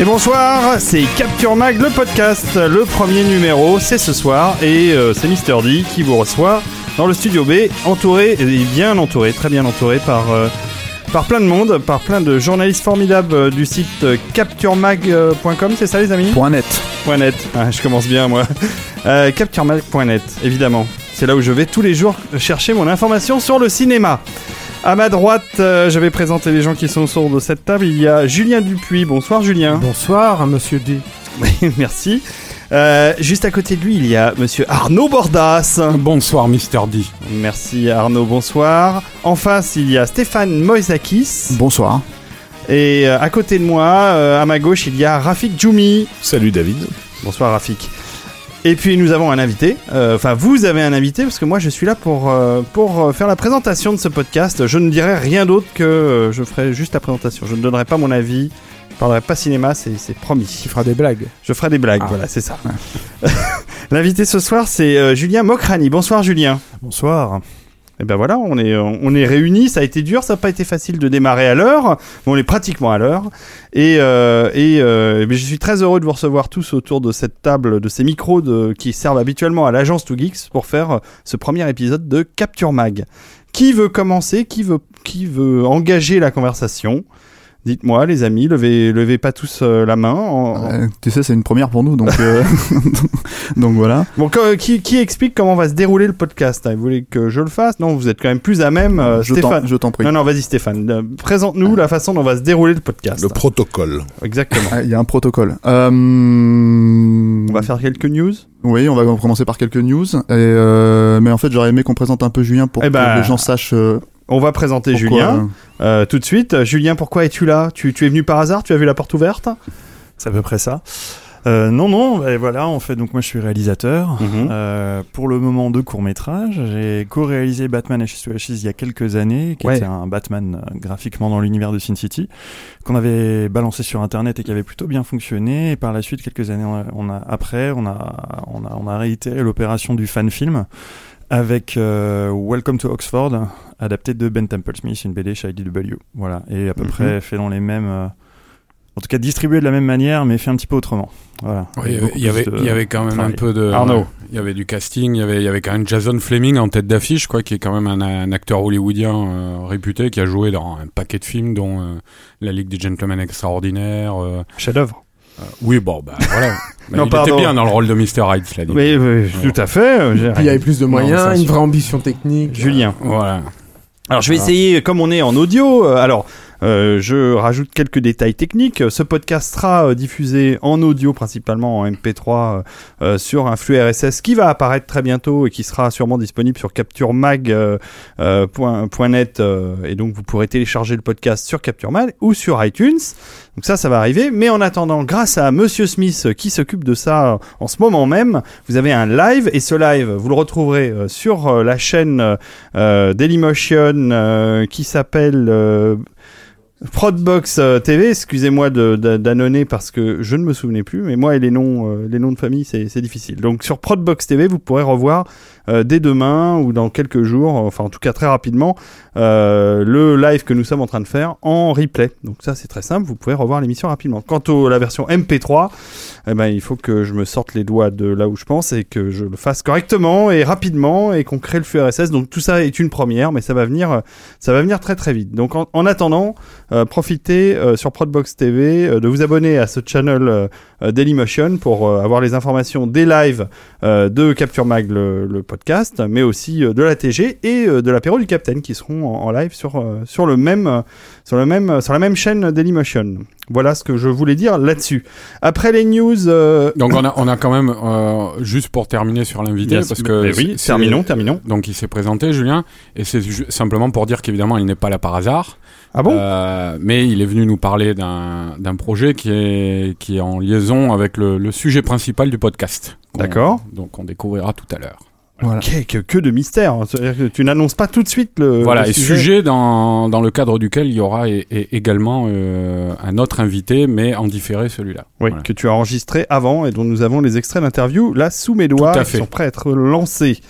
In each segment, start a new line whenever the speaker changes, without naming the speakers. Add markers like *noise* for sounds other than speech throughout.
Et bonsoir, c'est Capture Mag le podcast. Le premier numéro, c'est ce soir et euh, c'est Mister D qui vous reçoit dans le studio B, entouré et bien entouré, très bien entouré par euh, par plein de monde, par plein de journalistes formidables euh, du site capturemag.com, c'est ça les amis?
Point net.
Point .net. Ah, je commence bien moi. Euh, capturemag.net, évidemment. C'est là où je vais tous les jours chercher mon information sur le cinéma. À ma droite, euh, je vais présenter les gens qui sont autour de cette table. Il y a Julien Dupuis. Bonsoir Julien.
Bonsoir, monsieur D.
Oui, *laughs* merci. Euh, juste à côté de lui, il y a monsieur Arnaud Bordas.
Bonsoir, Mister D.
Merci Arnaud, bonsoir. En face, il y a Stéphane Moïsakis.
Bonsoir.
Et euh, à côté de moi, euh, à ma gauche, il y a Rafik Djoumi.
Salut David.
Bonsoir Rafik. Et puis nous avons un invité, Euh, enfin vous avez un invité parce que moi je suis là pour, euh, pour euh, faire la présentation de ce podcast. Je ne dirai rien d'autre que euh, je ferai juste la présentation. Je ne donnerai pas mon avis, je parlerai pas cinéma, c'est promis.
Tu feras des blagues.
Je ferai des blagues,
Ah.
voilà, c'est ça. *laughs* L'invité ce soir c'est euh, Julien Mokrani. Bonsoir Julien.
Bonsoir.
Et ben voilà, on est, on est réunis, ça a été dur, ça n'a pas été facile de démarrer à l'heure, mais on est pratiquement à l'heure. Et, euh, et euh, je suis très heureux de vous recevoir tous autour de cette table, de ces micros de, qui servent habituellement à l'agence 2Geeks pour faire euh, ce premier épisode de Capture Mag. Qui veut commencer Qui veut, qui veut engager la conversation? Dites-moi, les amis, levez, levez pas tous euh, la main. en-
Euh, tu sais, c'est une première pour nous, donc, euh, *laughs* donc voilà.
Bon, qui, qui explique comment va se dérouler le podcast hein? Vous voulez que je le fasse? Non, vous êtes quand même plus à même. euh,
je t'en-
Stéphane.
je t'en prie.
Non, non, vas-y Stéphane. Euh, Présente-nous la façon dont va se dérouler le podcast.
Le protocole.
Exactement.
Ah, Il y a un protocole. Euh,
On va faire quelques news?
Oui, on va commencer par quelques news. Et, euh, mais en fait, j'aurais aimé qu'on présente un peu Julien pour
Eh
que
ben,
les gens sachent euh,
On va présenter
pourquoi,
Julien euh, tout de suite. Euh, Julien, pourquoi es-tu là? Tu, tu es venu par hasard? Tu as vu la porte ouverte?
C'est à peu près ça. Euh, non, non, et voilà, en fait, donc moi je suis réalisateur.
Mhm.
Euh, pour le moment de court métrage, j'ai co-réalisé Batman H2H il y a quelques années, qui
Ouais.
était un Batman euh, graphiquement dans l'univers de Sin City, qu'on avait balancé sur internet et qui avait plutôt bien fonctionné. Et par la suite, quelques années on a- on a, après, on a, on a, on a réitéré l'opération du fan film avec euh, Welcome to Oxford, adapté de Ben Temple Smith, une BD chez IDW. Voilà, et à peu
Mhm.
près fait dans les mêmes. euh, en tout cas, distribué de la même manière, mais fait un petit peu autrement. Voilà.
Il y avait- il y avait,
plus de
il y avait quand même
travail.
un peu de.
Arnaud.
Il y avait du casting, il y avait, il y avait quand même Jason Fleming en tête d'affiche, quoi, qui est quand même un, un acteur hollywoodien euh, réputé, qui a joué dans un paquet de films, dont La Ligue des Gentlemen Extraordinaires.
Chef-d'œuvre.
Euh, oui, bon, bah voilà. *laughs* Bah,
Non,
il
pardon.
était bien dans le rôle de Mr. Hyde, cela dit.
Oui, oui, tout à fait. euh,
Puis il y avait plus de moyens, une vraie ambition technique.
Julien.
Voilà.
Alors je vais essayer, comme on est en audio, euh, alors euh, je rajoute quelques détails techniques. Ce podcast sera euh, diffusé en audio, principalement en MP3, euh, sur un flux RSS qui va apparaître très bientôt et qui sera sûrement disponible sur capturemag.net. Et donc vous pourrez télécharger le podcast sur CaptureMag ou sur iTunes. Donc ça, ça va arriver. Mais en attendant, grâce à Monsieur Smith qui s'occupe de ça en ce moment même, vous avez un live et ce live, vous le retrouverez sur la chaîne Dailymotion qui s'appelle Prodbox euh, TV, excusez-moi d'annoncer parce que je ne me souvenais plus, mais moi et les noms, euh, les noms de famille, c'est difficile. Donc sur Prodbox TV, vous pourrez revoir euh, dès demain ou dans quelques jours, enfin en tout cas très rapidement, le live que nous sommes en train de faire en replay. Donc ça c'est très simple, vous pouvez revoir l'émission rapidement. Quant à la version MP3, eh ben, il faut que je me sorte les doigts de là où je pense et que je le fasse correctement et rapidement et qu'on crée le flux RSS. Donc tout ça est une première, mais ça va venir, ça va venir très très vite. Donc en, en attendant, profitez euh, sur Prodbox TV euh, de vous abonner à ce channel euh, euh, Dailymotion pour euh, avoir les informations des lives euh, de Capture Mag le, le podcast, mais aussi euh, de la TG et euh, de l'apéro du Capitaine qui seront en, en live sur euh, sur le même euh, sur le même sur la même chaîne Dailymotion. Voilà ce que je voulais dire là-dessus. Après les news, euh,
Donc on a, on a quand même, euh, juste pour terminer sur l'invité, parce que...
oui, terminons, terminons.
Donc il s'est présenté, Julien, et c'est simplement pour dire qu'évidemment il n'est pas là par hasard.
Ah bon?
Euh, mais il est venu nous parler d'un d'un projet qui est, qui est en liaison avec le, le sujet principal du podcast.
D'accord.
Donc on découvrira tout à l'heure.
Voilà.
Ok, que, que de mystère. C'est-à-dire que tu n'annonces pas tout de suite le.
voilà,
le
et sujet dans, dans le cadre duquel il y aura également euh, un autre invité, mais en différé celui-là.
Oui,
Voilà.
que tu as enregistré avant et dont nous avons les extraits d'interview là sous mes doigts.
Tout à fait.
sont prêts à être lancés.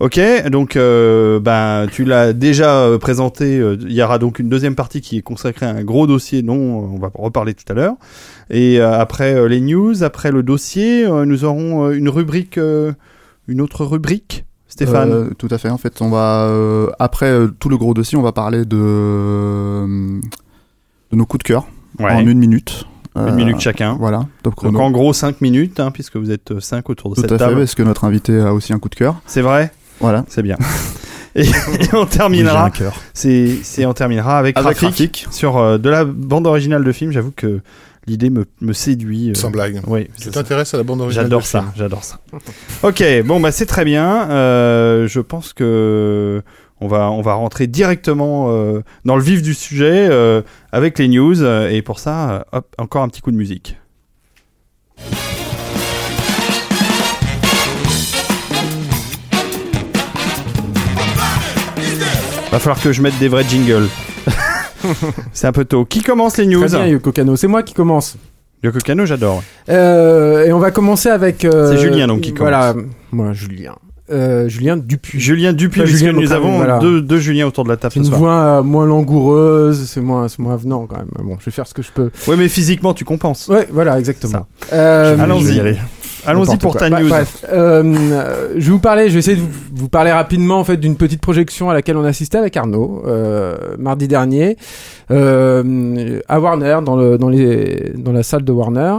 Ok, donc euh, ben tu l'as déjà euh, présenté. euh, Il y aura donc une deuxième partie qui est consacrée à un gros dossier dont on va reparler tout à l'heure. Et euh, après euh, les news, après le dossier, nous aurons une rubrique, une autre rubrique. Stéphane?
Tout à fait. En fait, on va après tout le gros dossier, on va parler de de nos coups de cœur
Ouais.
en une minute.
Une
Euh,
minute chacun.
Voilà, top
Donc
chrono.
en gros 5 minutes, hein, puisque vous êtes 5 autour de
Tout
cette
à fait,
table.
parce que notre invité a aussi un coup de cœur.
C'est vrai?
Voilà.
C'est bien. *laughs* et, et on terminera.
un cœur.
C'est, c'est, on terminera avec,
Avec
Rafik,
Rafik.
sur euh, de la bande originale de film. J'avoue que l'idée me, me séduit. euh,
Sans blague.
Oui,
Tu t'intéresses à la bande originale
J'adore ça, j'adore ça. *laughs* ok, bon bah c'est très bien. Euh, je pense que on va on va rentrer directement euh, dans le vif du sujet euh, avec les news et pour ça, hop, encore un petit coup de musique. Va falloir que je mette des vrais jingles. *laughs* c'est un peu tôt. Qui commence les news
Très bien, Yoko Kano. C'est moi qui commence.
Yoko Kano, j'adore.
Euh, et on va commencer avec. euh,
C'est Julien, donc, qui
Voilà, moi, Julien. Euh, Julien Dupuis.
Julien Dupuis,
Pas
puisque
Julien
nous avons
voilà.
deux, deux Julien autour de la table
C'est une
soir.
voix euh, moins langoureuse, c'est moins, c'est moins avenant quand même. Bon, je vais faire ce que je peux.
Ouais, mais physiquement, tu compenses.
Ouais, voilà, exactement. Euh,
Allons-y. Allons-y pour ta news.
bref, euh, euh, je vais vous parler, je vais essayer de vous, vous parler rapidement en fait d'une petite projection à laquelle on assistait avec Arnaud euh, mardi dernier euh, à Warner dans le dans les dans la salle de Warner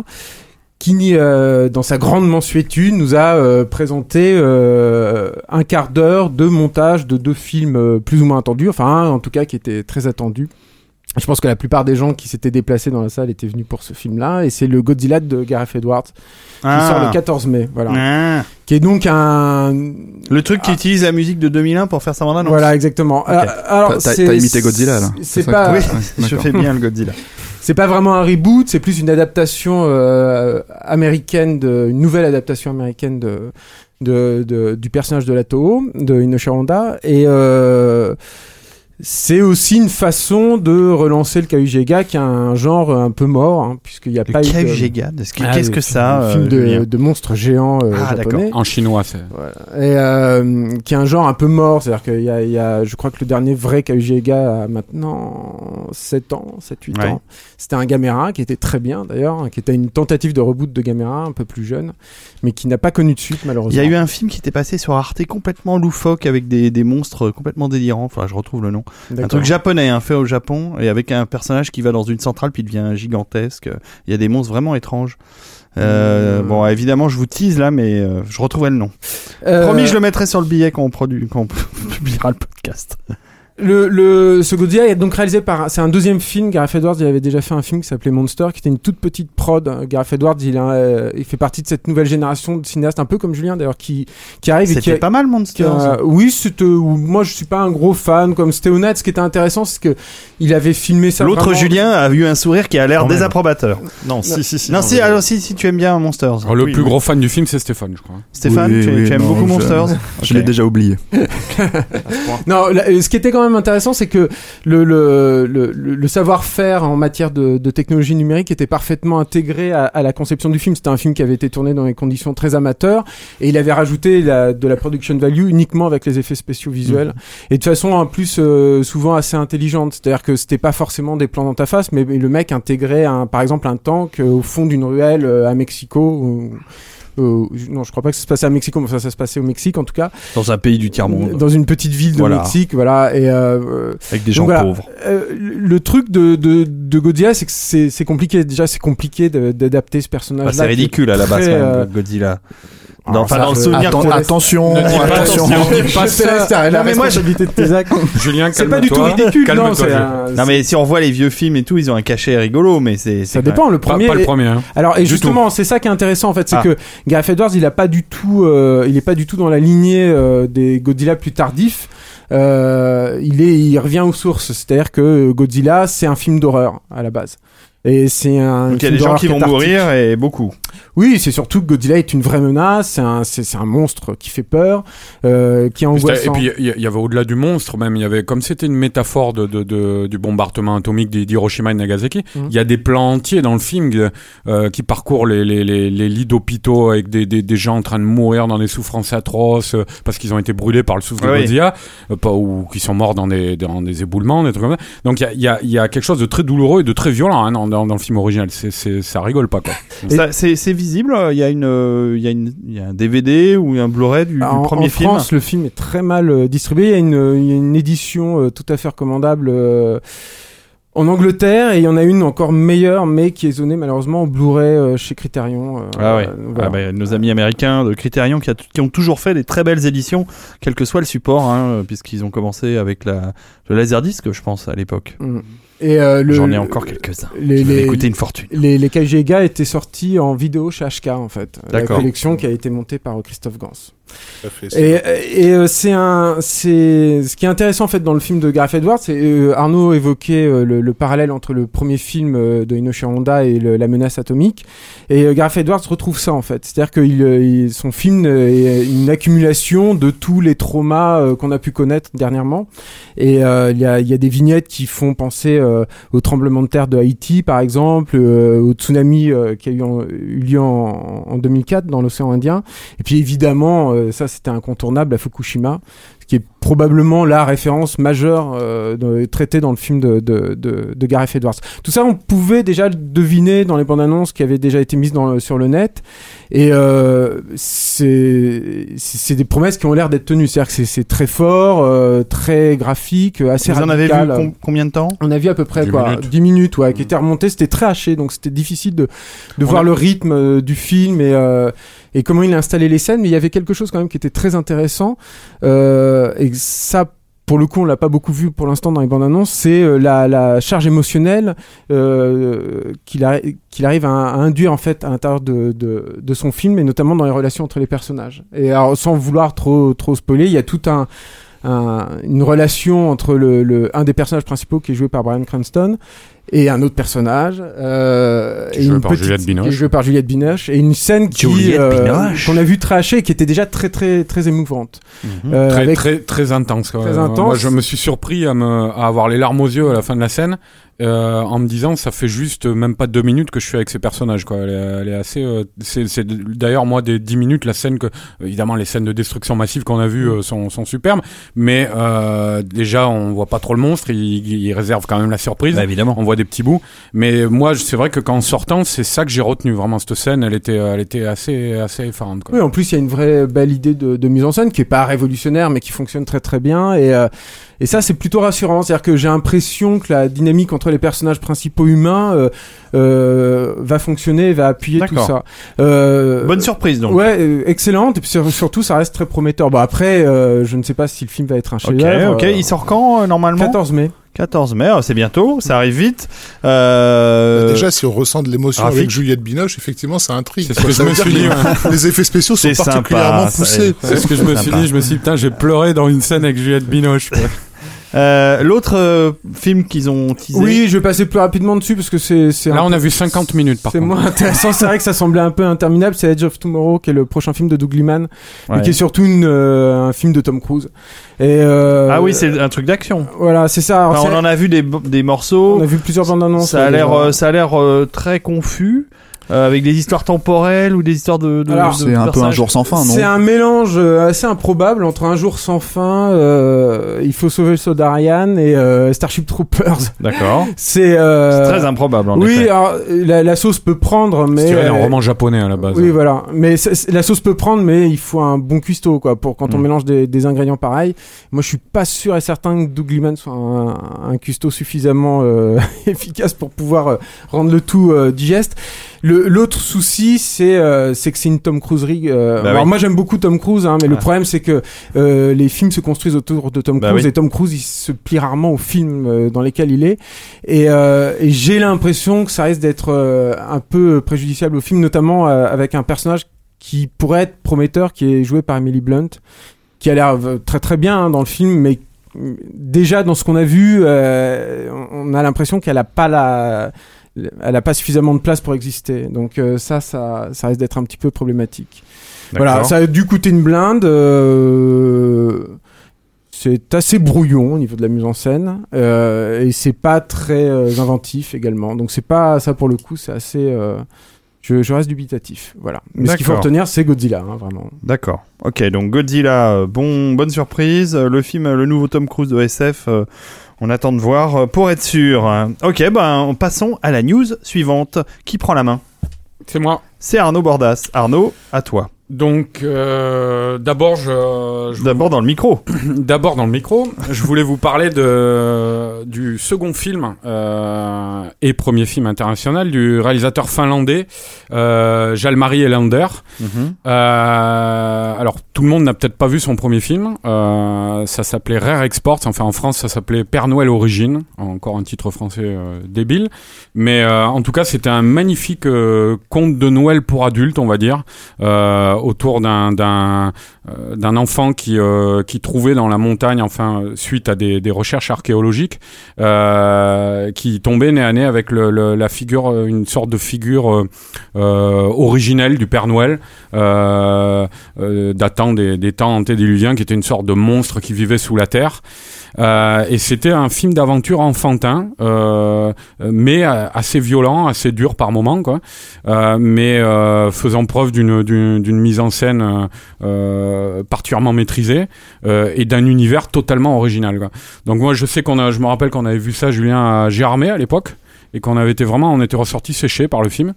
qui euh, dans sa grande mensuétude nous a euh, présenté euh, un quart d'heure de montage de deux films euh, plus ou moins attendus, enfin un en tout cas qui était très attendu. Je pense que la plupart des gens qui s'étaient déplacés dans la salle étaient venus pour ce film-là, et c'est le Godzilla de Gareth Edwards qui sort le 14 mai, voilà,
Ah.
qui est donc un
Le truc qui utilise la musique de 2001 pour faire sa bande annonce.
voilà exactement.
Ok.
Euh, alors
T'as- imité Godzilla là.
C'est pas
Oui, je fais bien le Godzilla.
C'est pas vraiment un reboot, c'est plus une adaptation euh, américaine, de, une nouvelle adaptation américaine de, de, de- du personnage de la Toho, de Inosha Honda, et euh, c'est aussi une façon de relancer le Kaujega, qui est un genre un peu mort, hein, puisqu'il n'y a
Le
pas eu de- Ah,
qu'est-ce que
film-
ça
le
euh,
film de, de monstres géants euh,
Ah,
japonais.
En chinois, c'est.
Voilà. Et euh, qui est un genre un peu mort, c'est-à-dire qu'il y a, il y a, je crois que le dernier vrai Kaujega a maintenant 7 ans, 7-8
Ouais.
ans. C'était un Gamera qui était très bien d'ailleurs, hein, qui était une tentative de reboot de Gamera un peu plus jeune, mais qui n'a pas connu de suite
Il
malheureusement.
y a eu un film qui était passé sur Arte complètement loufoque avec des, des monstres complètement délirants. Enfin, je retrouve le nom. Un truc japonais, hein, fait au Japon, et avec un personnage qui va dans une centrale puis devient gigantesque. Il y a des monstres vraiment étranges. Euh,
Hmm.
Bon, évidemment, je vous tease là, mais euh, je retrouverai le nom.
Euh,
Promis, je le mettrai sur le billet quand on, produit, quand on *laughs* publiera le podcast.
Le, le, ce Godzilla est donc réalisé par. C'est un deuxième film. Gareth Edwards, il avait déjà fait un film qui s'appelait Monster, qui était une toute petite prod. Gareth Edwards, il, a, euh, il fait partie de cette nouvelle génération de cinéastes, un peu comme Julien d'ailleurs, qui, qui arrive et qui.
C'était
a-
pas mal,
a- oui, c'était. Moi, je suis pas un gros fan comme c'était honnête. Ce qui était intéressant, c'est que il avait filmé ça.
L'autre
vraiment-
Julien a eu un sourire qui a l'air désapprobateur.
Non, si, si, si.
non, si, alors si, si tu aimes bien Monsters.
Alors, le
Oui,
plus
oui.
gros fan du film, c'est Stéphane, je crois.
Stéphane,
Oui,
tu,
oui,
tu aimes
non,
beaucoup
je-
Monsters *laughs*
Je l'ai déjà oublié.
Non, euh, ce qui était quand même intéressant, c'est que le, le, le, le savoir-faire en matière de, de, technologie numérique était parfaitement intégré à, à la conception du film. C'était un film qui avait été tourné dans des conditions très amateurs et il avait rajouté la, de la production value uniquement avec les effets spéciaux visuels
Mhm.
et de façon en plus euh, souvent assez intelligente. C'est-à-dire que c'était pas forcément des plans dans ta face, mais le mec intégrait un, par exemple un tank euh, au fond d'une ruelle euh, à Mexico. Euh, non, je crois pas que ça se passait à Mexico, mais ça, ça se passait au Mexique en tout cas,
Dans un pays du tiers-monde,
dans une petite ville de
Voilà.
Mexique, voilà. Et euh,
avec des gens
voilà.
pauvres.
euh, le truc de, de, de Godzilla, c'est que c'est compliqué. Déjà, c'est compliqué d'adapter ce personnage.
Bah, c'est ridicule à la base, même, Godzilla. Dans, enfin,
ça,
dans le souvenir
Atten- attention,
Ne dis pas
attention.
attention.
Non, mais moi,
responsabilité de tes actes. *laughs*
Julien,
C'est pas du tout ridicule, non. Un-
Non mais si on voit les vieux films et tout, ils ont un cachet rigolo, mais c'est
Ça dépend. Le
Pas,
premier.
pas le premier. Hein.
Alors et justement, c'est ça qui est intéressant en fait, c'est
Ah.
que Gareth Edwards, il a pas du tout, euh, il est pas du tout dans la lignée euh, des Godzilla plus tardifs. Euh, il est, il revient aux sources, c'est-à-dire que Godzilla, c'est un film d'horreur à la base. Et c'est un.
Donc il y a des gens qui vont mourir et beaucoup.
Oui, c'est surtout que Godzilla est une vraie menace. C'est un, c'est, c'est un monstre qui fait peur, euh, qui est
Et
angoissant.
puis il y, il y avait au-delà du monstre même, il y avait comme c'était une métaphore de, de, de- du bombardement atomique d'Hi- d'Hiroshima et de Nagasaki. Il
Mhm.
y a des plans entiers dans le film euh, qui parcourent les, les, les, les lits d'hôpitaux avec des, des, des gens en train de mourir dans des souffrances atroces euh, parce qu'ils ont été brûlés par le souffle de. Godzilla, euh, pas, ou qui sont morts dans des, dans des éboulements, des trucs comme ça. Donc il y a, il y, a, il y a quelque chose de très douloureux et de très violent hein, dans, dans, dans le film original. C'est, ça rigole pas quoi.
C'est c'est visible. Il y a une, euh, il y a une, il y a un DVD ou un Blu-ray du, du
en,
premier
en
film.
France, le film est très mal euh, distribué. Il y a une, il y a une édition euh, tout à fait recommandable euh, en Angleterre et il y en a une encore meilleure, mais qui est zonée malheureusement au Blu-ray euh, chez Criterion. euh,
Ah ouais.
euh, voilà.
Ah bah, nos amis américains de Criterion qui, a- qui ont toujours fait des très belles éditions, quel que soit le support, hein, puisqu'ils ont commencé avec la, le laserdisc, je pense, à l'époque.
Mm. Et euh, le,
J'en ai encore quelques-uns.
les- les-
coûté une fortune.
Les, les étaient sortis en vidéo chez HK en fait. La collection qui a été montée par Christophe Gans.
Fait,
Et, et euh, c'est un, c'est ce qui est intéressant en fait dans le film de Gareth Edwards, c'est euh, Arnaud évoquait euh, le, le parallèle entre le premier film euh, de Inoshi Honda et le- la menace atomique. Et euh, Gareth Edwards retrouve ça en fait, c'est-à-dire que il, il- son film est une accumulation de tous les traumas euh, qu'on a pu connaître dernièrement. Et euh, il y, a, il y a des vignettes qui font penser euh, au tremblement de terre de Haïti par exemple, euh, au tsunami euh, qui a eu, en- eu lieu en, en 2004 dans l'océan Indien. Et puis évidemment, euh, ça c'était incontournable à Fukushima, qui est probablement la référence majeure euh, de- traitée dans le film de, de, de, de Gareth Edwards. Tout ça, on pouvait déjà le deviner dans les bandes annonces qui avaient déjà été mises dans sur le net. Et euh, c'est des promesses qui ont l'air d'être tenues. C'est-à-dire que c'est- c'est très fort, euh, très graphique, assez
Vous en avez vu
radical.
com- combien de temps?
On a vu à peu près
10
quoi,
minutes.
10 minutes, ouais, qui
Mm.
était remonté. C'était très haché, donc c'était difficile de, voir
a-
le rythme euh, du film et, euh, et comment il a installé les scènes. Mais il y avait quelque chose quand même qui était très intéressant. Euh, et ça, pour le coup, on l'a pas beaucoup vu pour l'instant dans les bandes annonces. C'est euh, la, charge émotionnelle euh, qu'il arri- qu'il arrive à, induire en fait à l'intérieur de son film et notamment dans les relations entre les personnages. Et alors, sans vouloir trop trop spoiler, il y a tout un un- une relation entre le, le- un des personnages principaux qui est joué par Brian Cranston et un autre personnage euh,
Qui est
et
joué
une
par
petite-
Juliette Binoche.
qui est joué par Juliette Binoche et une scène qui
Juliette
euh,
Binoche.
qu'on a vu très hachée et qui était déjà très très très émouvante
Mhm.
Euh,
très,
avec-
très, très intense. quoi.
Très
Euh,
intense.
Moi, je me suis surpris à, me, à avoir les larmes aux yeux à la fin de la scène, euh, en me disant ça fait juste même pas deux minutes que je suis avec ces personnages. Quoi. Elle, est, elle est assez. euh, c'est c'est d'ailleurs moi des dix minutes la scène que évidemment les scènes de destruction massive qu'on a vues euh, sont, sont superbes, mais euh, déjà on voit pas trop le monstre. Il, il réserve quand même la surprise.
Bah, évidemment.
On voit des petits bouts, mais moi c'est vrai que qu'en sortant, c'est ça que j'ai retenu vraiment cette scène. Elle était, elle était assez, assez effarante. Quoi.
Oui, en plus, il y a une vraie belle idée de, de mise en scène qui est pas révolutionnaire, mais qui fonctionne très très bien. Et, euh, et ça, c'est plutôt rassurant. C'est-à-dire que j'ai l'impression que la dynamique entre les personnages principaux humains euh, euh, va fonctionner, va appuyer tout ça. Euh,
Bonne surprise donc.
Ouais, euh, excellente. Et puis sur- surtout, ça reste très prometteur. Bon, après, euh, je ne sais pas si le film va être un
Ok,
chef-d'œuvre.
ok.
Euh,
Il sort quand euh, normalement
14 mai.
14 mai, ah, c'est bientôt, ça arrive vite. Euh,
Déjà, si on ressent de l'émotion
Rafik.
avec Juliette Binoche, effectivement, ça intrigue.
C'est ce que
Ça
je me
dire
suis dit,
les- effets spéciaux sont particulièrement poussés.
C'est ce que je me suis dit. Je me suis dit, putain, j'ai pleuré dans une scène avec Juliette Binoche.
Euh, L'autre euh, film qu'ils ont teasé.
Oui, je vais passer plus rapidement dessus parce que c'est.
Là, on
peu-
a vu 50 minutes par
C'est
contre.
moins intéressant. C'est vrai que ça semblait un peu interminable. C'est Edge of Tomorrow, qui est le prochain film de Doug Liman, mais
Ouais.
qui est surtout une, euh, un film de Tom Cruise. Et euh,
Ah oui, c'est un truc d'action.
Voilà, c'est ça. Alors,
Enfin,
c'est-
on en a vu des, des morceaux.
on a vu plusieurs bandes annonces.
Ça a l'air,
déjà.
euh, ça a l'air euh, très confus, euh, avec des histoires temporelles ou des histoires de. de-
Alors,
de
C'est un peu un jour sans fin, non
C'est un mélange euh, assez improbable entre Un jour sans fin, euh, Il faut sauver le soldat Ryan et euh, Starship Troopers. *laughs*
D'accord.
C'est euh,
C'est très improbable en
Oui,
effet.
alors, la, la sauce peut prendre, mais
C'est d'un
euh,
roman japonais à la base.
Oui, voilà. Mais c'est- c'est- la sauce peut prendre, mais il faut un bon cuistot, quoi, pour quand on
Mm.
mélange des, des ingrédients pareils. Moi, je suis pas sûr et certain que Doug Liman soit un, un cuistot suffisamment euh, *laughs* efficace pour pouvoir euh, rendre le tout euh, digeste. Le- L'autre souci, c'est euh, c'est que c'est une Tom Cruiserie. euh,
Bah
alors
oui.
moi, j'aime beaucoup Tom Cruise, hein, mais le
Ah.
problème, c'est que euh, les films se construisent autour de Tom
Bah
Cruise
oui.
et Tom Cruise, il se plie rarement aux films euh, dans lesquels il est. Et, euh, et j'ai l'impression que ça risque d'être euh, un peu préjudiciable au film, notamment euh, avec un personnage qui pourrait être prometteur, qui est joué par Emily Blunt, qui a l'air très très bien hein, dans le film, mais déjà dans ce qu'on a vu, euh, on on a l'impression qu'elle a pas la elle a pas suffisamment de place pour exister. Donc euh, ça, ça, ça risque d'être un petit peu problématique. Voilà, ça a dû coûter une blinde. euh, C'est assez brouillon au niveau de la mise en scène euh, et c'est pas très euh, inventif également. Donc c'est pas ça pour le coup, c'est assez. je, je reste dubitatif, voilà. Mais ce qu'il faut retenir, c'est Godzilla, hein, vraiment.
D'accord. Ok, donc Godzilla, bon, bonne surprise. Le film, le nouveau Tom Cruise de SF, on attend de voir euh, pour être sûr. Ok, ben passons à la news suivante. Qui prend la main?
C'est moi.
C'est Arnaud Bordas. Arnaud, à toi.
Donc, euh, d'abord, je, je
D'abord dans le micro. *clears throat*
D'abord dans le micro, je voulais vous parler de, du second film euh, et premier film international du réalisateur finlandais euh, Jalmari Elander. Euh, alors tout le monde n'a peut-être pas vu son premier film. Euh, ça s'appelait Rare Exports. Enfin en France ça s'appelait Père Noël Origine. Encore un titre français euh, débile. Mais euh, en tout cas c'était un magnifique conte de Noël pour adultes on va dire euh, autour d'un d'un euh, enfant qui euh, qui trouvait dans la montagne enfin euh, suite à des, recherches archéologiques euh, qui tombait nez à nez avec la figure euh, une sorte de figure euh, euh, originelle du Père Noël euh, euh, datant des, des temps antédiluviens qui était une sorte de monstre qui vivait sous la terre euh, et c'était un film d'aventure enfantin, euh, mais euh, assez violent, assez dur par moments, quoi. Euh, mais euh, faisant preuve d'une d'une mise en scène euh, particulièrement maîtrisée et d'un univers totalement original. Quoi. Donc moi, je sais qu'on a, je me rappelle qu'on avait vu ça, Julien, à Gérardmer à l'époque, et qu'on avait été vraiment, on était ressorti séché par le film.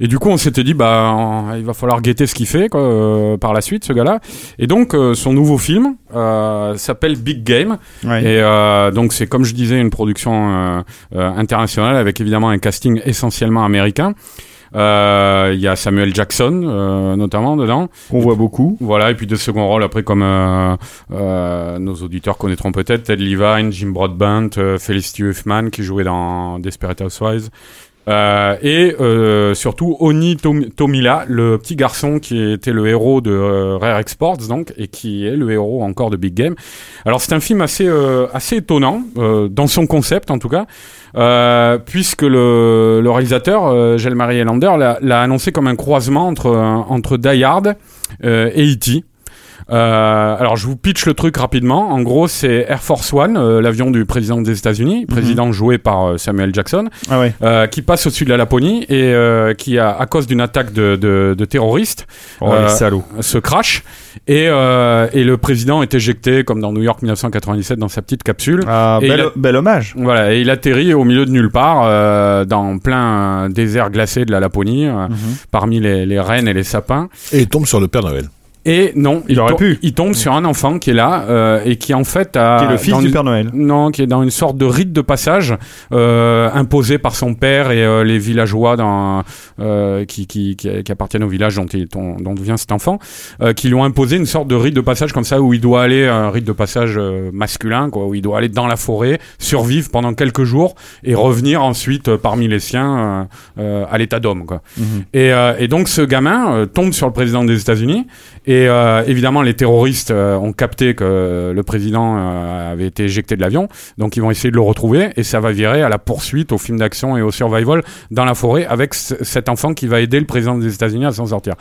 Et du coup, on s'était dit, bah, on- il va falloir guetter ce qu'il fait quoi, euh, par la suite, ce gars-là. Et donc, euh, son nouveau film euh, s'appelle Big Game.
Ouais.
Et euh, donc, c'est comme je disais, une production euh, euh, internationale avec évidemment un casting essentiellement américain. Euh, Il y a Samuel Jackson, euh, notamment, dedans.
On voit beaucoup.
Voilà, et puis de second rôle après comme euh, euh, nos auditeurs connaîtront peut-être Ted Levine, Jim Broadbent, euh, Felicity Huffman qui jouait dans Desperate Housewives. Euh, et euh, surtout Oni Tom- Tomila, le petit garçon qui était le héros de euh, Rare Exports donc et qui est le héros encore de Big Game. Alors c'est un film assez euh, assez étonnant euh, dans son concept en tout cas, euh, puisque le, le réalisateur euh, Marie Elander l'a- annoncé comme un croisement entre entre Die Hard et E.T. Euh, alors je vous pitch le truc rapidement. En gros, c'est Air Force One, euh, l'avion du président des États-Unis, président joué par euh, Samuel Jackson,
Ah ouais.
euh, qui passe au-dessus de la Laponie et euh, qui, a, à cause d'une attaque de, de, de terroristes,
Oh,
Euh, se crash et, euh, et le président est éjecté comme dans New York 1997 dans sa petite capsule.
Ah,
et
bel,
il a-
bel hommage.
Voilà, et il atterrit au milieu de nulle part, euh, dans plein désert glacé de la Laponie, euh,
Mhm.
parmi les, les rennes et les sapins.
Et il tombe sur le Père Noël.
Et non,
Il aurait pu.
Il tombe sur un enfant qui est là euh, et qui en fait a
Qui est le fils du
une-
Père Noël.
Non, qui est dans une sorte de rite de passage euh, imposé par son père et euh, les villageois dans, euh, qui, qui, qui, qui appartiennent au village dont, il- dont, dont vient cet enfant, euh, qui lui ont imposé une sorte de rite de passage comme ça où il doit aller, un rite de passage masculin, quoi, où il doit aller dans la forêt, survivre pendant quelques jours et revenir ensuite parmi les siens à l'état d'homme. Quoi.
Mhm.
Et, euh, et donc ce gamin euh, tombe sur le président des États-Unis Et euh, évidemment, les terroristes euh, ont capté que le président euh, avait été éjecté de l'avion, donc ils vont essayer de le retrouver, et ça va virer à la poursuite, au film d'action et au survival dans la forêt avec cet enfant qui va aider le président des États-Unis à s'en sortir.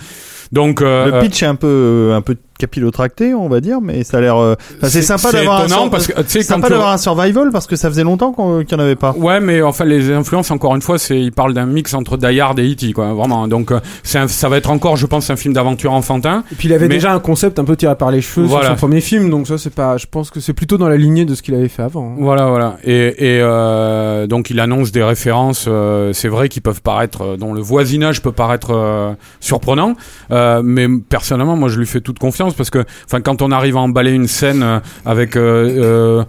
Donc euh,
Le pitch est un peu, un peu capillotracté, on va dire, mais ça a l'air. euh, enfin, c'est sympa d'avoir un,
parce que
sympa
tu-
un survival parce que ça faisait longtemps qu'il n'y en avait pas.
Ouais, mais enfin les influences encore une fois, c'est ils parlent d'un mix entre Die Hard et E.T. quoi, vraiment. Donc euh, un- ça va être encore, je pense, un film d'aventure enfantin.
Et puis il avait
Mais-
déjà un concept un peu tiré par les cheveux
Voilà.
sur son premier film, donc ça c'est pas. Je pense que c'est plutôt dans la lignée de ce qu'il avait fait avant. hein.
Voilà, voilà. Et, et euh, donc il annonce des références, euh, c'est vrai, qui peuvent paraître, euh, dont le voisinage peut paraître euh, surprenant, euh, mais personnellement, moi je lui fais toute confiance parce que, enfin, quand on arrive à emballer une scène euh, avec euh, euh,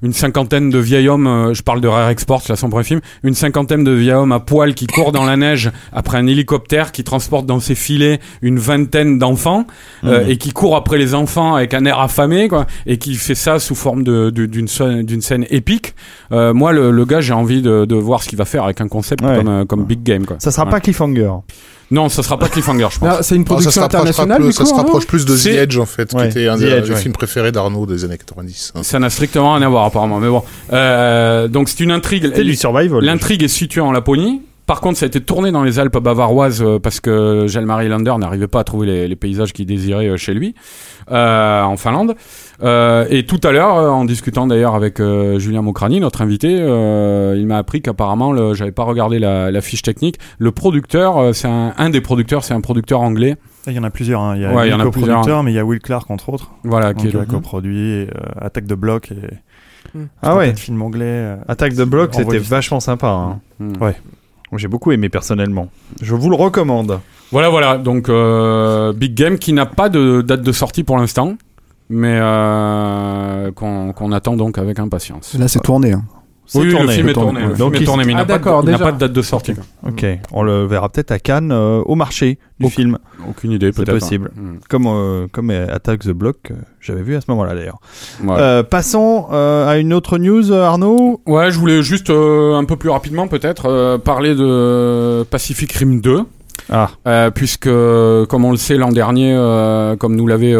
une cinquantaine de vieils hommes, euh, je parle de Rare Exports, là son premier film, une cinquantaine de vieils hommes à poil qui courent dans la neige après un hélicoptère qui transporte dans ses filets une vingtaine d'enfants euh,
Mhm.
et qui court après les enfants avec un air affamé quoi et qui fait ça sous forme de de- d'une scène d'une scène épique. Euh, moi le, le gars j'ai envie de, de voir ce qu'il va faire avec un concept
Ouais.
comme euh, comme Big Game quoi.
Ça sera
Ouais.
pas cliffhanger.
Non, ça sera pas Cliffhanger je pense.
Ah, c'est une
ça
production
se
internationale
plus,
du
ça
coup.
se
hein
rapproche plus de The Edge en fait,
Ouais,
qui était un
The
des
Edge,
des
ouais.
films préférés d'Arnaud des années 90. hein.
Ça n'a strictement rien à voir apparemment, mais bon. Euh, donc c'est une intrigue.
C'est du survival.
L'intrigue est située en Laponie. Par contre, ça a été tourné dans les Alpes bavaroises euh, parce que Jalmari Lander n'arrivait pas à trouver les, les paysages qu'il désirait euh, chez lui, euh, en Finlande. Euh, et tout à l'heure, euh, en discutant d'ailleurs avec euh, Julien Mocrani, notre invité, euh, il m'a appris qu'apparemment, le- j'avais pas regardé la, la fiche technique, le producteur, euh, c'est un, un des producteurs, c'est un producteur anglais,
Il y en a plusieurs. hein. Il y a
Ouais, il y
Will
en a plusieurs.
coproducteur, mais il y a Will Clark entre autres.
voilà, qui
a
le-
coproduit euh, Attaque de bloc et
Ah
tout un
ouais.
films anglais. euh,
Attaque de bloc, c'était vachement sympa. hein.
Hmm.
Ouais.
J'ai beaucoup aimé personnellement. Je vous le recommande.
Voilà, voilà. Donc, euh, Big Game qui n'a pas de date de sortie pour l'instant, mais euh, qu'on attend donc avec impatience.
Là, c'est tourné. hein.
Oui,
tourné.
le film est
tourné.
Le
Donc,
film est
il-
tourné, mais il n'a
Ah,
pas, de- pas date de sortie.
Ok, on le verra peut-être à Cannes euh, au marché du film,
Aucune idée,
C'est
peut-être.
possible.
Hmm.
comme euh, comme Attack the Block, euh, j'avais vu à ce moment-là d'ailleurs.
Ouais.
Euh, passons euh, à une autre news, Arnaud.
Ouais, je voulais juste euh, un peu plus rapidement peut-être euh, parler de Pacific Rim 2.
Ah.
Euh, puisque, comme on le sait, l'an dernier, euh, comme nous l'avait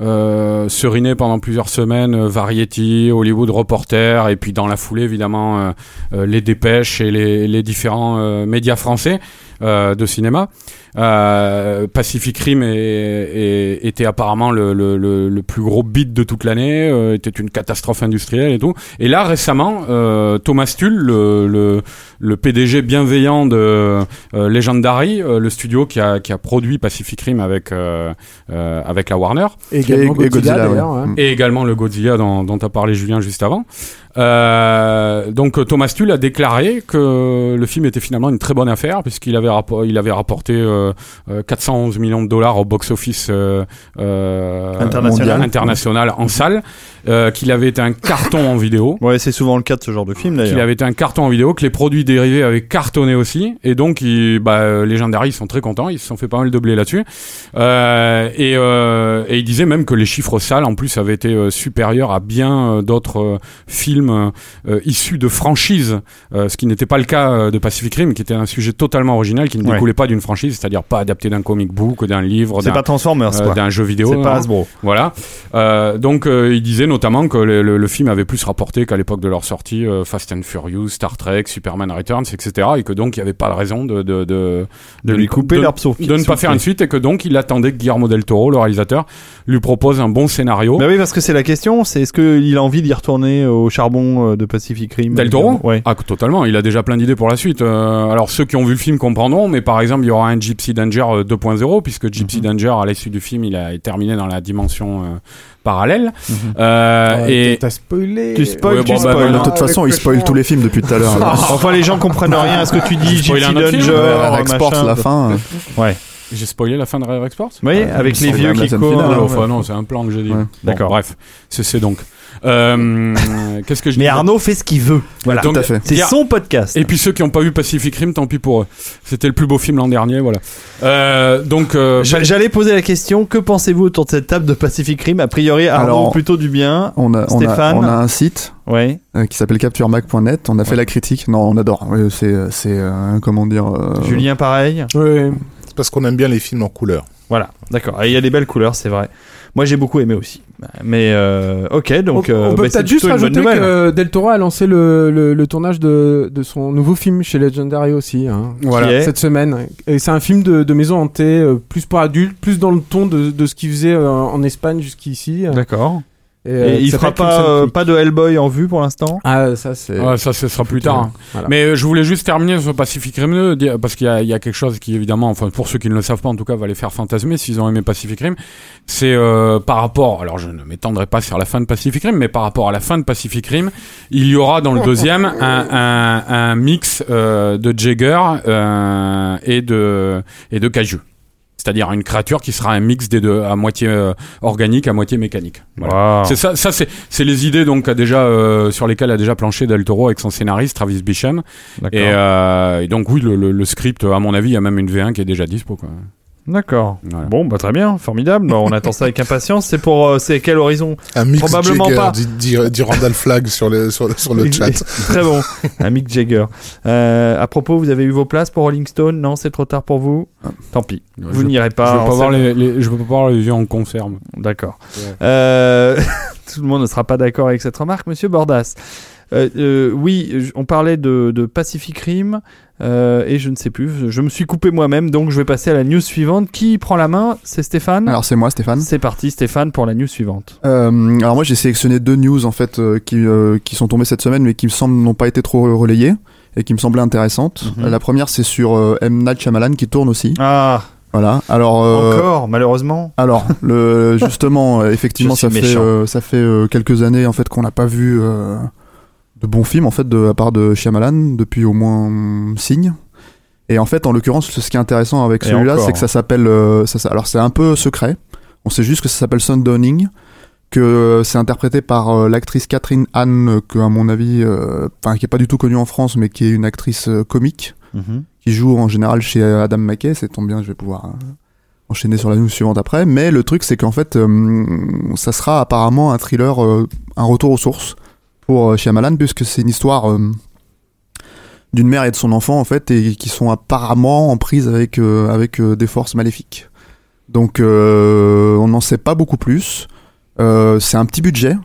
euh, seriné pendant plusieurs semaines, euh, Variety, Hollywood Reporter, et puis dans la foulée, évidemment, euh, euh, les dépêches et les, les différents euh, médias français de cinéma. Pacific Rim est- est- était apparemment le, le, le, plus gros beat de toute l'année, était une catastrophe industrielle et tout. Et là, récemment, Thomas Tull, le, PDG bienveillant de Legendary, le studio qui a, qui a produit Pacific Rim avec, avec la Warner,
également
Et- et
Godzilla,
Godzilla, ouais.
d'ailleurs. hein.
Et également le Godzilla dont, dont a parlé Julien juste avant. Euh, donc Thomas Tull a déclaré que le film était finalement une très bonne affaire puisqu'il avait, rappo- il avait rapporté euh, euh, 411 millions de dollars au box-office euh, euh,
International.
international en salle, euh, qu'il avait été un carton en vidéo.
Ouais, c'est souvent le cas de ce genre de film
Qu'il
d'ailleurs.
avait été un carton en vidéo, que les produits dérivés avaient cartonné aussi, et donc ils, bah, euh, Legendary ils sont très contents, ils se sont fait pas mal de blé là-dessus, euh, et, euh, et ils disaient même que les chiffres salles en plus avaient été euh, supérieurs à bien euh, d'autres euh, films issus de franchises, ce qui n'était pas le cas de Pacific Rim, qui était un sujet totalement original, qui ne
Ouais.
découlait pas d'une franchise, c'est-à-dire pas adapté d'un comic book, d'un livre, d'un
pas Transformers
d'un jeu vidéo.
C'est pas
hein.
Hasbro.
Voilà. Donc il disait notamment que le, le- le film avait plus rapporté qu'à l'époque de leur sortie Fast and Furious, Star Trek, Superman Returns, etc. Et que donc il n'y avait pas de raison de de, de,
De lui couper sous-
de ne pas faire une suite et que donc il attendait que Guillermo del Toro, le réalisateur, lui propose un bon scénario.
Bah oui, parce que c'est la question, c'est est-ce qu'il a envie d'y retourner au charbon euh, de Pacific Rim?
Del Toro?
Ouais.
Ah, totalement. Il a déjà plein d'idées pour la suite. Euh, alors, ceux qui ont vu le film comprendront, mais par exemple, il y aura un Gypsy Danger euh, 2.0, puisque Gypsy Danger, à l'issue du film, il a est terminé dans la dimension euh, parallèle. Euh,
Ouais,
et
T'as spoilé.
Tu spoil,
Ouais,
tu
bon, bah,
spoil.
de toute façon, il spoil tous les films depuis tout à l'heure. *laughs*
Enfin, les gens comprennent rien à ce que tu dis, Gypsy Danger, machin.
la fin. euh,
Ouais.
J'ai spoilé la fin de Rare Export
Vous voyez, avec les vieux qui courent.
finale,
Ah, enfin, non, c'est un plan que j'ai dit.
Ouais.
Bon,
D'accord.
Bref, c'est donc. Euh, Qu'est-ce que je
Mais Arnaud fait ce qu'il veut. Voilà.
Donc,
Tout à fait.
C'est son podcast.
Et puis ceux qui n'ont pas vu Pacific Rim, tant pis pour eux. C'était le plus beau film l'an dernier, voilà. Euh, donc, euh,
J'a- J'allais poser la question que pensez-vous autour de cette table de Pacific Rim? A priori, Arnaud
Alors-
plutôt du bien.
On a, on, a,
Stéphane?
on a un site
Ouais.
euh, qui s'appelle capturemac.net. On a fait la critique. Non, on adore. C'est, c'est, euh, comment dire. euh,
Julien, pareil?
Ouais.
Parce qu'on aime bien les films en couleur.
Voilà, d'accord. Et Il y a des belles couleurs, c'est vrai. Moi, j'ai beaucoup aimé aussi. Mais euh, ok, donc
on, on
euh,
peut
bah,
peut-être juste rajouter que Del Toro a lancé le, le, le tournage de, de son nouveau film chez Legendary aussi, hein,
est
cette semaine. Et c'est un film de, de maison hantée, euh, plus pour adultes, plus dans le ton de, de ce qu'il faisait euh, en Espagne jusqu'ici.
D'accord.
Et, euh,
Et il fera pas, euh, pas de Hellboy en vue pour l'instant?
Ah, ça c'est.
Ouais, ça, ce sera plus tard. hein.
Voilà.
Mais euh, je voulais juste terminer sur Pacific Rim 2, dire- parce qu'il y, a- il y a quelque chose qui, évidemment, enfin, pour ceux qui ne le savent pas, en tout cas, va les faire fantasmer s'ils ont aimé Pacific Rim. C'est euh, par rapport, alors je ne m'étendrai pas sur la fin de Pacific Rim, mais par rapport à la fin de Pacific Rim, il y aura dans le deuxième *laughs* un, un, un mix euh, de Jagger euh, et de et de Kaiju. C'est-à-dire une créature qui sera un mix des deux, à moitié euh, organique, à moitié mécanique. Voilà. C'est ça, ça c'est, les idées donc déjà euh, sur lesquelles a déjà planché Del Toro avec son scénariste Travis Bicham. Et, euh, et donc oui, le, le- le script, à mon avis, il y a même une V1 qui est déjà dispo. Quoi.
D'accord.
Voilà.
Bon, bah très bien, formidable. Bah, on attend ça avec impatience. C'est pour, euh, c'est quel horizon
Un mix
Probablement
Jagger,
pas.
dit, dit, dit Randall Flagg sur le, sur, sur le chat.
Très bon. Un Mick Jagger. Euh, à propos, vous avez eu vos places pour Rolling Stone? Non, c'est trop tard pour vous? Tant pis. Vous
je,
n'irez
je
pas.
veux
en
pas voir les, les- je veux pas voir les yeux en conserve.
D'accord.
Ouais.
Euh, *laughs* tout le monde ne sera pas d'accord avec cette remarque, Monsieur Bordas. Euh, euh, oui, je- on parlait de, de Pacific Rim euh, et je ne sais plus. Je me suis coupé moi-même, donc je vais passer à la news suivante. Qui prend la main? C'est Stéphane?
Alors c'est moi Stéphane.
c'est parti, Stéphane, pour la new suivante.
Euh, alors moi j'ai sélectionné deux news en fait euh, qui, qui sont tombées cette semaine mais qui me semblent n'ont pas été trop relayées et qui me semblaient intéressantes.
Mhm.
La première c'est sur M Night Shyamalan qui tourne aussi.
Ah,
Voilà. Alors euh,
encore, malheureusement.
alors le *laughs* justement effectivement ça fait euh, ça fait euh, quelques années en fait qu'on n'a pas vu de bons films en fait de la part de Shyamalan depuis au moins Signe. Et en fait en l'occurrence ce qui est intéressant avec celui-là c'est que ça s'appelle euh, alors c'est un peu secret. On sait juste que ça s'appelle Sundowning que euh, c'est interprété par euh, l'actrice Catherine Anne euh, que à mon avis enfin qui est pas du tout connue en France mais qui est une actrice comique
Mhm.
qui joue en général chez Adam McKay. C'est tombe bien, je vais pouvoir enchaîner sur la news suivante après. Mais le truc, c'est qu'en fait, ça sera apparemment un thriller, un retour aux sources pour euh, Shyamalan, puisque c'est une histoire euh, d'une mère et de son enfant, en fait, et qui sont apparemment en prise avec, euh, avec euh, des forces maléfiques. Donc, euh, on n'en sait pas beaucoup plus. Euh, c'est un petit budget.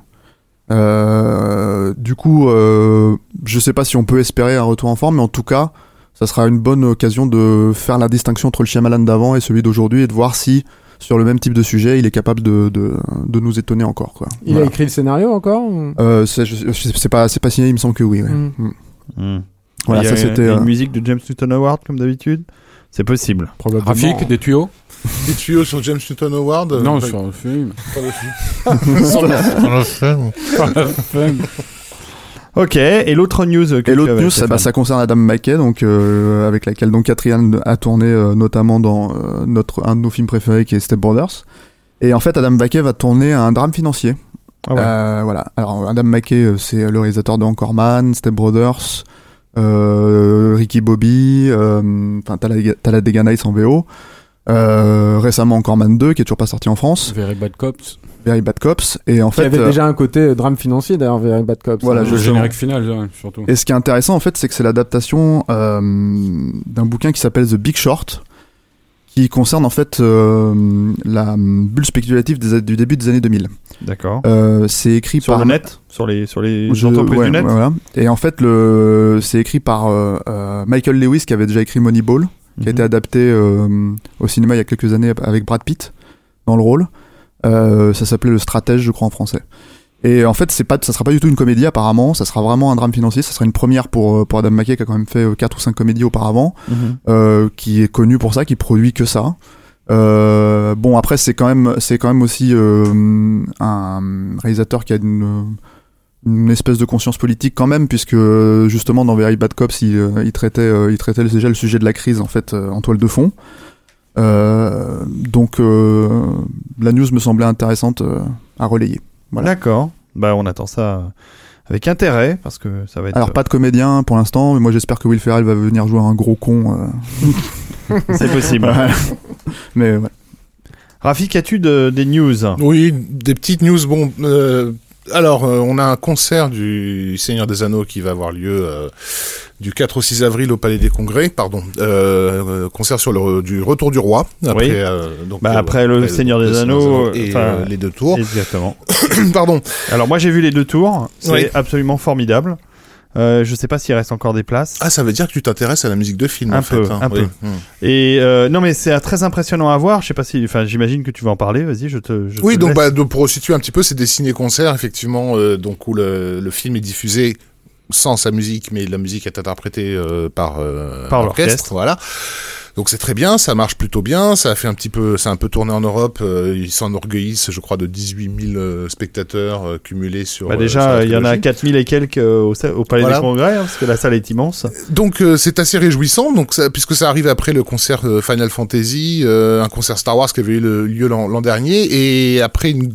Euh, du coup, euh, je sais pas si on peut espérer un retour en forme, mais en tout cas, ça sera une bonne occasion de faire la distinction entre le Shyamalan d'avant et celui d'aujourd'hui et de voir si, sur le même type de sujet, il est capable de, de, de nous étonner encore. Quoi.
Il
Voilà.
a écrit le scénario encore ou-
Euh, c'est pas, c'est pas signé, il me semble que oui. ouais.
Mm.
Mm. Voilà,
Il y
ça
a
c'était.
une
euh,
musique de James Newton Howard comme d'habitude. C'est possible.
Probablement.
Graphique, des tuyaux *laughs*
Des tuyaux sur James Newton Howard euh,
Non, sur le film. *laughs*
pas dessus. *laughs* Sur le film.
Ok, et l'autre news que
Et l'autre news, ça, bah,
Stéphane
ça concerne Adam McKay, donc euh, avec laquelle donc Catherine a tourné euh, notamment dans euh, notre un de nos films préférés qui est Step Brothers. Et en fait, Adam McKay va tourner un drame financier.
Ah ouais.
Euh, voilà. Alors Adam McKay, c'est le réalisateur de Anchorman, Step Brothers, euh, Ricky Bobby, enfin Talladega Nights en VO. Euh, récemment Anchorman 2 qui est toujours pas sorti en France,
Very Bad Cops.
Very Bad Cops et en fait
avait
euh,
déjà un côté euh, drame financier d'ailleurs, Very Bad Cops.
Voilà,
hein.
le générique final, surtout.
Et ce qui est intéressant en fait, c'est que c'est l'adaptation euh, d'un bouquin qui s'appelle The Big Short, qui concerne en fait euh, la bulle spéculative des, du début des années 2000.
D'accord.
Euh, c'est écrit
Sur
par
le net Sur les, sur les
Je-
entreprises
ouais,
du net
voilà. Et en fait, le, c'est écrit par euh, euh, Michael Lewis qui avait déjà écrit Moneyball, qui a été
Mhm.
adapté euh, au cinéma il y a quelques années avec Brad Pitt dans le rôle. Euh, ça s'appelait Le Stratège, je crois en français. Et en fait, c'est pas, ça sera pas du tout une comédie apparemment. Ça sera vraiment un drame financier. Ça sera une première pour euh, pour Adam McKay qui a quand même fait euh, quatre ou cinq comédies auparavant,
Mhm.
euh, qui est connu pour ça, qui produit que ça. Euh, bon après c'est quand même c'est quand même aussi euh, un réalisateur qui a une une espèce de conscience politique quand même puisque justement dans Very Bad Cops il, euh, il traitait euh, il traitait déjà le sujet de la crise en fait euh, en toile de fond Euh, donc euh, la news me semblait intéressante euh, à relayer Voilà.
D'accord. Bah, on attend ça avec intérêt parce que ça va être.
alors pas de comédien pour l'instant mais moi j'espère que Will Ferrell va venir jouer un gros con euh. *laughs*
C'est possible.
Ouais. mais ouais.
Rafik, as-tu de- des news?
Oui, des petites news. Bon, euh, Alors, euh, on a un concert du Seigneur des Anneaux qui va avoir lieu euh, du 4 au 6 avril au Palais des Congrès, pardon. Euh, euh, concert sur le du Retour du Roi. Après,
Oui.
euh, donc,
Bah, après le Seigneur des Anneaux,
et les deux tours.
Exactement. *coughs*
pardon.
Alors moi j'ai vu les deux tours, c'est
Oui.
absolument formidable. Euh, je sais pas s'il reste encore des places.
Ah, ça veut dire que tu t'intéresses à la musique de film,
Un
en fait. hein.
un
Oui.
peu. Et euh, non mais c'est très impressionnant à voir. Je sais pas si, enfin j'imagine que tu vas en parler. Vas-y, je te. Je
Oui,
te
donc
laisse.
bah, donc, pour situer un petit peu, c'est des ciné-concerts, effectivement, euh, donc où le, le film est diffusé sans sa musique, mais la musique est interprétée euh, par, euh,
Par
l'orchestre, voilà. Donc c'est très bien, ça marche plutôt bien, ça a fait un petit peu, ça a un peu tourné en Europe, euh, ils s'enorgueillissent, je crois, de 18 000 euh, spectateurs euh, cumulés sur.
Bah, déjà, il y en a
trilogie.
4000 et quelques au, au Palais
Voilà.
des Congrès, hein, parce que la salle est immense.
Donc c'est assez réjouissant, donc ça, puisque ça arrive après le concert Final Fantasy, un concert Star Wars qui avait eu lieu l'an dernier, et après une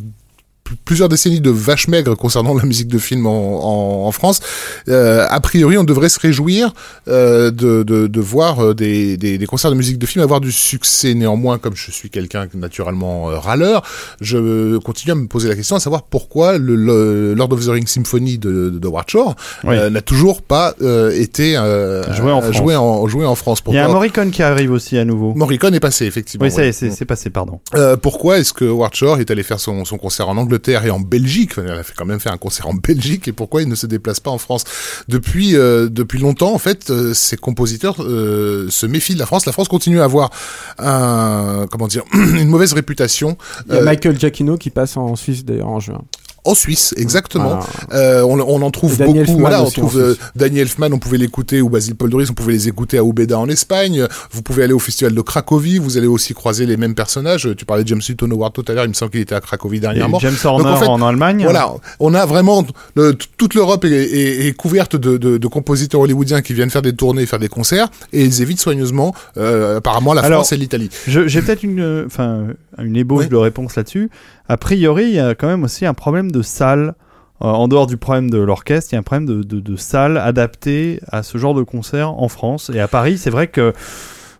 plusieurs décennies de vaches maigres concernant la musique de film en, en, en France, euh, a priori on devrait se réjouir euh, de, de, de voir euh, des, des, des concerts de musique de film avoir du succès. Néanmoins, comme je suis quelqu'un naturellement euh, râleur, je continue à me poser la question à savoir pourquoi le, le Lord of the Rings Symphony de, de Howard Shore
Oui.
euh, n'a toujours pas euh, été euh,
Joué en France.
joué en, joué en France.
Il y a un Morricone qui arrive aussi à nouveau.
Morricone est passé, effectivement.
Oui,
ouais.
c'est c'est passé, pardon.
Euh, pourquoi est-ce que Shore est allé faire son, son concert en Angleterre? Et en Belgique Enfin, Il a fait quand même fait un concert en Belgique et pourquoi il ne se déplace pas en France? Depuis euh, depuis longtemps, en fait, euh, ces compositeurs euh, se méfient de la France. La France continue à avoir un comment dire *clears throat* une mauvaise réputation
Il y a Michael Giacchino qui passe en Suisse d'ailleurs en juin.
En Suisse, exactement.
Voilà.
Euh, on, on en trouve beaucoup.
Elfman
Voilà, on trouve euh. Daniel Elfman, on pouvait l'écouter, ou Basil Paul Doris, on pouvait les écouter à Ubeda en Espagne. Vous pouvez aller au festival de Cracovie, vous allez aussi croiser les mêmes personnages. Tu parlais de James Newton Howard tout à l'heure, il me semble qu'il était à Cracovie
Et
dernièrement.
James Horner
Donc, en fait,
en Allemagne.
Voilà, on a vraiment le- toute l'Europe est, est- est couverte de, de- de compositeurs hollywoodiens qui viennent faire des tournées, faire des concerts, et ils évitent soigneusement, euh, apparemment, la
Alors,
France et l'Italie.
J'ai peut-être une, enfin, une ébauche
Oui.
de réponse là-dessus. A priori, il y a quand même aussi un problème de salle. Euh, en dehors du problème de l'orchestre, il y a un problème de, salle adaptée à ce genre de concert en France. Et à Paris, c'est vrai que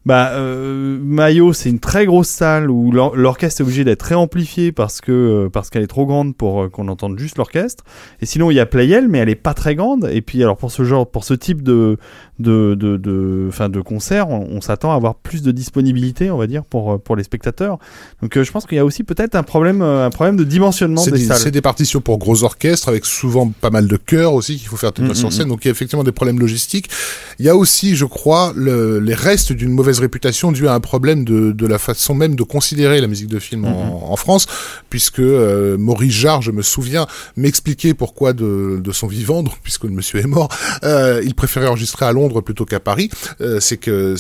bah, euh, Maillot, c'est une très grosse salle où l'or- l'orchestre est obligé d'être réamplifié parce euh, parce qu'elle est trop grande pour qu'on entende juste l'orchestre. Et sinon, il y a Playel, mais elle est pas très grande. Et puis, alors pour ce genre, pour ce type de de de de, enfin, de concert, on, on s'attend à avoir plus de disponibilité, on va dire, pour euh, pour les spectateurs. Donc, euh, je pense qu'il y a aussi peut-être un problème euh, un problème de dimensionnement des
des,
salles.
c'est des partitions pour gros orchestres avec souvent pas mal de chœurs aussi qu'il faut faire tenir
Mm,
sur
mm,
scène. Donc il y a effectivement des problèmes logistiques. Il y a aussi, je crois, le- les restes d'une mauvaise réputation due à un problème de, de la façon même de considérer la musique de film en, en France, puisque euh, Maurice Jarre, je me souviens, m'expliquait pourquoi de, de son vivant, donc puisque le monsieur est mort, euh, il préférait enregistrer à Londres plutôt qu'à Paris. Euh, c'est que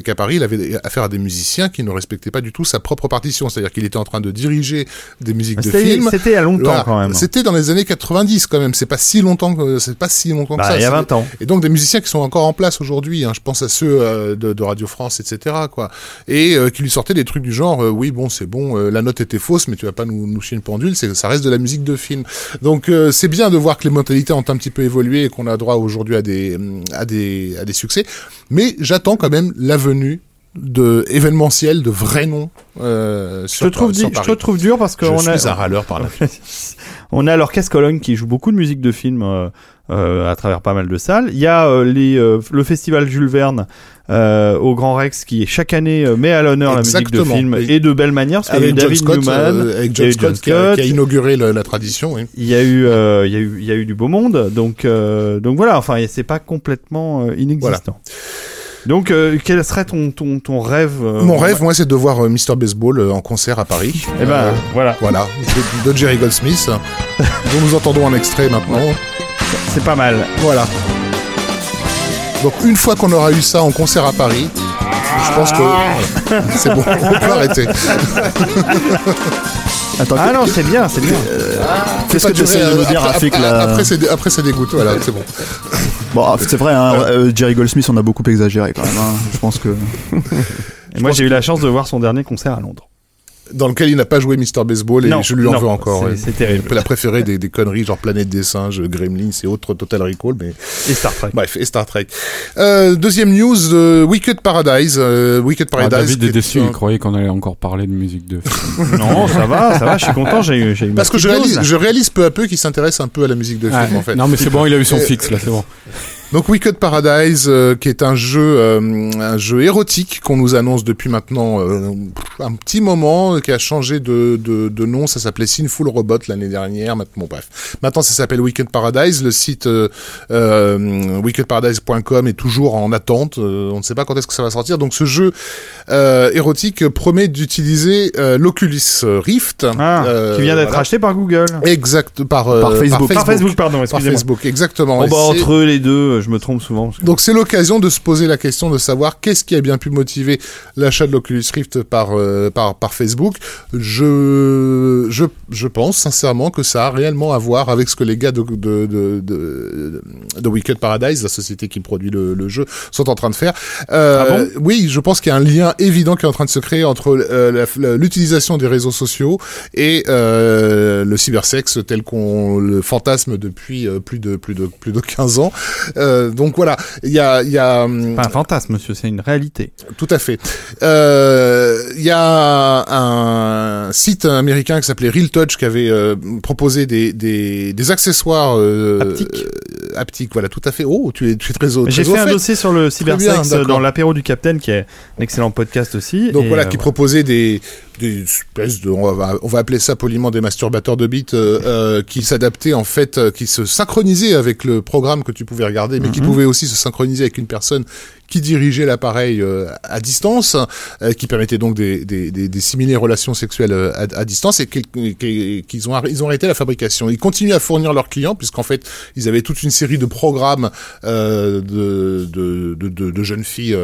qu'à Paris, il avait affaire à des musiciens qui ne respectaient pas du tout sa propre partition, c'est-à-dire qu'il était en train de diriger des musiques de
C'était
film.
c'était a longtemps
Voilà.
quand même.
C'était dans les années 90 quand même. C'est pas si longtemps que c'est pas si longtemps que
Bah,
ça.
il y a
C'est-
20 ans.
Et donc des musiciens qui sont encore en place aujourd'hui. Hein. Je pense à ceux euh, de, de Radio France, etc. Quoi. Et euh, qui lui sortaient des trucs du genre, oui bon c'est bon, la note était fausse, mais tu vas pas nous, nous chier une pendule. Ça reste de la musique de film. Donc c'est bien de voir que les mentalités ont un petit peu évolué et qu'on a droit aujourd'hui à des à des à des succès. Mais j'attends quand même la venue de événementiel de vrais noms. Euh,
Je te trouve, je te trouve dur parce
Je
qu'on a,
suis un râleur par la *laughs*
on a l'orchestre Cologne qui joue beaucoup de musique de film euh, euh, à travers pas mal de salles. Il y a euh, les, euh, le festival Jules Verne euh, au Grand Rex qui chaque année euh, met à l'honneur la musique de film
Et-
et de belle manière parce
avec
David
Scott,
Newman,
avec John Scott, qui, a, qui a
Scott.
inauguré la tradition. Oui.
il y a eu euh, il y a eu il y a eu du beau monde donc euh, donc voilà enfin c'est pas complètement inexistant. Donc euh, quel serait ton ton, ton rêve euh,
Mon rêve, moi, c'est de voir euh, Mr Baseball euh, en concert à Paris.
Eh ben voilà,
voilà, de, de Jerry Goldsmith, *laughs* dont nous entendons un extrait maintenant.
c'est pas mal.
Voilà. Donc une fois qu'on aura eu ça en concert à Paris, je pense que c'est bon, on peut arrêter.
Attends,
Ah non, c'est bien, c'est bien.
qu'est-ce
Pas
que tu essaies
durer,
de me
euh,
dire,
après,
Rafik,
après,
là
après, c'est après c'est dégoûté, voilà, c'est bon.
Bon, ah, c'est vrai, hein, euh, Jerry Goldsmith, on a beaucoup exagéré quand même. hein. Je pense que.
Et moi j'ai eu la chance de voir son dernier concert à Londres.
Dans lequel il n'a pas joué Mr Baseball et
Non,
je lui en
non,
veux encore.
c'est- terrible.
Il a préféré des, des conneries genre Planète des singes, Gremlins et autres Total Recall, mais
Et Star Trek.
bref, et Star Trek. Euh, deuxième news, euh, Wicked Paradise. euh, Wicked
Ah,
Paradise.
David est déçu,
un-
il croyait qu'on allait encore parler de musique de film. *laughs*
Non, ça va, ça va, je suis content, j'ai eu, j'ai
Parce que je réalise,
là.
je réalise peu à peu qu'il s'intéresse un peu à la musique de film
Ouais.
en fait.
Non mais c'est bon, il a eu son
Euh,
fixe là, c'est bon. *laughs*
Donc Wicked Paradise, euh, qui est un jeu, euh, un jeu érotique qu'on nous annonce depuis maintenant euh, un petit moment, qui a changé de, de, de nom. Ça s'appelait Sinful Robot l'année dernière. Maintenant, bon, bref. Maintenant, ça s'appelle Wicked Paradise. Le site euh, euh, wickedparadise.com est toujours en attente. Euh, on ne sait pas quand est-ce que ça va sortir. Donc, ce jeu euh, érotique promet d'utiliser euh, l'Oculus Rift,
Ah,
euh,
qui vient d'être
voilà.
acheté par Google.
exact par euh,
Par Facebook.
Par Facebook, pardon,
Par
excusez-moi.
Facebook, exactement.
Bon, bah, entre eux les deux, je me trompe souvent. parce que-
donc c'est l'occasion de se poser la question de savoir qu'est-ce qui a bien pu motiver l'achat de l'Oculus Rift par, euh, par, par Facebook. Je, je, je pense sincèrement que ça a réellement à voir avec ce que les gars de, de, de, de, de Wicked Paradise, la société qui produit le, le jeu, sont en train de faire. Euh,
Ah bon?
oui, je pense qu'il y a un lien évident qui est en train de se créer entre euh, l'utilisation des réseaux sociaux et le cybersexe tel qu'on le fantasme depuis plus de plus de plus de 15 ans. Euh, donc voilà, il y a y a hum,
Pas un fantasme, monsieur, c'est une réalité.
tout à fait. Euh, Il y a un site américain qui s'appelait Real Touch qui avait euh, proposé des, des, des accessoires
Haptiques.
haptiques. Voilà, tout à fait. Oh, tu es, tu es très au
J'ai
très
fait un
fait.
dossier sur le cybersex dans l'apéro du Capitaine, qui est un excellent podcast aussi.
Donc
et,
voilà, qui proposait des, des espèces de, on va, on va appeler ça poliment des masturbateurs de bits, euh, euh, qui s'adaptaient en fait, euh, qui se synchronisaient avec le programme que tu pouvais regarder, mais qui
Mhm.
pouvaient aussi se synchroniser avec une personne qui dirigeait l'appareil euh, à distance, euh, qui permettait donc des, des, des, des similées relations sexuelles euh, à, à distance et qui- qui- qu'ils ont, ils ont arrêté la fabrication. Ils continuent à fournir leurs clients puisqu'en fait ils avaient toute une série de programmes de, de, de, de, jeunes filles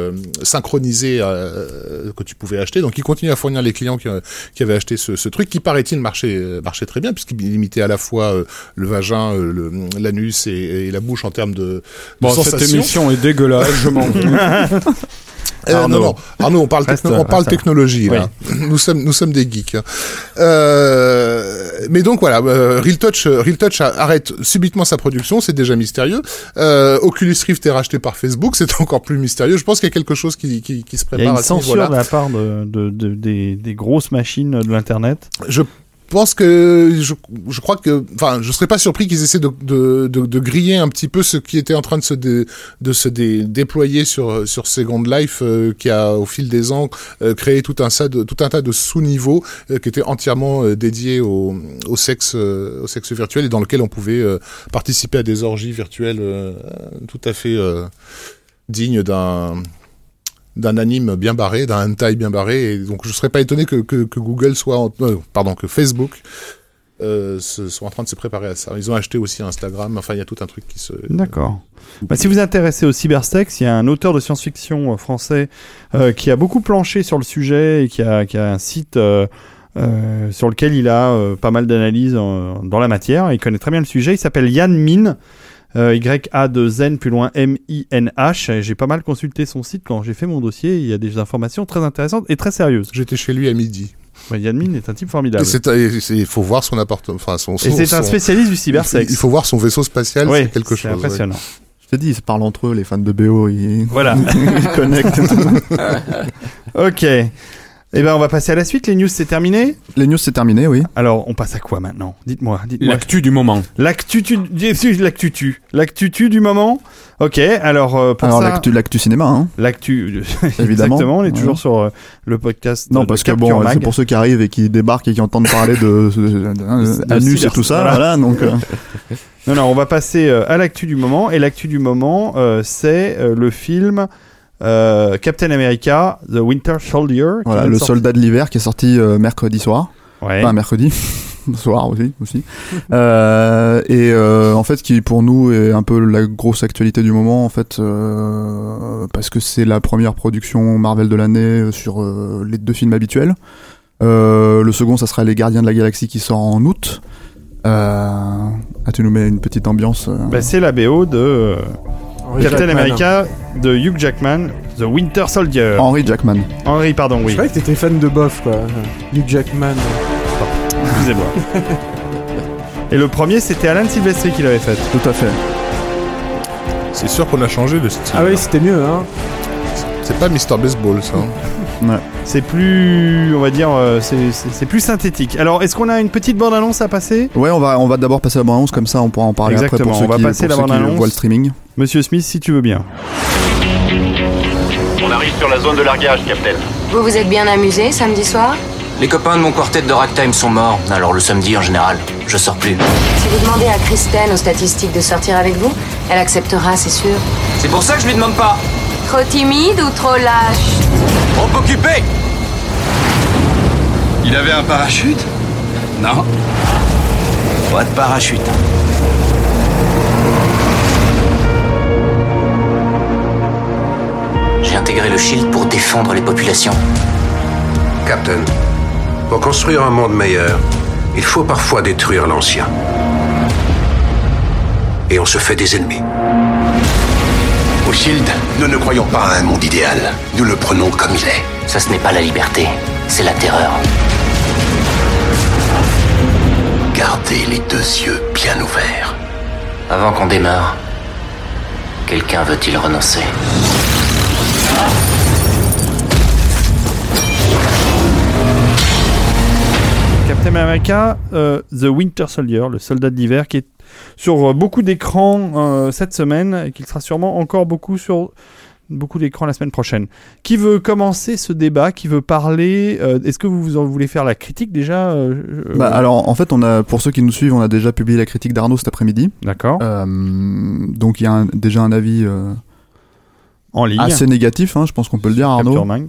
synchronisées que tu pouvais acheter. Donc ils continuent à fournir les clients qui, qui avaient acheté ce, ce truc qui paraît-il marchait, marchait très bien puisqu'il limitait à la fois le vagin, l'anus et, et la bouche en termes de, de
Bon, cette émission est dégueulasse, je m'en. *laughs* *laughs*
Euh,
Arnaud.
non, non, Arnaud, on parle,
Reste-
techno- on parle technologie là. Nous sommes, nous sommes des geeks. hein. Euh, mais donc voilà, euh, Real Touch, euh, Real Touch arrête subitement sa production, c'est déjà mystérieux. Euh, Oculus Rift est racheté par Facebook, c'est encore plus mystérieux. Je pense qu'il y a quelque chose qui, qui, qui se
Il y a
prépare
une
à ce
censure de la part de, de- de- des, des grosses machines de l'internet.
Je pense que je, je crois que enfin je serais pas surpris qu'ils essaient de, de, de, de griller un petit peu ce qui était en train de se dé- de se dé- déployer sur sur Second Life euh, qui a au fil des ans euh, créé tout un tas de tout un tas de sous-niveaux euh, qui étaient entièrement dédiés au, au sexe au sexe virtuel et dans lequel on pouvait participer à des orgies virtuelles tout à fait dignes d'un d'un anime bien barré, d'un hentai bien barré, et donc je serais pas étonné que, que, que Google soit, en- euh, pardon, que Facebook euh, se, en train de se préparer à ça. Ils ont acheté aussi Instagram, enfin il y a tout un truc qui se...
D'accord. Bah, si vous vous intéressez au cybersex, il y a un auteur de science-fiction euh, français euh, qui a beaucoup planché sur le sujet et qui a, qui a un site euh, euh, sur lequel il a euh, pas mal d'analyses dans la matière. Il connaît très bien le sujet. Il s'appelle Yann Min. Euh, Y-A de Zen, plus loin M-I-N-H. Et J'ai pas mal consulté son site quand j'ai fait mon dossier. Il y a des informations très intéressantes et très sérieuses.
J'étais chez lui à midi.
Ouais, Yann Min est un type
Et
formidable.
et Il faut voir son appartement, enfin son...
Et
son-
c'est un spécialiste du
il
cybersex.
faut voir son vaisseau spatial,
Ouais,
c'est quelque
c'est
chose. ouais.
impressionnant.
Je t'ai dit, ils se parlent entre eux, les fans de BO, ils,
Voilà. *laughs*
ils connectent. et *laughs*
ok. Eh ben, on va passer à la suite. Les news, c'est terminé?
Les news, c'est terminé, oui.
Alors, on passe à quoi maintenant? Dites-moi, dites-moi.
L'actu du moment.
L'actu, tu- l'actu, tu- l'actu tu du moment? Ok, alors euh, pour
Alors,
ça,
l'actu, l'actu cinéma, hein.
l'actu, *laughs*
Évidemment.
exactement. On est
Ouais.
toujours sur euh, le podcast.
Non,
de
parce que
Capture
bon, c'est pour ceux qui arrivent et qui débarquent et qui entendent parler de, *laughs* de, de-
De
anus et tout ça,
voilà.
voilà, donc, euh,
Non, non, on va passer euh, à l'actu du moment. Et l'actu du moment, euh, c'est euh, le film euh, Captain America, The Winter Soldier.
voilà, le soldat de l'hiver qui est sorti euh, mercredi soir.
Ouais.
Enfin, mercredi. *laughs* soir aussi, aussi. Euh, et en fait, qui pour nous est un peu la grosse actualité du moment, en fait, parce que c'est la première production Marvel de l'année sur les deux films habituels. Le second, ça sera Les Gardiens de la Galaxie qui sort en août. Euh, ah, tu nous mets une petite ambiance.
Bah, c'est la BO de.
Henry
Captain
Jackman.
America de Hugh Jackman, The Winter Soldier.
Henry Jackman.
Henry, pardon,
Je
oui.
croyais que t'étais fan de Boff, quoi. Hugh Jackman.
Excusez-moi. *laughs* Et le premier, c'était Alan Silvestri qui l'avait fait.
Tout à fait.
C'est sûr qu'on a changé le style.
Ah oui, c'était mieux, hein.
C'est pas Mr. Baseball, ça. hein. *laughs*
C'est plus, on va dire, euh, c'est- c'est c'est plus synthétique. Alors, est-ce qu'on a une petite bande-annonce à passer?
Ouais, on va, on va d'abord passer la bande-annonce, comme ça on pourra en parler après
Exactement,
pour ceux
on va
qui,
passer
pour
la
ceux qui
bande-annonce.
voient le streaming.
Monsieur Smith, si tu veux bien.
On arrive sur la zone de largage, Captain.
Vous vous êtes bien amusé samedi soir
Les copains de mon quartet de ragtime sont morts, alors le samedi en général, je sors plus.
Si vous demandez à Kristen aux statistiques de sortir avec vous, elle acceptera, c'est sûr.
C'est pour ça que je lui demande pas.
Trop timide ou trop lâche
Trop occupé
Il avait un parachute? Non. Pas de parachute.
J'ai intégré le Shield pour défendre les populations.
Captain, pour construire un monde meilleur, il faut parfois détruire l'ancien. Et on se fait des ennemis.
Au Shield, nous ne croyons pas à un monde idéal. Nous le prenons comme il est.
Ça, ce n'est pas la liberté, c'est la terreur.
Gardez les deux yeux bien ouverts.
Avant qu'on démarre, quelqu'un veut-il renoncer?
Captain America, euh, The Winter Soldier, le soldat d'hiver, qui est sur euh, beaucoup d'écrans euh, cette semaine et qui sera sûrement encore beaucoup sur beaucoup d'écrans la semaine prochaine. Qui veut commencer ce débat Qui veut parler Euh, Est-ce que vous, vous en voulez faire la critique déjà euh, euh,
Bah, alors en fait, on a, pour ceux qui nous suivent, on a déjà publié la critique d'Arnaud cet après-midi.
D'accord.
Donc il y a un- déjà un avis
en ligne.
assez négatif, hein, je pense qu'on peut le dire, Arnaud.
Capture.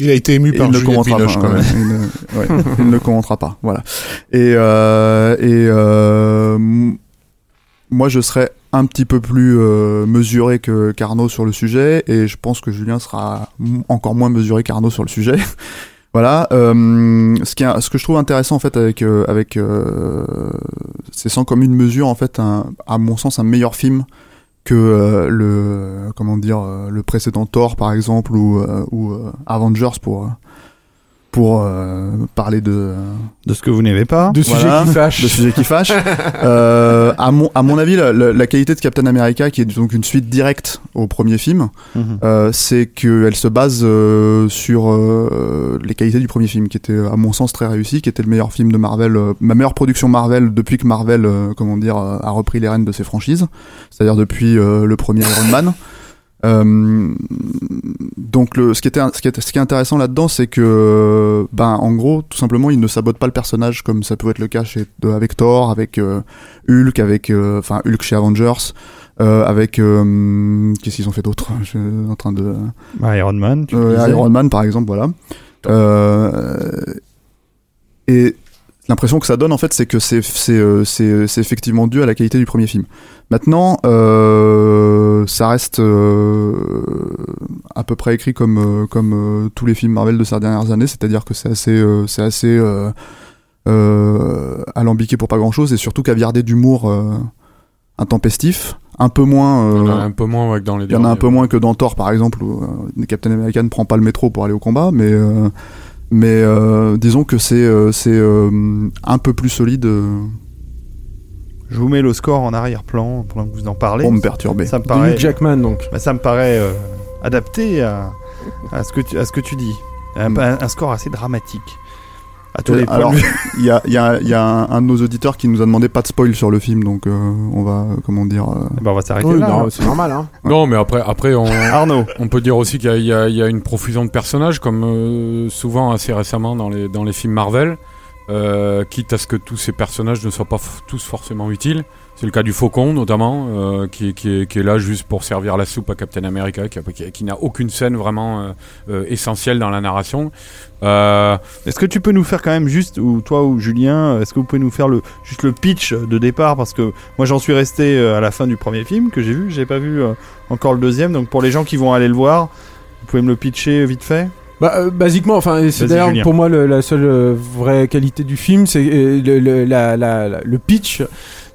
Il a été ému par
il ne
Juliette
commentera
Binoche,
pas.
quand
ouais,
même. *laughs*
il, ne, ouais, il ne commentera pas. Voilà. Et, euh, et euh, moi, je serais un petit peu plus euh, mesuré que qu'Arnaud sur le sujet, et je pense que Julien sera encore moins mesuré qu'Arnaud sur le sujet. *laughs* voilà. ce, qui est- ce que je trouve intéressant en fait avec avec c'est sans commune mesure en fait un, à mon sens un meilleur film que euh, le comment dire euh, le précédent Thor par exemple ou euh, ou Avengers pour pour euh, parler de
De ce que vous n'aimez pas.
De sujets
Voilà,
qui fâchent.
de sujets qui fâchent. *laughs* Euh, à mon à mon avis, la, qualité de Captain America, qui est donc une suite directe au premier film,
Mhm.
euh, c'est qu'elle se base euh, sur les qualités du premier film, qui était à mon sens très réussi, qui était le meilleur film de Marvel, ma meilleure production Marvel depuis que Marvel, comment dire, a repris les rênes de ses franchises, c'est-à-dire depuis le premier Iron Man. Euh, donc le, ce qui était ce qui est, ce qui est intéressant là-dedans, c'est que ben en gros tout simplement il ne sabote pas le personnage comme ça peut être le cas chez de, avec Thor, avec euh, Hulk, avec euh, enfin Hulk chez Avengers, avec qu'est-ce qu'ils ont fait d'autre? Je suis en train de
Bah, Iron Man, tu.
Iron Man par exemple voilà. Et l'impression que ça donne en fait c'est que c'est c'est euh, c'est c'est effectivement dû à la qualité du premier film. Maintenant euh, ça reste euh, à peu près écrit comme euh, comme euh, tous les films Marvel de ces dernières années, c'est-à-dire que c'est assez euh, c'est assez euh, euh, alambiqué pour pas grand-chose et surtout caviardé d'humour euh, intempestif, un peu moins
Il y en a
euh,
un peu moins ouais, que dans les
il y en a un peu moins que dans Thor par exemple où euh, Captain America ne prend pas le métro pour aller au combat, mais euh, mais euh, disons que c'est euh, c'est euh, un peu plus solide
Je vous mets le score en arrière-plan pendant que vous en parlez.
pour me perturber.
Ça me paraît,
Jackman, donc.
bah, ça me paraît euh, adapté à, à, ce que tu, à ce que tu dis. Un,
Mm.
un- un score assez dramatique. À tous
Euh,
les points
alors,
de vue.
il y a, il y a, il y a un, un de nos auditeurs qui nous a demandé pas de spoil sur le film, donc euh, on va comment dire. euh,
Eh ben, on va s'arrêter
Oui,
là. hein.
c'est normal, hein.
Non, mais après, après on,
Arnaud.
on peut dire aussi qu'il y, a- y une profusion de personnages, comme euh, souvent assez récemment dans les, dans les films Marvel, euh, quitte à ce que tous ces personnages ne soient pas tous forcément utiles. C'est le cas du Faucon, notamment, euh, qui, est- qui, est, qui est là juste pour servir la soupe à Captain America, qui, a- qui- qui n'a aucune scène vraiment euh, euh, essentielle dans la narration. Euh,
Est-ce que tu peux nous faire quand même juste, ou toi ou Julien, est-ce que vous pouvez nous faire le, juste le pitch de départ? Parce que moi j'en suis resté euh, à la fin du premier film que j'ai vu, j'ai pas vu euh, encore le deuxième, donc pour les gens qui vont aller le voir, vous pouvez me le pitcher vite fait?
Bah, euh, basiquement, enfin, c'est d'ailleurs pour moi le- la seule euh, vraie qualité du film, c'est euh, le, le, la- la- la- le pitch.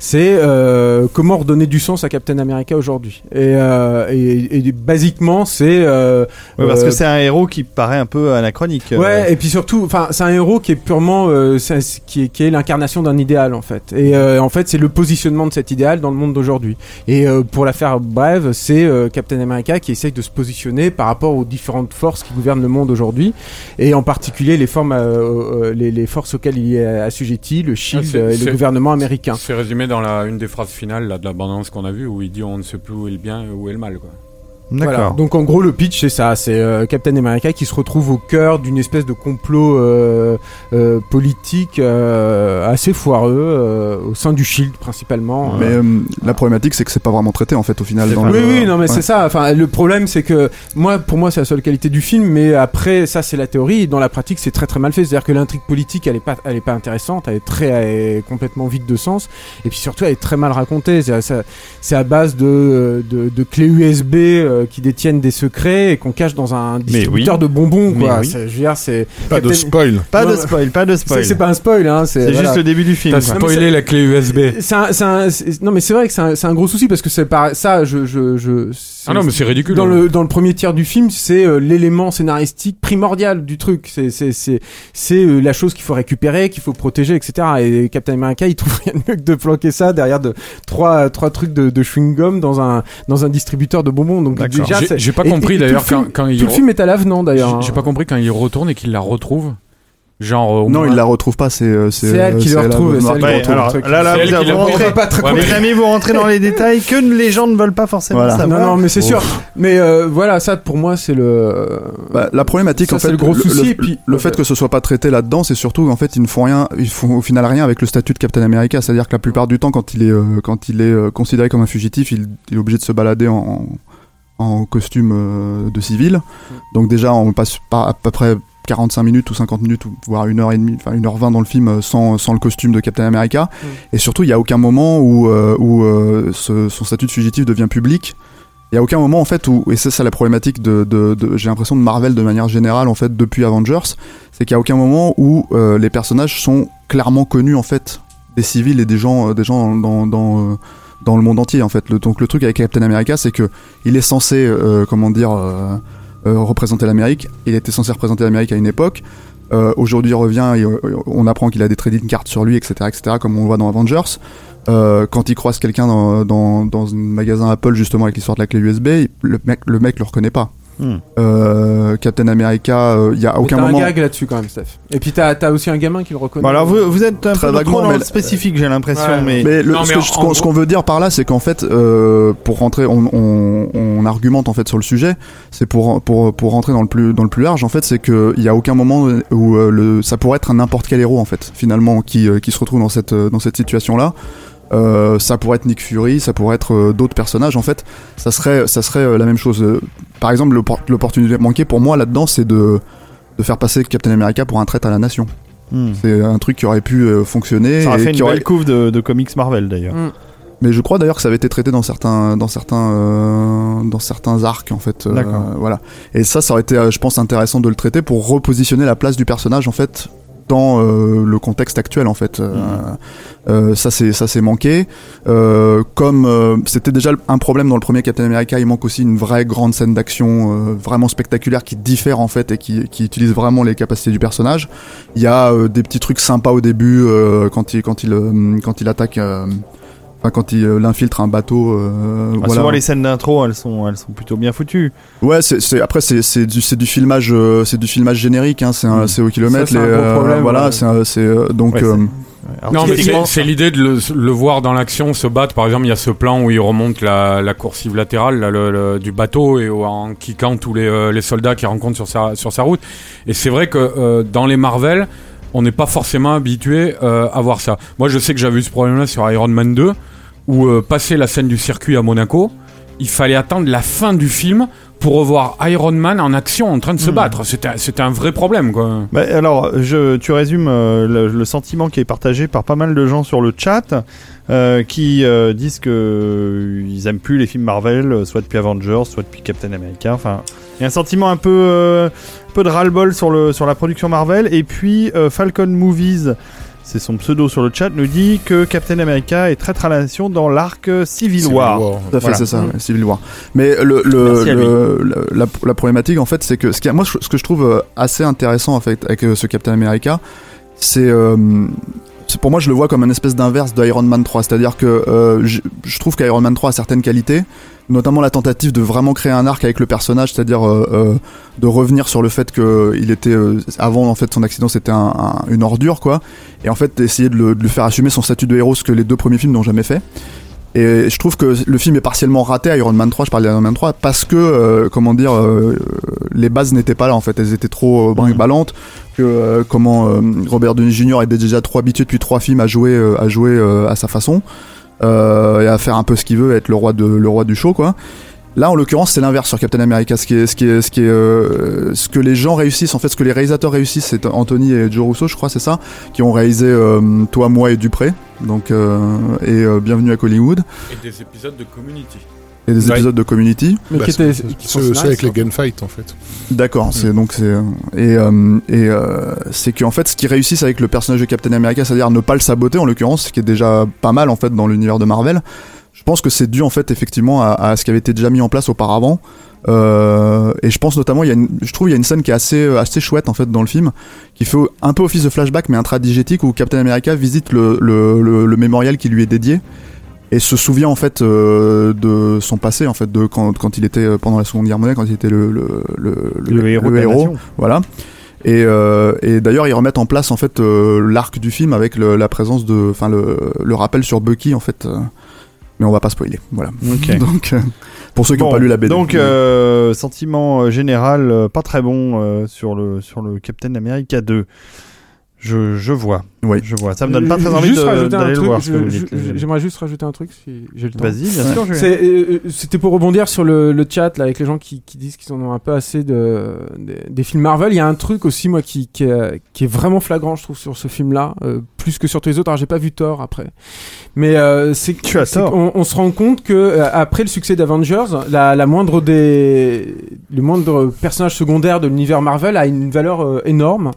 C'est euh, comment redonner du sens à Captain America aujourd'hui. Et, euh, et, et basiquement, c'est euh,
Ouais, parce
euh,
que c'est un héros qui paraît un peu anachronique. euh.
Ouais, et puis surtout, enfin, c'est un héros qui est purement, euh, qui est, qui est l'incarnation d'un idéal en fait. Et euh, en fait, c'est le positionnement de cet idéal dans le monde d'aujourd'hui. Et euh, pour la faire brève, c'est euh, Captain America qui essaye de se positionner par rapport aux différentes forces qui gouvernent le monde aujourd'hui, et en particulier les formes, euh, euh, les, les forces auxquelles il est assujetti, le Shield
Ah,
euh, et le gouvernement américain.
C'est résumé dans une des phrases finales là, de l'abondance qu'on a vue où il dit on ne sait plus où est le bien et où est le mal. Quoi.
Voilà. Donc en gros le pitch c'est ça, c'est euh, Captain America qui se retrouve au cœur d'une espèce de complot euh, euh, politique euh, assez foireux euh, au sein du Shield principalement.
Mais
Euh,
la problématique, c'est que c'est pas vraiment traité en fait au final. Dans
oui,
le-
oui, non, mais
Ouais.
c'est ça. Enfin, le problème, c'est que moi, pour moi, c'est la seule qualité du film, mais après, ça, c'est la théorie. Et dans la pratique, c'est très très mal fait. C'est-à-dire que l'intrigue politique, elle est pas, elle est pas intéressante. Elle est très, elle est complètement vide de sens. Et puis surtout, elle est très mal racontée. C'est à base de, de, de clés USB euh, qui détiennent des secrets et qu'on cache dans un distributeur de bonbons, quoi.
Oui.
C'est- Je veux dire, c'est
Pas de spoil.
Pas de spoil, pas de spoil.
C'est, pas un spoil, hein. C'est, voilà.
juste le début du film.
T'as spoilé la clé USB.
C'est un, c'est un- non mais c'est vrai que c'est un, gros souci parce que c'est pas ça je je je
Ah non, mais c'est ridicule.
dans
hein.
le dans le premier tiers du film c'est euh, l'élément scénaristique primordial du truc c'est c'est c'est c'est euh, la chose qu'il faut récupérer qu'il faut protéger etc et Captain America il trouve *laughs* rien de mieux que de planquer ça derrière de trois trois trucs de, de chewing gum dans un dans un distributeur de bonbons donc. Déjà
J'ai- pas compris, d'ailleurs, quand- quand il
tout le film est à l'avenant d'ailleurs
J'ai j'ai pas compris quand il retourne et qu'il la retrouve. Genre.
Non,
moins-
il la retrouve pas. C'est euh,
C'est elle qui le
elle,
retrouve,
euh,
c'est elle qui
Ouais,
retrouve
alors,
le truc.
là, là, vous, rentrez,
pas très
Ouais, mais-
aimez vous rentrer dans les détails que les gens ne veulent pas forcément
Voilà.
savoir.
non non mais c'est sûr mais euh, voilà ça pour moi c'est le
Bah, la problématique
Ça,
en
c'est
fait,
le gros souci,
le,
et puis-
le fait que ce soit pas traité là-dedans, c'est surtout en fait ils ne font rien, ils font au final rien avec le statut de Captain America. C'est-à-dire que la plupart du temps, quand il est euh, quand il est euh, considéré comme un fugitif, il, il est obligé de se balader en, en costume euh, de civil. Donc déjà, on passe par à peu près 45 minutes ou 50 minutes, voire une heure et demie, enfin une heure 20 dans le film euh, sans, sans le costume de Captain America. Et surtout, il y a aucun moment où, euh, où euh, ce- son statut de fugitif devient public. Il y a aucun moment en fait où, et c'est ça la problématique de, de, de- j'ai l'impression de Marvel de manière générale en fait depuis Avengers, c'est qu'il y a aucun moment où euh, les personnages sont clairement connus en fait des civils et des gens, des gens dans, dans, dans le monde entier en fait. Le, donc le truc avec Captain America, c'est que il est censé, euh, comment dire, euh, euh, représenter l'Amérique. Il était censé représenter l'Amérique à une époque. Aujourd'hui, il revient et on apprend qu'il a des trading cards sur lui, etc., etc., comme on le voit dans Avengers. Quand il croise quelqu'un dans, dans, dans un magasin Apple, justement, avec l'histoire de la clé USB, le mec, le mec le reconnaît pas.
Hmm.
Euh, Captain America, euh, il y a
Mais
aucun
t'as
moment.
un gag là-dessus quand même, Steph. Et puis t'as as aussi un gamin qui le reconnaît.
Bon, alors vous, vous êtes un
Très
peu trop dans le spécifique, j'ai l'impression,
Ouais.
mais,
Mais le-
Non,
ce
mais
ce qu'on qu'on veut dire par là, c'est qu'en fait, euh, pour rentrer, on, on, on argumente en fait sur le sujet. C'est pour pour pour rentrer dans le plus dans le plus large. En fait, c'est que il y a aucun moment où euh, le ça pourrait être un n'importe quel héros en fait, finalement, qui euh, qui se retrouve dans cette euh, dans cette situation là. Euh, ça pourrait être Nick Fury, ça pourrait être euh, d'autres personnages. En fait, ça serait ça serait euh, la même chose. Par exemple, l'oppor- l'opportunité manquée pour moi là-dedans, c'est de de faire passer Captain America pour un traître à la nation.
Hmm.
C'est un truc qui aurait pu euh, fonctionner.
ça aurait
et
fait
qui
une
aurait-
belle couve de, de comics Marvel d'ailleurs.
Mm.
mais je crois d'ailleurs que ça avait été traité dans certains, dans certains, euh, dans certains arcs en fait. euh,
D'accord.
voilà. Et ça, ça aurait été, je pense, intéressant de le traiter pour repositionner la place du personnage en fait dans euh, le contexte actuel en fait. Euh, euh, ça c'est ça c'est manqué. Euh, comme euh, c'était déjà un problème dans le premier Captain America, il manque aussi une vraie grande scène d'action euh, vraiment spectaculaire qui diffère en fait et qui, qui utilise vraiment les capacités du personnage. Il y a euh, des petits trucs sympas au début euh, quand il quand il euh, quand il attaque. Enfin, quand il euh, infiltre un bateau, euh,
Ah,
voilà.
Souvent les scènes d'intro, elles sont, elles sont plutôt bien foutues.
Ouais, c'est, c'est après c'est, c'est du c'est du filmage euh, c'est du filmage générique hein, c'est
Mm.
c'est au kilomètre
Ça, c'est un
les, euh,
problème,
voilà
ouais.
c'est euh, donc
Ouais,
euh,
Non, mais c'est l'idée de le, le voir dans l'action se battre. Par exemple, il y a ce plan où il remonte la, la coursive latérale là, le- le- du bateau et en kickant tous les, euh, les soldats qu'il rencontre sur sa, sur sa route. Et c'est vrai que euh, dans les Marvel, on n'est pas forcément habitué euh, à voir ça. Moi, je sais que j'avais eu ce problème-là sur Iron Man 2, où euh, passer la scène du circuit à Monaco, il fallait attendre la fin du film pour revoir Iron Man en action en train de se
Hmm.
battre. C'était un vrai problème, quoi.
Bah, alors, je, tu résumes euh, le, le sentiment qui est partagé par pas mal de gens sur le chat euh, qui euh, disent que euh, ils aiment plus les films Marvel, euh, soit depuis Avengers, soit depuis Captain America. Enfin, il y a un sentiment un peu, euh, un peu de ras-le-bol sur, le, sur la production Marvel. Et puis, euh, Falcon Movies c'est son pseudo sur le chat, nous dit que Captain America est très tradition dans l'arc Civil War.
Tout à fait,
Voilà.
c'est ça, ouais, Civil War. Mais le,
à
la, la problématique, en fait, c'est que ce, qui, moi, ce que je trouve euh, assez intéressant en fait, avec euh, ce Captain America, c'est. euh, c'est- pour moi, je le vois comme un espèce d'inverse d'Iron Man 3. C'est-à-dire que euh, je, je trouve qu'Iron Man 3 a certaines qualités, notamment la tentative de vraiment créer un arc avec le personnage, c'est-à-dire euh, euh, de revenir sur le fait que il était euh, avant en fait son accident c'était un- un- une ordure quoi, et en fait essayer de le, faire assumer son statut de héros, ce que les deux premiers films n'ont jamais fait. Et je trouve que le film est partiellement raté, Iron Man 3, je parle d'Iron Man 3, parce que, comment dire, les bases n'étaient pas là en fait, elles étaient trop brinque-ballantes, que comment Robert Downey Jr. était déjà trop habitué depuis trois films à jouer, à, jouer à sa façon, euh, et à faire un peu ce qu'il veut, être le roi, de, le roi du show quoi. Là, en l'occurrence, c'est l'inverse sur Captain America. Ce qui est, ce qui ce qui est, euh, ce que les gens réussissent, en fait, ce que les réalisateurs réussissent, c'est Anthony et Joe Russo, je crois, c'est ça, qui ont réalisé euh, Toi, moi et Dupré. Donc, et Bienvenue à Hollywood
Et des épisodes de Community.
Et des
Ouais.
épisodes de Community.
Mais
Bah,
qui
c'est-
qui sont
avec les gunfights en fait.
D'accord, c'est donc c'est euh, et euh, et euh, c'est qu'en fait ce qu'ils réussissent avec le personnage de Captain America, c'est-à-dire ne pas le saboter en l'occurrence, ce qui est déjà pas mal en fait dans l'univers de Marvel. Je pense que c'est dû en fait effectivement à, à ce qui avait été déjà mis en place auparavant. Euh, et je pense notamment, il y a une, je trouve il y a une scène qui est assez euh, assez chouette en fait dans le film, qui fait un peu office de flashback mais intradigétique où Captain America visite le le, le, le mémorial qui lui est dédié et se souvient en fait euh, de son passé en fait de quand, quand il était euh, pendant la Seconde Guerre mondiale quand il était le le, le,
Le héros de la nation.
voilà et, euh, et d'ailleurs ils remettent en place en fait euh, l'arc du film avec le- la présence de enfin le, le rappel sur Bucky en fait euh, mais on va pas spoiler voilà
Ok. *laughs*
donc euh, pour ceux qui n'ont
Bon,
pas lu la BD
Donc, sentiment général, pas très bon sur, le, sur le Captain America 2. Je, je vois.
Oui.
Je vois. Ça me donne pas très
Euh,
envie de- d'aller le voir.
J'aimerais juste rajouter un truc si j'ai le temps.
Vas-y, bien sûr.
Euh, euh, C'était pour rebondir sur le, le chat là, avec les gens qui, qui disent qu'ils en ont un peu assez de, des, des films Marvel. Il y a un truc aussi moi qui, qui, est, qui est vraiment flagrant je trouve sur ce film-là, euh, plus que sur tous les autres. Alors j'ai pas vu Thor après, mais euh, c'est
Tu as
c'est
tort.
qu'on- on se rend compte que euh, après le succès d'Avengers, la, la moindre des le moindre personnage secondaire de l'univers Marvel a une valeur euh, énorme.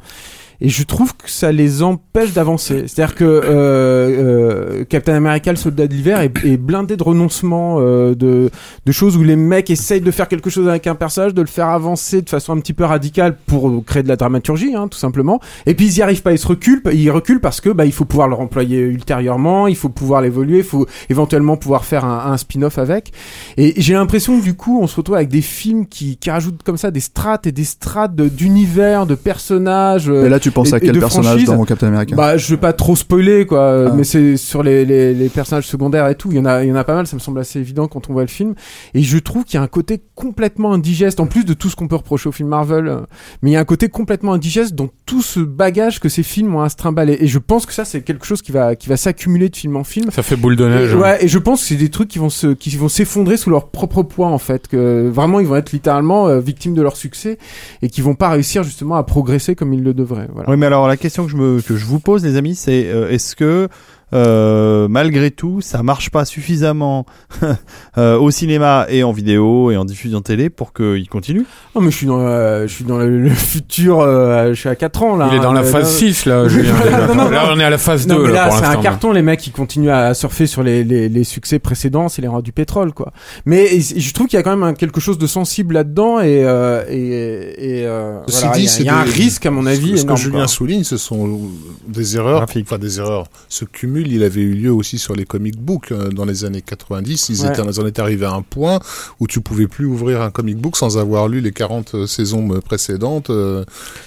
Et je trouve que ça les empêche d'avancer. C'est-à-dire que euh, euh, Captain America, le soldat de l'hiver, est, est blindé de renoncements, euh, de, de choses où les mecs essayent de faire quelque chose avec un personnage, de le faire avancer de façon un petit peu radicale pour créer de la dramaturgie, hein, tout simplement. Et puis ils y arrivent pas, ils se reculent, ils reculent parce que bah il faut pouvoir le remployer ultérieurement, il faut pouvoir l'évoluer, il faut éventuellement pouvoir faire un, un spin-off avec. Et j'ai l'impression que du coup, on se retrouve avec des films qui, qui rajoutent comme ça des strates et des strates d'univers, de personnages. euh,
tu penses
et-
à quel personnage dans Captain America?
Bah, je veux pas trop spoiler, quoi,
Ah.
mais c'est sur les, les, les personnages secondaires et tout. Il y en a, il y en a pas mal, ça me semble assez évident quand on voit le film. Et je trouve qu'il y a un côté complètement indigeste, en plus de tout ce qu'on peut reprocher au film Marvel, euh, mais il y a un côté complètement indigeste dans tout ce bagage que ces films ont à se trimballer. Et je pense que ça, c'est quelque chose qui va, qui va s'accumuler de film en film.
Ça fait boule de neige.
Et, ouais, et je pense que c'est des trucs qui vont se, qui vont s'effondrer sous leur propre poids en fait, que vraiment ils vont être littéralement euh, victimes de leur succès et qui vont pas réussir justement à progresser comme ils le devraient.
Oui, mais alors la question que je, me, que je vous pose, les amis, c'est euh, est-ce que euh, malgré tout, ça marche pas suffisamment *laughs* euh, au cinéma et en vidéo et en diffusion télé pour qu'il continue
Non mais je suis dans, euh, je suis dans le, le futur, euh, je suis à 4 ans là.
Il est dans
hein,
la phase
non-
6 là, *laughs* Julien.
Non, non,
Là, on est à la phase
Non,
2
mais
là,
c'est un carton, les mecs qui continuent à surfer sur les, les, les succès précédents, c'est les rois du pétrole, quoi. Mais et- je trouve qu'il y a quand même un- quelque chose de sensible là-dedans et, euh, et, et euh,
Ceci
voilà,
dit,
il y a- y un risque à mon avis.
Ce que
énorme,
Julien
quoi.
souligne, ce sont des erreurs, enfin des erreurs. Ce cumul, il avait eu lieu aussi sur les comic books euh, dans les années 90. Ils,
Ouais.
étaient, ils en étaient arrivés à un point où tu pouvais plus ouvrir un comic book sans avoir lu les 40 euh, saisons euh, précédentes, euh,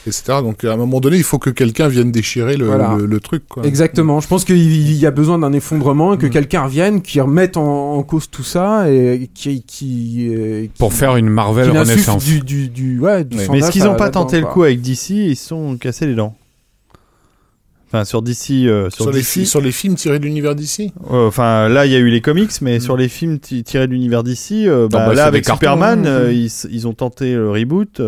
etc. Donc à un moment donné, il faut que quelqu'un vienne déchirer le,
Voilà.
le, le truc. Quoi.
Exactement. Je pense qu'il il y a besoin d'un effondrement et que
Mm.
quelqu'un revienne, qui remette en, en cause tout ça et qui, qui, euh, qui-
Pour faire une Marvel Renaissance.
Du, du, du, ouais, du
Ouais.
sang
Mais est-ce qu'ils
à-
ont pas tenté le coup avec DC Ils se sont cassés les dents. Enfin, sur DC. euh, sur
Sur, les,
DC
sur les films tirés de l'univers d'ici
euh, Enfin, là, il y a eu les comics, mais sur les films ti- tirés de l'univers d'ici, euh, bah,
bah,
là, avec
cartons,
Superman,
hein.
euh, ils, ils ont tenté le reboot.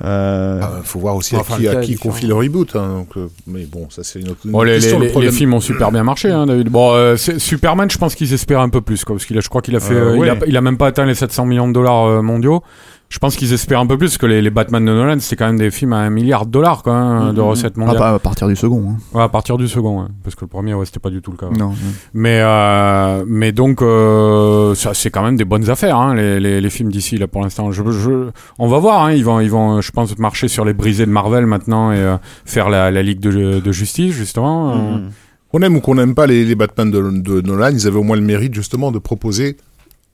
Ah, faut voir aussi
Enfin,
à qui, à qui confie le reboot. hein, donc, euh, mais bon, ça c'est une autre une
Bon, les,
question.
les-
Le
films ont super bien marché, hein, David. Bon, euh, c'est- Superman, je pense qu'ils espéraient un peu plus, quoi, parce qu'il a, je crois qu'il a fait, il, a,
ouais.
il a même pas atteint les 700 millions de dollars euh, mondiaux. Je pense qu'ils espèrent un peu plus parce que les, les Batman de Nolan, c'était quand même des films à un milliard de dollars quand même, de
Mhm.
recettes
Ah,
mondiales.
pas à partir du second. hein.
Ouais, à partir du second, ouais. parce que le premier, ouais, c'était pas du tout le cas. ouais.
Non.
Mais euh, mais donc euh, ça c'est quand même des bonnes affaires hein, les, les, les films d'ici là pour l'instant. Je, je on va voir hein, ils vont ils vont je pense marcher sur les brisés de Marvel maintenant et euh, faire la, la ligue de, de justice justement.
Mhm.
euh.
On aime ou qu'on n'aime pas les, les Batman de, de Nolan, ils avaient au moins le mérite justement de proposer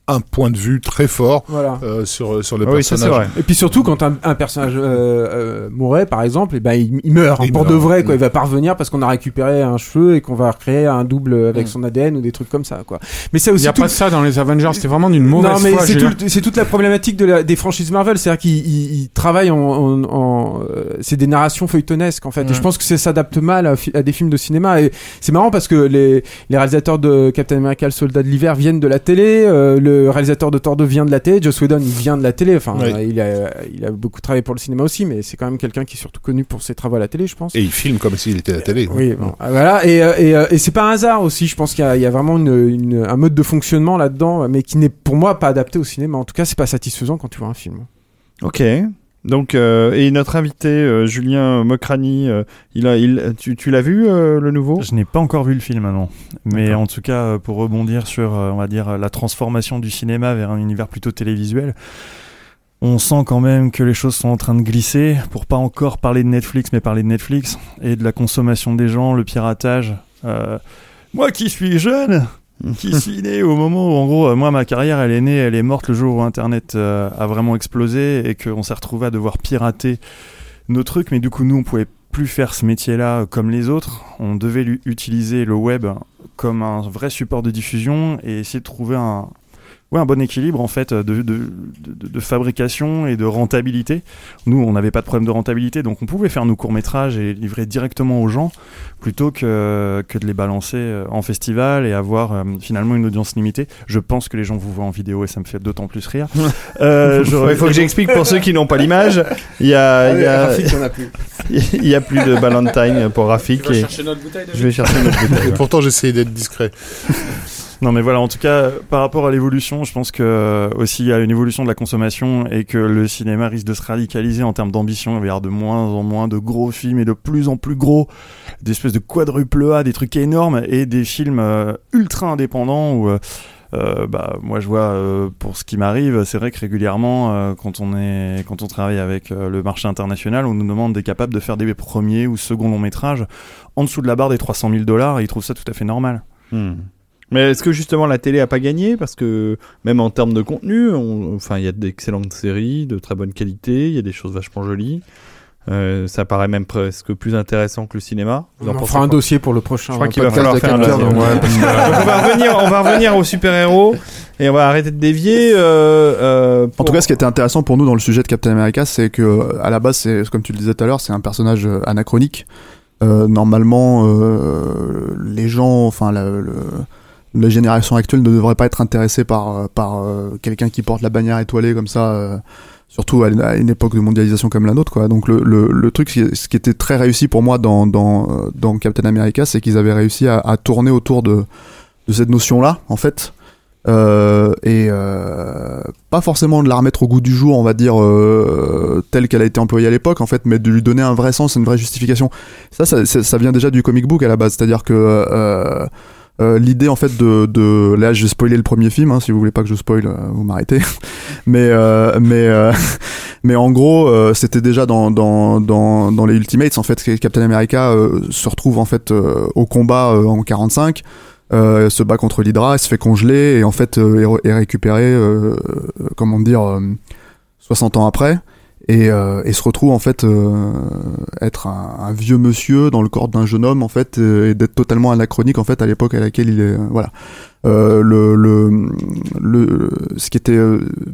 un point de vue très fort
Voilà.
euh, sur, sur le
Ah oui, ça,
personnage.
c'est vrai.
Et puis surtout quand un, un personnage euh, euh, mourait par exemple, et ben il, il meurt
Il
pour
meurt.
de vrai quoi.
Mm.
Il va pas revenir parce qu'on a récupéré un cheveu et qu'on va recréer un double avec
Mm.
son ADN ou des trucs comme ça quoi. Mais ça
Il
aussi
y a
tout-
pas ça dans les Avengers, c'était vraiment d'une mauvaise
non mais c'est tout- c'est toute la problématique de la- des franchises Marvel, c'est-à-dire qu'ils ils- ils travaillent en, en, en, euh, c'est des narrations feuilletonesques en fait. Et
Mm.
je pense que ça s'adapte mal à des films de cinéma. Et c'est marrant parce que les, les réalisateurs de Captain America, le Soldat de l'hiver viennent de la télé, euh, le réalisateur de Thor 2 vient de la télé, Joss Whedon il vient de la télé. Enfin,
Oui.
il a il a beaucoup travaillé pour le cinéma aussi, mais c'est quand même quelqu'un qui est surtout connu pour ses travaux à la télé, je pense.
Et il filme comme s'il était à la télé.
Oui, bon, ah, voilà, et, euh, et, euh, et c'est pas un hasard aussi. Je pense qu'il y, a- il y a vraiment une, une- un mode de fonctionnement là-dedans, mais qui n'est pour moi pas adapté au cinéma. En tout cas, c'est pas satisfaisant quand tu vois un film.
Ok. Donc, euh, et notre invité, euh, Julien Mokrani, euh, il a, il, tu, tu l'as vu, euh, le nouveau?
Je n'ai pas encore vu le film, non. Mais en tout cas, euh, pour rebondir sur, euh, on va dire, la transformation du cinéma vers un univers plutôt télévisuel, on sent quand même que les choses sont en train de glisser. Pour pas encore parler de Netflix, mais parler de Netflix et de la consommation des gens, le piratage. Euh, moi qui suis jeune, *laughs* qui suis né au moment où, en gros, euh, moi, ma carrière, elle est née, elle est morte le jour où Internet euh, a vraiment explosé et qu'on s'est retrouvé à devoir pirater nos trucs. Mais du coup, nous, on pouvait plus faire ce métier-là comme les autres. On devait utiliser le web comme un vrai support de diffusion et essayer de trouver un, ouais, un bon équilibre en fait de, de, de, de fabrication et de rentabilité. Nous, on n'avait pas de problème de rentabilité, donc on pouvait faire nos courts métrages et livrer directement aux gens plutôt que, que de les balancer euh, en festival et avoir euh, finalement une audience limitée. Je pense que les gens vous voient en vidéo et ça me fait d'autant plus rire. *laughs* Euh, je-
Il faut que j'explique pour ceux qui n'ont pas l'image. Il y a, il y a,
Rafik, il y en a plus.
il y a plus de Valentine pour Rafik. et
notre bouteille
je vais chercher notre bouteille.
Et pourtant, j'essayais d'être discret.
Non mais voilà, en tout cas, par rapport à l'évolution, je pense que euh, aussi il y a une évolution de la consommation et que le cinéma risque de se radicaliser en termes d'ambition. Il va y avoir de moins en moins de gros films et de plus en plus gros, des espèces de quadruple A, des trucs énormes et des films euh, ultra indépendants où euh, bah moi je vois pour ce qui m'arrive, c'est vrai que régulièrement quand on est quand on travaille avec le marché international, on nous demande d'être capable de faire des premiers ou seconds longs métrages en dessous de la barre des 300 000 dollars et ils trouvent ça tout à fait normal.
Hmm. Mais est-ce que justement la télé a pas gagné? Parce que même en termes de contenu, on- enfin, il y a d'excellentes séries de très bonne qualité, il y a des choses vachement jolies. Euh, ça paraît même presque plus intéressant que le cinéma. Vous
On fera un dossier pour le prochain.
Je crois qu'il va falloir faire un dossier.
ouais, *laughs*
Donc on va revenir, on va revenir aux super-héros et on va arrêter de dévier. euh, euh,
En tout cas, ce qui était intéressant pour nous dans le sujet de Captain America, c'est que à la base, c'est comme tu le disais tout à l'heure, c'est un personnage anachronique. Euh, normalement, euh, les gens, enfin, le- la génération actuelle ne devrait pas être intéressée par euh, par euh, quelqu'un qui porte la bannière étoilée comme ça. euh, Surtout à une- époque de mondialisation comme la nôtre, quoi. Donc le, le, truc, ce qui- était très réussi pour moi dans dans, dans Captain America, c'est qu'ils avaient réussi à, tourner autour de de cette notion-là, en fait, et pas forcément de la remettre au goût du jour, on va dire telle qu'elle a été employée à l'époque, en fait, mais de lui donner un vrai sens, une vraie justification. Ça, ça- ça vient déjà du comic book à la base, c'est-à-dire que euh, l'idée en fait de, de là, je vais spoiler le premier film, hein, si vous voulez pas que je spoil, euh, vous m'arrêtez. *laughs* mais euh, mais euh, *laughs* mais en gros, c'était déjà dans, dans dans dans les Ultimates en fait, Captain America se retrouve en fait au combat en 45 euh, se bat contre l'Hydra, se fait congeler et en fait est, est récupérée, euh, comment dire, euh, 60 ans après et, euh, et se retrouve en fait euh, être un, vieux monsieur dans le corps d'un jeune homme en fait euh, et d'être totalement anachronique en fait à l'époque à laquelle il est euh, voilà. Euh, le, le le ce qui était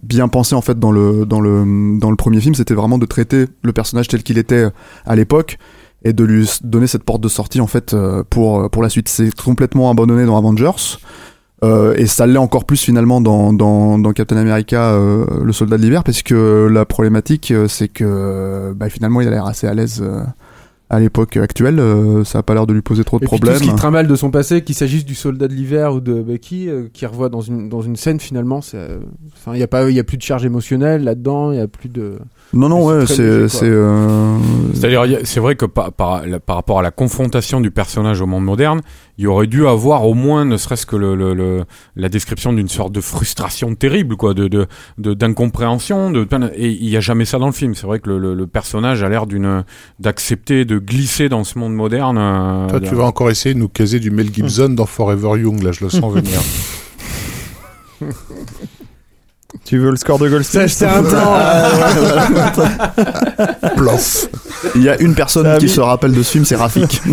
bien pensé en fait dans le dans le dans le premier film c'était vraiment de traiter le personnage tel qu'il était à l'époque et de lui donner cette porte de sortie en fait pour pour la suite. C'est complètement abandonné dans Avengers euh, et ça l'est encore plus finalement dans, dans, dans Captain America, euh, le soldat de l'hiver, parce que la problématique, euh, c'est que bah, finalement il a l'air assez à l'aise euh, à l'époque actuelle, euh, ça a pas l'air de lui poser trop de
Et puis tout
problèmes.
ce qui trimballe de son passé, qu'il s'agisse du soldat de l'hiver ou de Bucky, euh, qui revoit dans une, dans une scène finalement, c'est, euh, enfin, il n'y a, pas- il y a plus de charge émotionnelle là-dedans, il n'y a plus de.
Non, non, ouais, c'est, c'est, euh,
C'est-à-dire, il y a- c'est vrai que par, par, la- par rapport à la confrontation du personnage au monde moderne, il aurait dû avoir au moins, ne serait-ce que le, le- le- la description d'une sorte de frustration terrible, quoi, de, de, de- d'incompréhension, de, et il y a jamais ça dans le film. C'est vrai que le, personnage a l'air d'une, d'accepter, de glisser dans ce monde moderne. euh,
Toi, tu vas encore essayer de nous caser du Mel Gibson dans Forever Young, là, je le sens *laughs* venir. *laughs*
Tu veux le score de Goldstein
C'est un *laughs*
Plof.
il y a une personne
Ça a
qui se rappelle de ce film, c'est Rafik. *laughs*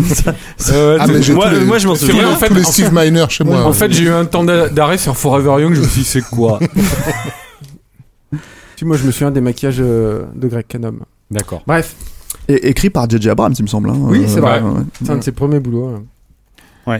Euh,
Ah, mais j'ai
moi-
tous les-
moi, je m'en souviens.
En fait,
tous les
en
Steve Miner chez moi.
En fait, j'ai eu un temps d'a- d'arrêt sur Forever Young, je me suis dit, c'est quoi?
Moi je me souviens des maquillages euh, de Greg Cannom.
D'accord.
Bref,
Et écrit par J.J. Abrams, il me semble. hein.
Oui, c'est vrai.
ouais.
c'est un de ses premiers boulots. hein.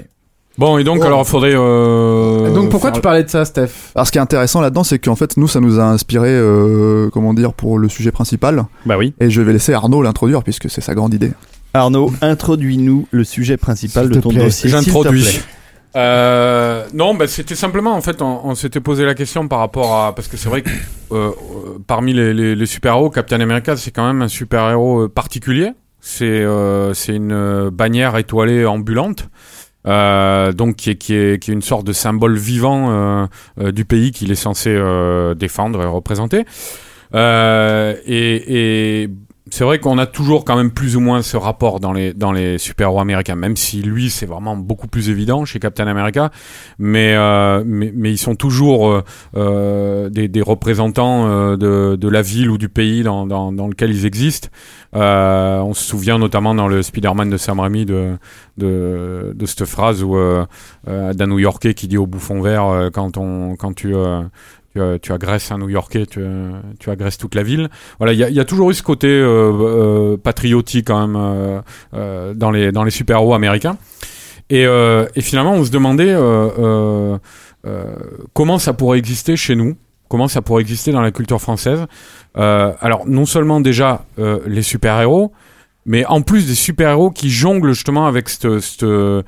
Bon, et donc,
Oh.
alors, faudrait. Euh,
Donc pourquoi
faire-
tu parlais de ça, Steph
Alors, ce qui est intéressant là-dedans, c'est qu'en fait, nous, ça nous a inspiré, euh, comment dire, pour le sujet principal.
Bah oui.
Et je vais laisser Arnaud l'introduire, puisque c'est sa grande idée.
Arnaud, introduis-nous le sujet principal de ton
plaît.
dossier.
J'introduis. Euh, non, bah, c'était simplement en fait, on, on s'était posé la question par rapport à parce que c'est vrai que euh, euh, parmi les, les, les super-héros, Captain America c'est quand même un super-héros euh, particulier. C'est euh, c'est une euh, bannière étoilée ambulante. Euh, donc qui est, qui, est, qui est une sorte de symbole vivant euh, euh, du pays qu'il est censé euh, défendre et représenter. Euh, et, et c'est vrai qu'on a toujours quand même plus ou moins ce rapport dans les dans les super-héros américains, même si lui c'est vraiment beaucoup plus évident chez Captain America, mais euh, mais, ils sont toujours euh, euh, des, représentants de, la ville ou du pays dans, dans, lequel ils existent. On se souvient notamment dans le Spider-Man de Sam Raimi de de, cette phrase où d'un New-Yorkais qui dit au bouffon vert quand on quand tu tu, tu agresses un New-Yorkais, tu, euh, tu agresses toute la ville. Voilà, il y a, toujours eu ce côté euh, euh, patriotique quand même euh, dans les dans les super-héros américains. Et, et finalement, on se demandait comment ça pourrait exister chez nous, comment ça pourrait exister dans la culture française. Alors, non seulement déjà les super-héros, mais en plus des super-héros qui jonglent justement avec cette, cette, euh,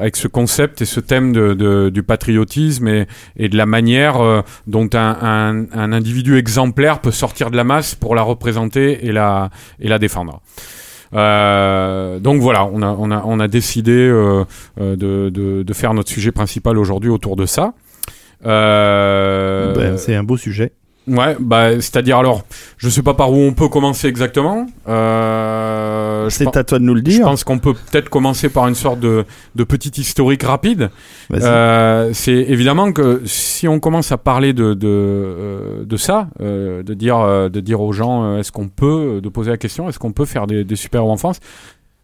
avec ce concept et ce thème de, de- du patriotisme et, et de la manière euh, dont un, un, un individu exemplaire peut sortir de la masse pour la représenter et la, et la défendre. Euh, donc voilà, on a, on a, on a décidé euh, euh, de, de, de faire notre sujet principal aujourd'hui autour de ça.
Ben, c'est un beau sujet.
Ouais, bah, c'est-à-dire alors, je sais pas par où on peut commencer exactement. Euh, je
C'est à toi de nous le
Je
dire.
pense qu'on peut peut-être commencer par une sorte de, de petit historique rapide. Euh, c'est évidemment que si on commence à parler de de, euh, de ça, euh, de dire euh, de dire aux gens, euh, est-ce qu'on peut, de poser la question, est-ce qu'on peut faire des, des super-héros en France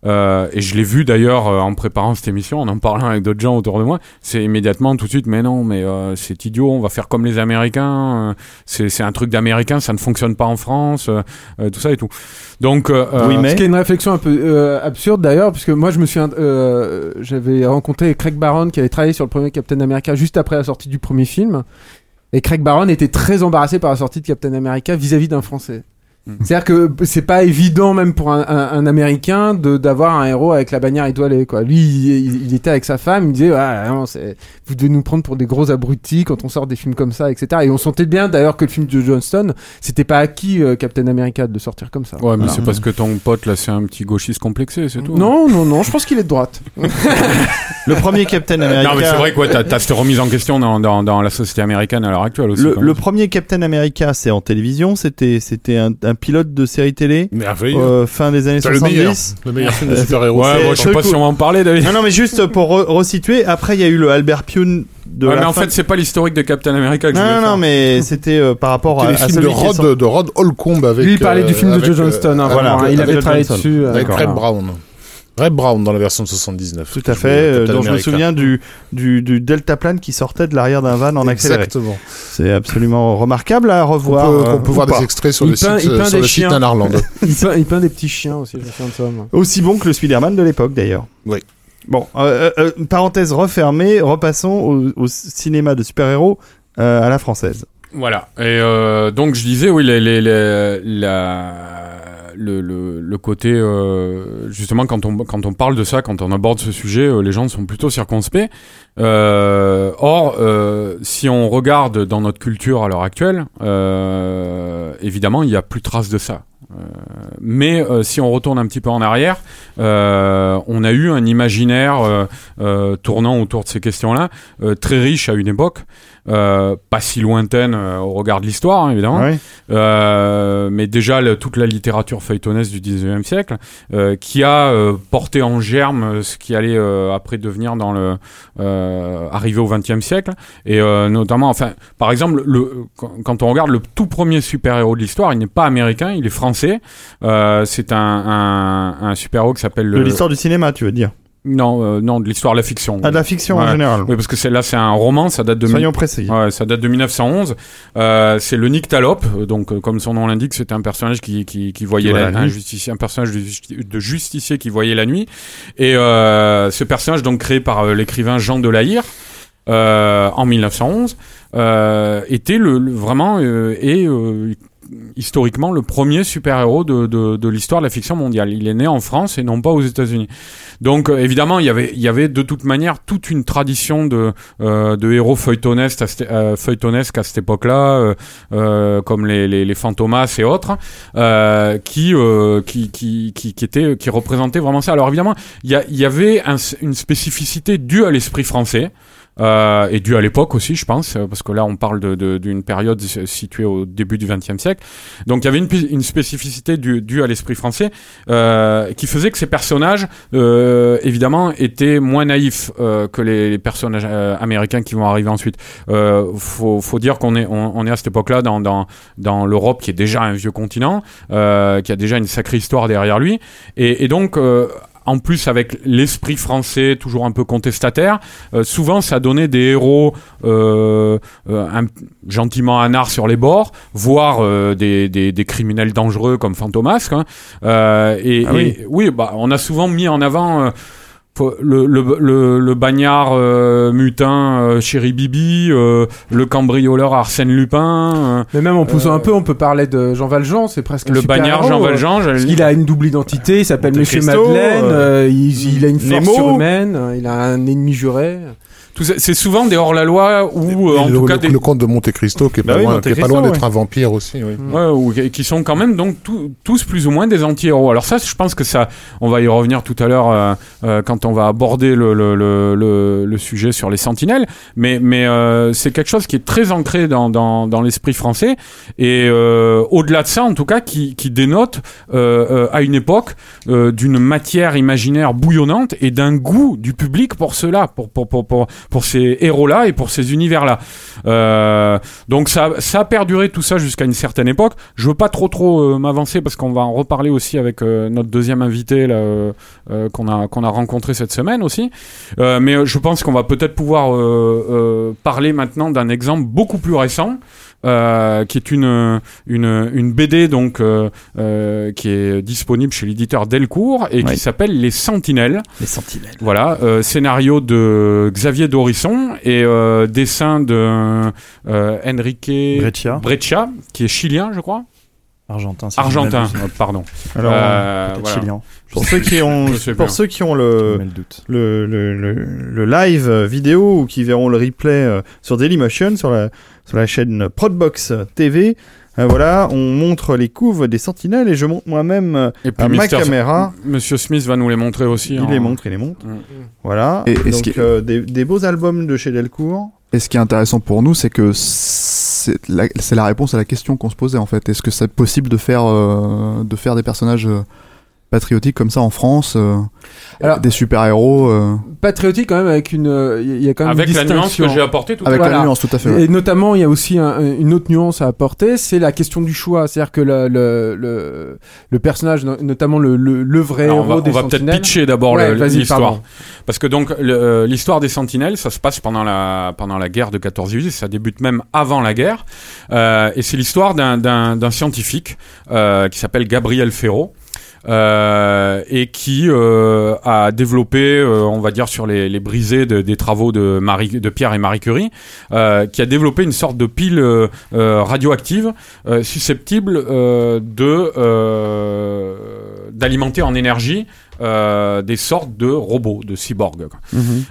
Euh, et je l'ai vu d'ailleurs euh, en préparant cette émission, en en parlant avec d'autres gens autour de moi, c'est immédiatement tout de suite, mais non, mais euh, c'est idiot, on va faire comme les Américains, euh, c'est un truc d'Américain, ça ne fonctionne pas en France, euh, euh, tout ça et tout. Donc, euh,
Oui, mais-
Ce qui est une réflexion un peu euh, absurde d'ailleurs, parce que moi je me suis, euh, j'avais rencontré Craig Barron qui avait travaillé sur le premier Captain America juste après la sortie du premier film, et Craig Barron était très embarrassé par la sortie de Captain America vis-à-vis d'un Français.
Mm.
C'est-à-dire que c'est pas évident même pour un, un- un Américain de d'avoir un héros avec la bannière étoilée quoi. Lui il, il- il était avec sa femme, il disait ah, non, c'est- vous devez nous prendre pour des gros abrutis quand on sort des films comme ça etc. Et on sentait bien d'ailleurs que le film de Johnston c'était pas acquis euh, Captain America de sortir comme ça.
ouais, mais
Voilà.
c'est parce que ton pote là, c'est un petit gauchiste complexé, c'est tout.
Non, non, non, je pense qu'il est de droite. *laughs*
Le premier Captain America.
Non, mais c'est vrai que ouais, t'as, t'as cette remise en question dans, dans, dans la société américaine à l'heure actuelle aussi.
Le, le premier Captain America, c'est en télévision. C'était c'était un, un pilote de série télé. Euh, fin des années
C'est le meilleur.
70.
Le meilleur film de
Euh,
super-héros.
Ouais,
c'est-
moi je sais pas si on va en parler, David.
Non, non, mais juste pour re- resituer. Après, il y a eu le Albert Pune de
Ouais,
la
mais en
fin-
fait, c'est pas l'historique de Captain America que je
Non,
voulais
non, mais c'était euh, par rapport à,
les
à
films de Rod,
sorti.
de Rod Holcomb avec.
Lui, il parlait du film de Joe
euh,
Johnston. hein,
voilà, avec
il avait travaillé dessus.
Avec
voilà.
Red Brown. Red Brown dans la version de 79.
Tout à fait, euh, dont je me souviens du, du, du deltaplane qui sortait de l'arrière d'un van en accéléré.
Exactement.
C'est absolument remarquable à
On
revoir.
peut,
euh,
on peut
ou
voir
pas.
des extraits sur
Il
le
peint-
site,
il peint
sur le site *laughs*
il, peint, il peint des petits chiens aussi, je me souviens de ça. moi.
Aussi bon que le Spider-Man de l'époque d'ailleurs.
Oui.
Bon, euh, euh, euh, parenthèse refermée, repassons au, au cinéma de super-héros euh, à la française.
Voilà. Et euh, donc je disais, oui, les, les, les- la- le, le, le côté euh, justement quand on quand on parle de ça, quand on aborde ce sujet, euh, les gens sont plutôt circonspects. Euh, or, euh, si on regarde dans notre culture à l'heure actuelle, euh, évidemment, il n'y a plus trace de ça. Mais si on retourne un petit peu en arrière, on a eu un imaginaire tournant autour de ces questions-là, très riche à une époque, euh, pas si lointaine euh, au regard de l'histoire, hein, évidemment,
Ouais.
euh, mais déjà le- toute la littérature feuilletonnesse du 19e siècle, qui a porté en germe ce qui allait après devenir dans le arrivé au 20e siècle, et notamment, enfin, par exemple, le, quand, on regarde le tout premier super-héros de l'histoire, il n'est pas américain, il est français. C'est un, un, un super-héros qui s'appelle
De
le-
l'histoire du cinéma, tu veux dire
non, euh, non, de l'histoire de la fiction.
Ah, de la fiction en général.
Oui, parce que c'est là, c'est un roman, ça date de.
Soyons précis.
Ouais, ça date de 1911. Euh, c'est le euh, donc euh, comme son nom l'indique, c'était un personnage qui, qui, qui voyait la,
la
un
nuit.
justicier, un personnage de, justi- de justicier qui voyait la nuit. Et euh, ce personnage, donc créé par euh, l'écrivain Jean Delaïre. Euh, en 1911 euh, était le, le- vraiment euh, et euh, historiquement le premier super-héros de, de, de l'histoire de la fiction mondiale. Il est né en France et non pas aux États-Unis. Donc euh, évidemment, il y avait il y avait de toute manière toute une tradition de euh, de héros feuilletonesques à, euh, à cette époque-là, euh, euh, comme les, les, les Fantomas et autres, euh, qui, euh, qui qui qui qui qui représentaient vraiment ça. Alors évidemment, il y, a, il y avait un- une spécificité due à l'esprit français. Euh, et dû à l'époque aussi, je pense, euh, parce que là on parle d'une période située au début du XXe siècle. Donc il y avait une, spécificité due, à l'esprit français euh, qui faisait que ces personnages, évidemment, étaient moins naïfs que les, personnages américains qui vont arriver ensuite. Faut, faut dire qu'on est, à cette époque-là dans, l'Europe qui est déjà un vieux continent, qui a déjà une sacrée histoire derrière lui, et donc. En plus, avec l'esprit français toujours un peu contestataire, euh, souvent ça donnait des héros euh, euh, un- gentiment anards sur les bords, voire euh, des, des, des criminels dangereux comme Fantomas. quoi. Euh, et,
Ah oui.
et- oui, bah, on a souvent mis en avant euh, le, le, le, le bagnard euh, mutin euh, Chéri Bibi, euh, le cambrioleur Arsène Lupin. euh,
Mais même en poussant un peu, on peut parler de Jean Valjean, c'est presque
le bagnard Jean
euh,
Valjean.
qu'il a une double identité, il s'appelle Monsieur Madeleine,
euh,
euh, il, il a une force euh, il a un ennemi juré.
C'est souvent des hors-la-loi ou euh, en
le,
tout
le-
cas des,
le comte de Monte Cristo qui est
Bah
pas
oui,
loin, qui est pas loin d'être
ouais.
un vampire aussi. Oui.
Ouais, ou qui qui sont quand même donc tous- tous plus ou moins des anti-héros. Alors ça, je pense que ça, on va y revenir tout à l'heure euh, euh, quand on va aborder le, le, le, le, le sujet sur les sentinelles. Mais, mais euh, c'est quelque chose qui est très ancré dans, dans, dans l'esprit français et euh, au-delà de ça, en tout cas, qui, qui dénote euh, euh, à une époque euh, d'une matière imaginaire bouillonnante et d'un goût du public pour cela, pour, pour, pour, pour, pour ces héros-là et pour ces univers-là. Euh, donc ça, ça a perduré tout ça jusqu'à une certaine époque. Je veux pas trop trop euh, m'avancer parce qu'on va en reparler aussi avec euh, notre deuxième invité euh, qu'on a qu'on a rencontré cette semaine aussi. Mais je pense qu'on va peut-être pouvoir parler maintenant d'un exemple beaucoup plus récent. Euh, qui est une une une BD donc euh, euh, qui est disponible chez l'éditeur Delcourt et
Ouais.
qui s'appelle Les Sentinelles.
Les sentinelles.
Voilà, euh, scénario de Xavier Dorisson et euh, dessin de euh, Enrique
Breccia,
Breccia, qui est chilien, je crois.
argentin.
Argentin, pardon.
Alors,
Euh,
Peut-être
voilà.
chilien.
pour ceux qui ont, pour ceux qui le,
le doute.
le, le, le, le live vidéo ou qui verront le replay sur Dailymotion, sur la, sur la chaîne Prodbox TV. euh, voilà, on montre les couves des sentinelles et je montre moi-même euh,
Et puis
à ma
Mister-
caméra.
Monsieur Smith va nous les montrer aussi.
Il
en-
les montre, il les montre. Voilà.
Et-
Donc
qui est-
euh, des, des beaux albums de chez Delcourt.
Et ce qui est intéressant pour nous, c'est que c'est la, c'est la réponse à la question qu'on se posait en fait. Est-ce que c'est possible de faire, euh, de faire des personnages patriotiques comme ça en France euh,
Alors-
Des super-héros euh,
Patriotique quand même avec une, euh, il y a quand même
Avec
une
la nuance
distinction.
que j'ai apportée tout à
avec.
Voilà.
la nuance tout à fait. ouais.
Et notamment, il y a aussi un- une autre nuance à apporter, c'est la question du choix. C'est-à-dire que le, le, le, le personnage, no- notamment le, le, le vrai
Alors, on
héros
va,
des
on va peut-être pitcher d'abord
Ouais,
l'histoire. Parce que donc euh, l'histoire des Sentinelles, ça se passe pendant la pendant la guerre de 14-18, ça débute même avant la guerre, Euh, et c'est l'histoire d'un d'un d'un scientifique euh, qui s'appelle Gabriel Ferro. Euh, et qui euh, a développé, euh, on va dire sur les, les brisés de- des travaux de, Marie, de Pierre et Marie Curie, euh, qui a développé une sorte de pile euh, euh, radioactive susceptible de d'alimenter en énergie euh, des sortes de robots, de cyborgs. quoi.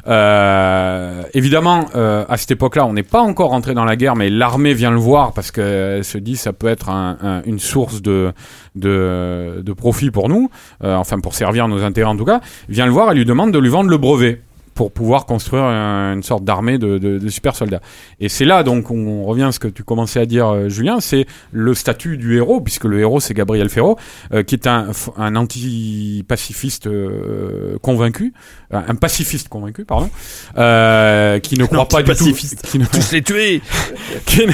Euh, évidemment, euh, à cette époque-là, on n'est pas encore rentré dans la guerre, mais l'armée vient le voir parce qu'elle se dit ça peut être un- un- une source de, de, de profit pour nous, euh, enfin pour servir nos intérêts en tout cas. Vient le voir et lui demande de lui vendre le brevet pour pouvoir construire un- une sorte d'armée de, de- de super soldats. Et c'est là donc on revient à ce que tu commençais à dire, euh, Julien, c'est le statut du héros, puisque le héros c'est Gabriel Ferro, euh, qui est un, un anti-pacifiste euh, convaincu, un un pacifiste convaincu, pardon, euh, qui ne croit pas du tout, qui ne,
Tous les tuer *laughs*
qui, ne,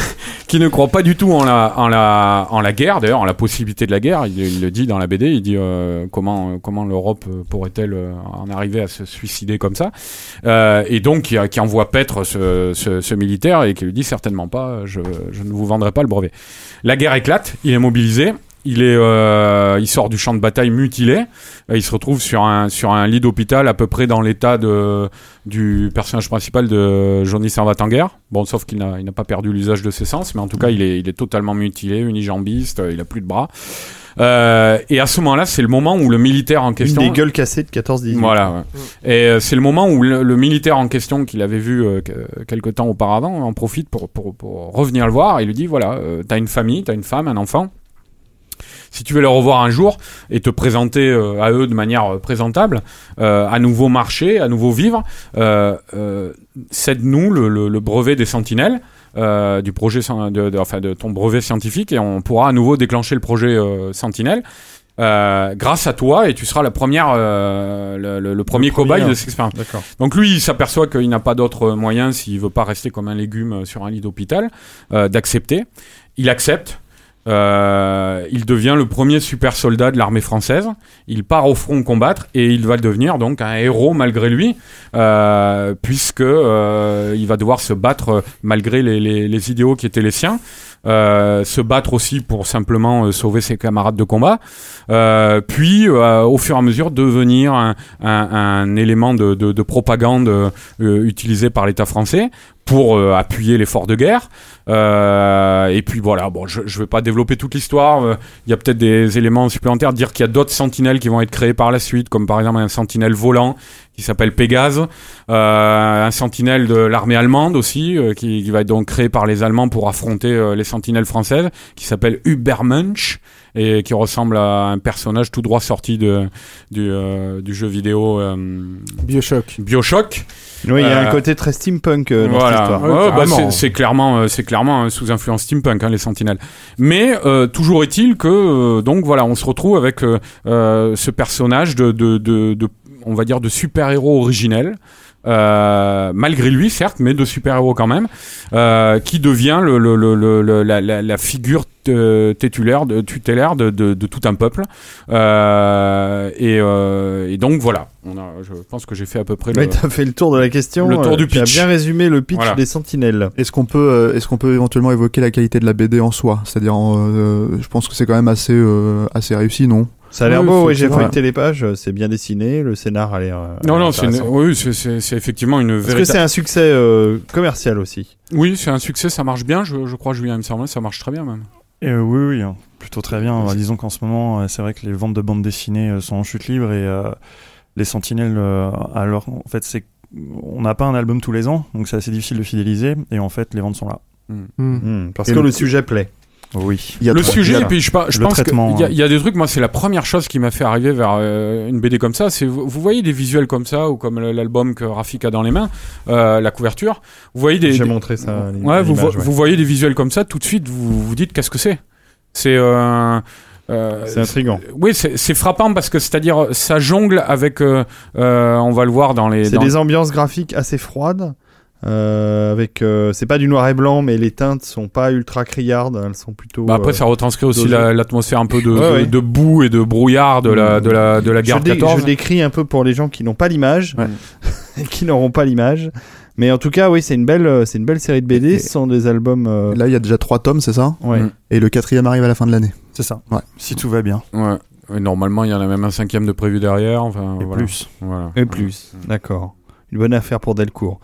qui ne croit pas du tout en la, en la, en la guerre, d'ailleurs, en la possibilité de la guerre. Il, il le dit dans la BD, il dit euh, comment, euh, comment l'Europe euh, pourrait-elle euh, en arriver à se suicider comme ça. Euh, et donc, qui, qui envoie paître ce, ce, ce militaire et qui lui dit certainement pas, je, je ne vous vendrai pas le brevet. La guerre éclate, il est mobilisé. Il, est, euh, il sort du champ de bataille mutilé. Euh, Il se retrouve sur un, sur un lit d'hôpital à peu près dans l'état de, du personnage principal de Johnny Servat en guerre. Bon, sauf qu'il n'a pas perdu l'usage de ses sens, mais en tout cas, il est, il est totalement mutilé, unijambiste, euh, il a plus de bras. Euh, et à ce moment-là, c'est le moment où le militaire en
Une
question.
des gueules cassées de 14-18.
Voilà. ouais. Et euh, c'est le moment où le, le militaire en question, qu'il avait vu euh, que- quelque temps auparavant, en profite pour, pour, pour revenir le voir et lui dit voilà, euh, t'as une famille, t'as une femme, un enfant. Si tu veux les revoir un jour et te présenter euh, à eux de manière euh, présentable, euh, à nouveau marcher, à nouveau vivre, euh, euh, cède-nous le, le- le brevet des sentinelles. Euh, du projet de, de- enfin de ton brevet scientifique et on pourra à nouveau déclencher le projet euh, Sentinelle euh, grâce à toi et tu seras la première euh, le, le- le premier
premier,
cobaye de
hein.
cette expérience. Donc lui, il s'aperçoit qu'il n'a pas d'autre moyen s'il veut pas rester comme un légume sur un lit d'hôpital, euh, d'accepter. Il accepte. Euh, il devient le premier super soldat de l'armée française. Il part au front combattre et il va devenir donc un héros malgré lui, euh, puisque euh, il va devoir se battre euh, malgré les, idéaux qui étaient les siens. Euh, se battre aussi pour simplement euh, sauver ses camarades de combat, puis au fur et à mesure devenir un, un- un élément de, de- de propagande utilisé par l'État français pour appuyer l'effort de guerre. Euh, et puis voilà, bon, je ne vais pas développer toute l'histoire. euh, Il y a peut-être des éléments supplémentaires, dire qu'il y a d'autres sentinelles qui vont être créées par la suite, comme par exemple un sentinelle volant qui s'appelle Pégase, euh, un sentinelle de l'armée allemande aussi, euh, qui, qui va être donc créé par les Allemands pour affronter euh, les sentinelles françaises, qui s'appelle Übermensch et qui ressemble à un personnage tout droit sorti de, du, euh, du jeu vidéo euh,
Bioshock.
Bioshock.
Oui, il y a un
Euh,
côté très steampunk euh, dans
voilà.
cette histoire.
Ouais, bah, c'est- clairement, euh, c'est clairement euh, sous influence steampunk hein, les Sentinelles. Mais euh, toujours est-il que euh, donc voilà, on se retrouve avec euh, euh, ce personnage de, de, de, de- on va dire de super héros originel. Euh, malgré lui certes, mais de super-héros quand même, euh, qui devient le, le, le, le- le- la, la, la figure euh, tutélaire de, tutélaire de, de, de tout un peuple. Euh, et, euh, et donc voilà, on a, je pense que j'ai fait à peu près
t'as fait le tour de la question.
Le tour
euh,
du
Tu as
pitch.
bien résumé le pitch
Voilà.
des sentinelles.
Est-ce qu'on peut, est-ce qu'on peut éventuellement évoquer la qualité de la BD en soi? C'est-à-dire, euh, je pense que c'est quand même assez, euh, assez réussi, non?
Ça a l'air
Oui,
beau, oui, j'ai feuilleté les pages, euh, c'est bien dessiné, le scénar a l'air. euh,
Non, non, c'est oui, c'est- effectivement une
Est-ce que
véritable.
c'est un succès euh, commercial aussi
Oui, c'est un succès, ça marche bien, je, je crois, Julien, il me semble, ça marche très bien même.
Et, euh, oui, oui, hein, plutôt très bien. Disons qu'en ce moment, c'est vrai que les ventes de bandes dessinées sont en chute libre et euh, les Sentinelles, euh, alors en fait, c'est on n'a pas un album tous les ans, donc c'est assez difficile de fidéliser. Et en fait, les ventes sont là.
Hmm, Parce
Et
que
le-
le sujet plaît.
Oui.
Il y a
le sujet,
il y a-
et puis je, pense qu'il y, a-
hein.
il y a des trucs, moi, c'est la première chose qui m'a fait arriver vers euh, une BD comme ça. C'est vous, vous voyez des visuels comme ça, ou comme l'album que Rafik a dans les mains, euh, la couverture. Vous voyez des.
J'ai montré ça. à
Ouais, vous, voyez des visuels comme ça, tout de suite, vous vous dites qu'est-ce que c'est? C'est. Euh, euh,
C'est intriguant.
Oui, c'est c'est frappant parce que c'est-à-dire ça jongle avec, euh, euh, on va le voir dans les.
C'est
dans-
des ambiances graphiques assez froides. Euh, avec, euh, c'est pas du noir et blanc, mais les teintes sont pas ultra criardes, elles sont plutôt.
Bah après,
euh,
ça retranscrit aussi la- l'atmosphère un peu de,
Ouais,
de,
ouais.
de boue et de brouillard de la, de la, de la guerre
je, dé-
14.
je décris un peu pour les gens qui n'ont pas l'image
Ouais. *laughs*
qui n'auront pas l'image. Mais en tout cas, oui, c'est une belle, euh, c'est une belle série de BD.
Et-
Ce sont des albums. euh,
Là, il y a déjà trois tomes, c'est ça?
Ouais.
Mm.
Et le quatrième arrive à la fin de l'année.
C'est ça.
Ouais.
Si tout va bien.
Ouais. Et normalement, il y en a même un cinquième de prévu derrière. Enfin,
Et
voilà.
plus.
Voilà.
Et plus, d'accord. Une bonne affaire pour Delcourt.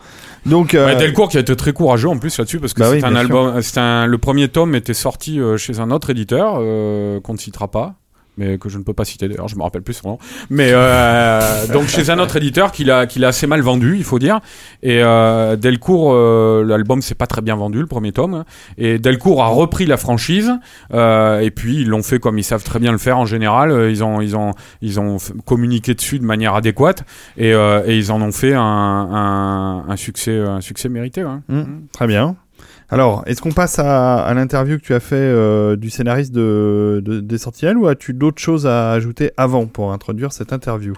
Donc, euh,
Ouais, Delcourt qui a été très courageux en plus là-dessus parce que
Bah
c'est
oui,
un album, c'est un, le premier tome était sorti euh, chez un autre éditeur euh, qu'on ne citera pas. Mais que je ne peux pas citer d'ailleurs, je me rappelle plus son nom. Mais euh, *laughs* donc chez un autre éditeur qui l'a, qui l'a assez mal vendu, il faut dire. Et euh, Delcourt, euh, l'album s'est pas très bien vendu, le premier tome. Et Delcourt a repris la franchise. euh, et puis ils l'ont fait comme ils savent très bien le faire en général. Euh, Ils ont, ils ont, ils ont communiqué dessus de manière adéquate. Et, euh, et ils en ont fait un, un, un succès, un succès mérité. ouais.
hmm, très bien. Alors, est-ce qu'on passe à, à l'interview que tu as fait euh, du scénariste de, de- des Sentinelles ou as-tu d'autres choses à ajouter avant pour introduire cette interview?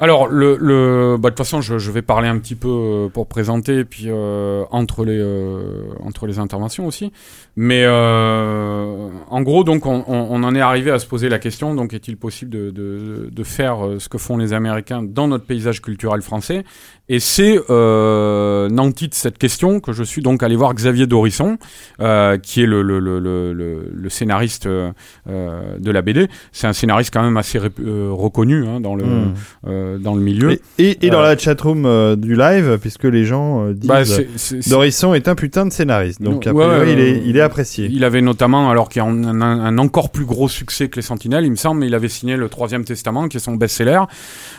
Alors, le, le, bah, de toute façon, je, je vais parler un petit peu euh, pour présenter, et puis euh, entre les euh, entre les interventions aussi. Mais euh, en gros, donc, on, on, on en est arrivé à se poser la question donc, est-il possible de, de, de faire euh, ce que font les Américains dans notre paysage culturel français? Et c'est euh, nanti de cette question que je suis donc allé voir Xavier Dorisson, euh, qui est le, le, le, le, scénariste euh, de la BD. C'est un scénariste quand même assez euh, reconnu hein, dans le
Mm.
euh, dans le milieu.
Et, et, et dans la chatroom du live, puisque les gens euh, disent
Bah, c'est-
Dorisson est un putain de scénariste. Donc, a priori,
ouais,
il, est, il est apprécié.
Il avait notamment, alors qu'il y a un, un- un encore plus gros succès que les Sentinelles, il me semble, il avait signé le Troisième Testament, qui est son best-seller.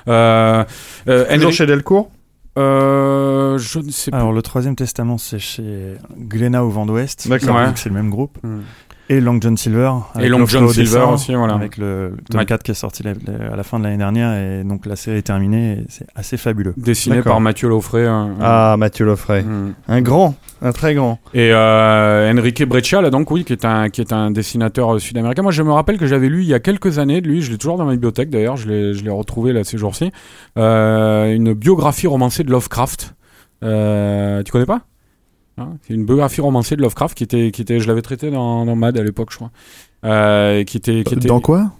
Euh, euh, Henry-
chez Delcourt
euh, Je ne sais pas.
Alors, le troisième testament, c'est chez Glénat au vent d'Ouest.
D'accord. Ouais.
C'est le même groupe.
Mm.
Et Long John Silver. avec
Long John Silver aussi, voilà.
Avec le, le tome
Ouais.
4 qui est sorti la- la- à la fin de l'année dernière. Et donc, la série est terminée. et C'est assez fabuleux.
Dessiné par Mathieu Laufray. un-
Ah, Mathieu Loffray.
Mm.
Un grand, un très grand.
Et euh, Enrique Breccia, là, donc, oui, qui est un, qui est un dessinateur euh, sud-américain. Moi, je me rappelle que j'avais lu il y a quelques années de lui, je l'ai toujours dans ma bibliothèque d'ailleurs, je l'ai, je l'ai retrouvé là ces jours-ci, euh, une biographie romancée de Lovecraft. Euh, tu connais pas? Hein C'est une biographie romancée de Lovecraft qui était, qui était je l'avais traité dans, dans Mad à l'époque, je crois. Euh, qui était, qui était,
Dans quoi?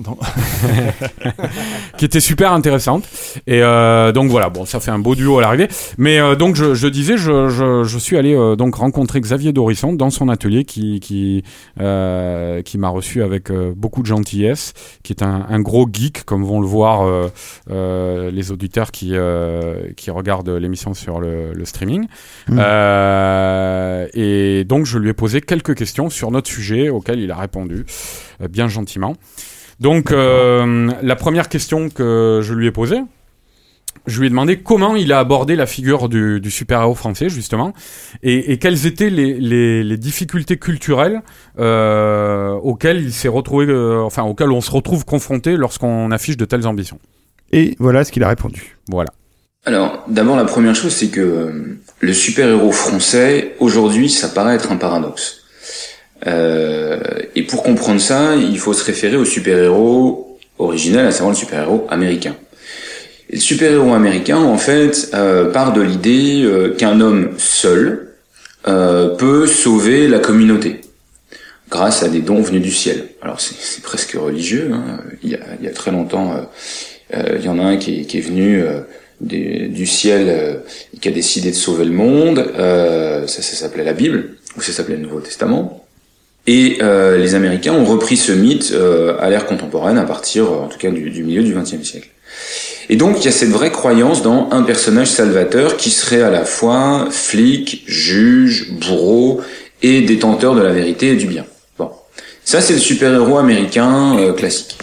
*laughs*
qui était super intéressante. Et euh, donc voilà, bon, ça fait un beau duo à l'arrivée. Mais euh, donc je, je disais, je, je, je suis allé euh, donc rencontrer Xavier Dorisson dans son atelier qui qui qui m'a reçu avec beaucoup de gentillesse, qui est un, un gros geek comme vont le voir les auditeurs qui qui regardent l'émission sur le, le streaming.
Mm.
Euh, et donc je lui ai posé quelques questions sur notre sujet auxquelles il a répondu bien gentiment. Donc, euh, la première question que je lui ai posée, je lui ai demandé comment il a abordé la figure du, du super-héros français, justement, et, et quelles étaient les, les, les difficultés culturelles euh, auxquelles il s'est retrouvé, euh, enfin, auxquelles on se retrouve confronté lorsqu'on affiche de telles ambitions.
Et voilà ce qu'il a répondu.
Voilà.
Alors, d'abord, la première chose, c'est que euh, le super-héros français, aujourd'hui, ça paraît être un paradoxe. Euh, et pour comprendre ça, il faut se référer au super-héros originel, à savoir le super-héros américain. Et le super-héros américain, en fait, euh, part de l'idée euh, qu'un homme seul peut sauver la communauté grâce à des dons venus du ciel. Alors c'est presque religieux. hein. Il, y a, il y a très longtemps, euh, il y en a un qui est, qui est venu euh, du ciel, qui a décidé de sauver le monde. Ça, ça s'appelait la Bible, ou ça s'appelait le Nouveau Testament. Et euh, les Américains ont repris ce mythe euh, à l'ère contemporaine, à partir, en tout cas, du, du milieu du XXe siècle. Et donc, il y a cette vraie croyance dans un personnage salvateur qui serait à la fois flic, juge, bourreau et détenteur de la vérité et du bien. Bon, ça c'est le super-héros américain euh, classique.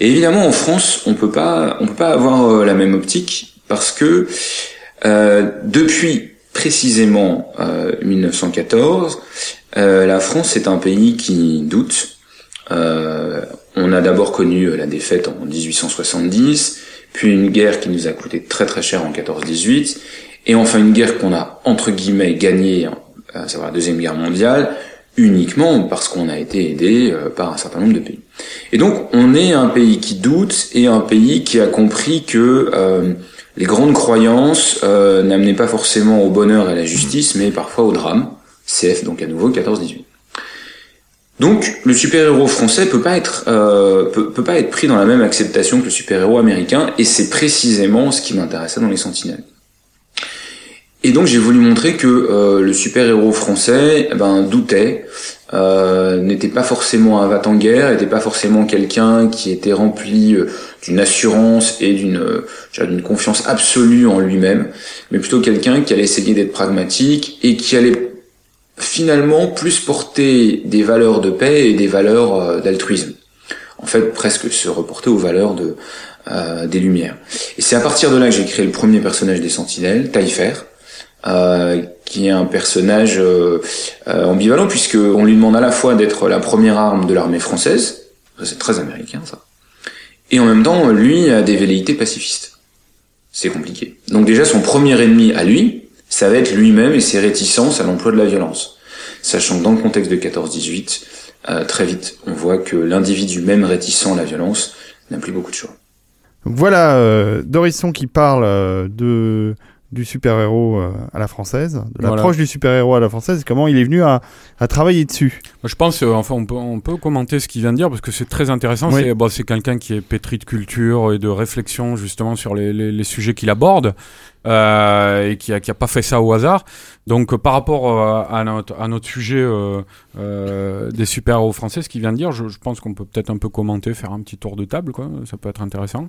Et évidemment, en France, on peut pas, on peut pas avoir euh, la même optique parce que euh, depuis précisément euh, 1914, euh, la France est un pays qui doute. Euh, on a d'abord connu euh, la défaite en 1870, puis une guerre qui nous a coûté très très cher en 14-18, et enfin une guerre qu'on a entre guillemets gagnée, à savoir la deuxième guerre mondiale, uniquement parce qu'on a été aidé euh, par un certain nombre de pays. Et donc on est un pays qui doute et un pays qui a compris que euh, les grandes croyances euh, n'amenaient pas forcément au bonheur et à la justice, mais parfois au drame. CF donc à nouveau 14-18. Donc le super-héros français peut pas être euh, peut, pas être pris dans la même acceptation que le super-héros américain et c'est précisément ce qui m'intéressait dans les Sentinelles. Et donc j'ai voulu montrer que euh, le super-héros français eh ben doutait euh, n'était pas forcément un va en guerre n'était pas forcément quelqu'un qui était rempli euh, d'une assurance et d'une euh, d'une confiance absolue en lui-même, mais plutôt quelqu'un qui allait essayer d'être pragmatique et qui allait finalement plus porter des valeurs de paix et des valeurs d'altruisme. En fait, presque se reporter aux valeurs de des Lumières. Et c'est à partir de là que j'ai créé le premier personnage des Sentinelles, Taillefer, euh, qui est un personnage euh, euh, ambivalent puisque on lui demande à la fois d'être la première arme de l'armée française, c'est très américain ça, et en même temps lui a des velléités pacifistes. C'est compliqué. Donc déjà son premier ennemi à lui, ça va être lui-même et ses réticences à l'emploi de la violence. Sachant que dans le contexte de 14-18, euh, très vite, on voit que l'individu même réticent à la violence n'a plus beaucoup de choix.
Voilà euh, Dorisson qui parle euh, de du super-héros euh, à la française, de
Voilà.
l'approche du super-héros à la française, et comment il est venu à, à travailler dessus.
Je pense, euh, enfin, on peut, on peut commenter ce qu'il vient de dire parce que c'est très intéressant.
Oui.
C'est bon, quelqu'un qui est pétri de culture et de réflexion justement sur les, les, les sujets qu'il aborde euh, et qui a, qui a pas fait ça au hasard. Donc, euh, par rapport euh, à, notre, à notre sujet des super-héros français, ce qu'il vient de dire, je, je pense qu'on peut peut-être un peu commenter, faire un petit tour de table, quoi. Ça peut être intéressant.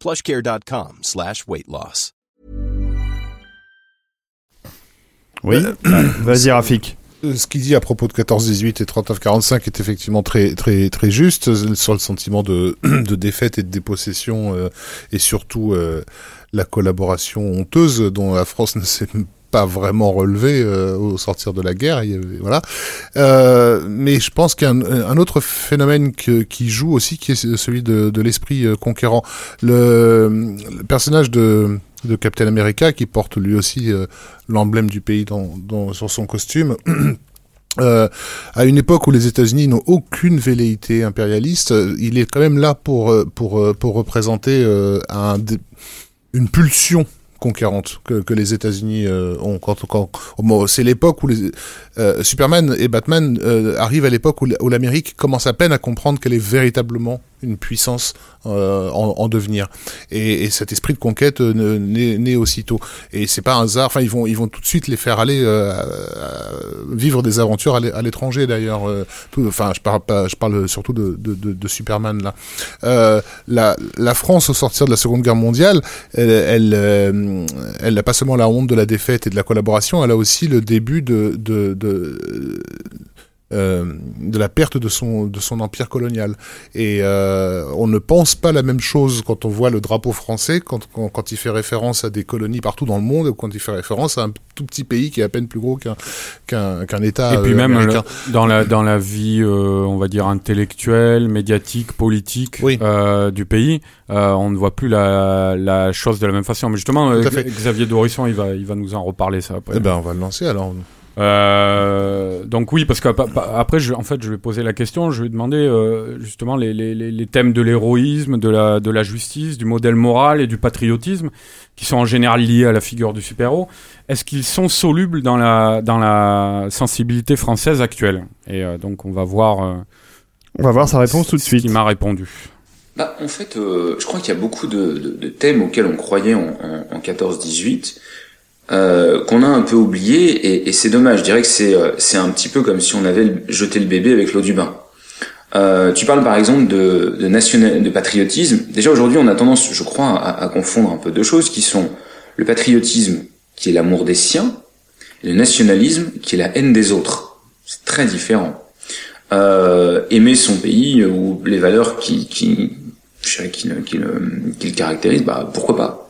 plushcare.com slash weight loss.
Oui, *clears throat* vas-y Rafik.
Euh, Ce qu'il dit à propos de 14-18 et 39-45 est effectivement très très très juste euh, sur le sentiment de, *clears throat* de défaite et de dépossession euh, et surtout euh, la collaboration honteuse dont la France ne s'est pas vraiment relevée euh, au sortir de la guerre. Voilà. Euh, mais je pense a un, autre phénomène qui joue aussi, qui est celui de, l'esprit euh, conquérant. Le, personnage de Captain America qui porte lui aussi l'emblème du pays sur son costume *clears throat* à une époque où les États-Unis n'ont aucune velléité impérialiste, il est quand même là pour pour pour représenter une pulsion conquérante que, les États-Unis euh, ont. Quand, c'est l'époque où euh, Superman et Batman euh, arrivent à l'époque où l'Amérique commence à peine à comprendre qu'elle est véritablement une puissance euh, en, en devenir. Et, et cet esprit de conquête euh, naît, aussitôt. Et c'est pas un hasard enfin ils vont ils vont tout de suite les faire aller euh, vivre des aventures à l'é- à l'étranger d'ailleurs enfin je parle surtout de, Superman là. La, France au sortir de la Seconde Guerre mondiale elle elle elle n'a pas seulement la honte de la défaite et de la collaboration elle a aussi le début de euh, de la perte de son de son empire colonial et euh, on ne pense pas la même chose quand on voit le drapeau français quand, quand quand il fait référence à des colonies partout dans le monde ou quand il fait référence à un tout petit pays qui est à peine plus gros qu'un qu'un qu'un État
Et puis
euh,
même
américain.
le- dans la dans la vie, euh, on va dire intellectuelle, médiatique, politique euh, du pays, euh, on ne voit plus la, la chose de la même façon. Mais justement, euh. Xavier Dorisson, il va il va nous en reparler ça après.
Eh ben on va le lancer alors.
Euh, donc oui, parce que pa- pa- après, je, en fait, je vais poser la question. Je vais demander euh, justement les, les, les, les thèmes de l'héroïsme, de la, de la justice, du modèle moral et du patriotisme, qui sont en général liés à la figure du super-héros. Est-ce qu'ils sont solubles dans la, dans la sensibilité française actuelle? Et euh, donc, on va voir. euh,
On va voir sa réponse tout de suite.
Ce qu'il m'a répondu.
Bah, en fait, euh, je crois qu'il y a beaucoup de, de, de thèmes auxquels on croyait en, en, en 14-18 euh, qu'on a un peu oublié et, et c'est dommage. Je dirais que c'est euh, c'est un petit peu comme si on avait jeté le bébé avec l'eau du bain. Euh, tu parles par exemple de, de national, de patriotisme. Déjà aujourd'hui, on a tendance, je crois, à, à confondre un peu deux choses qui sont le patriotisme, qui est l'amour des siens, et le nationalisme, qui est la haine des autres. C'est très différent. Euh, aimer son pays ou les valeurs qui qui qui, le- qui, le, qui le caractérisent, bah pourquoi pas.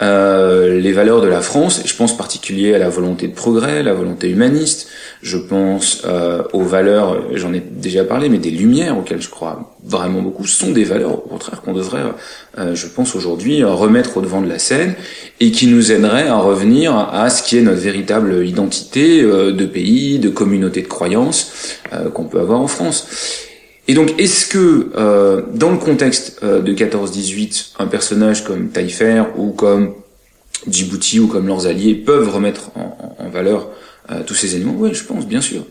Euh, les valeurs de la France. Je pense en particulier à la volonté de progrès, la volonté humaniste. Je pense euh, aux valeurs, j'en ai déjà parlé, mais des lumières auxquelles je crois vraiment beaucoup, sont des valeurs, au contraire, qu'on devrait, euh, je pense aujourd'hui, remettre au devant de la scène et qui nous aideraient à revenir à ce qui est notre véritable identité de pays, de communauté de croyances qu'on peut avoir en France. Et donc, est-ce que euh, dans le contexte euh, de 14-18, un personnage comme Taillefer ou comme Djibouti ou comme leurs alliés peuvent remettre en, valeur euh, tous ces animaux Oui, je pense, bien sûr.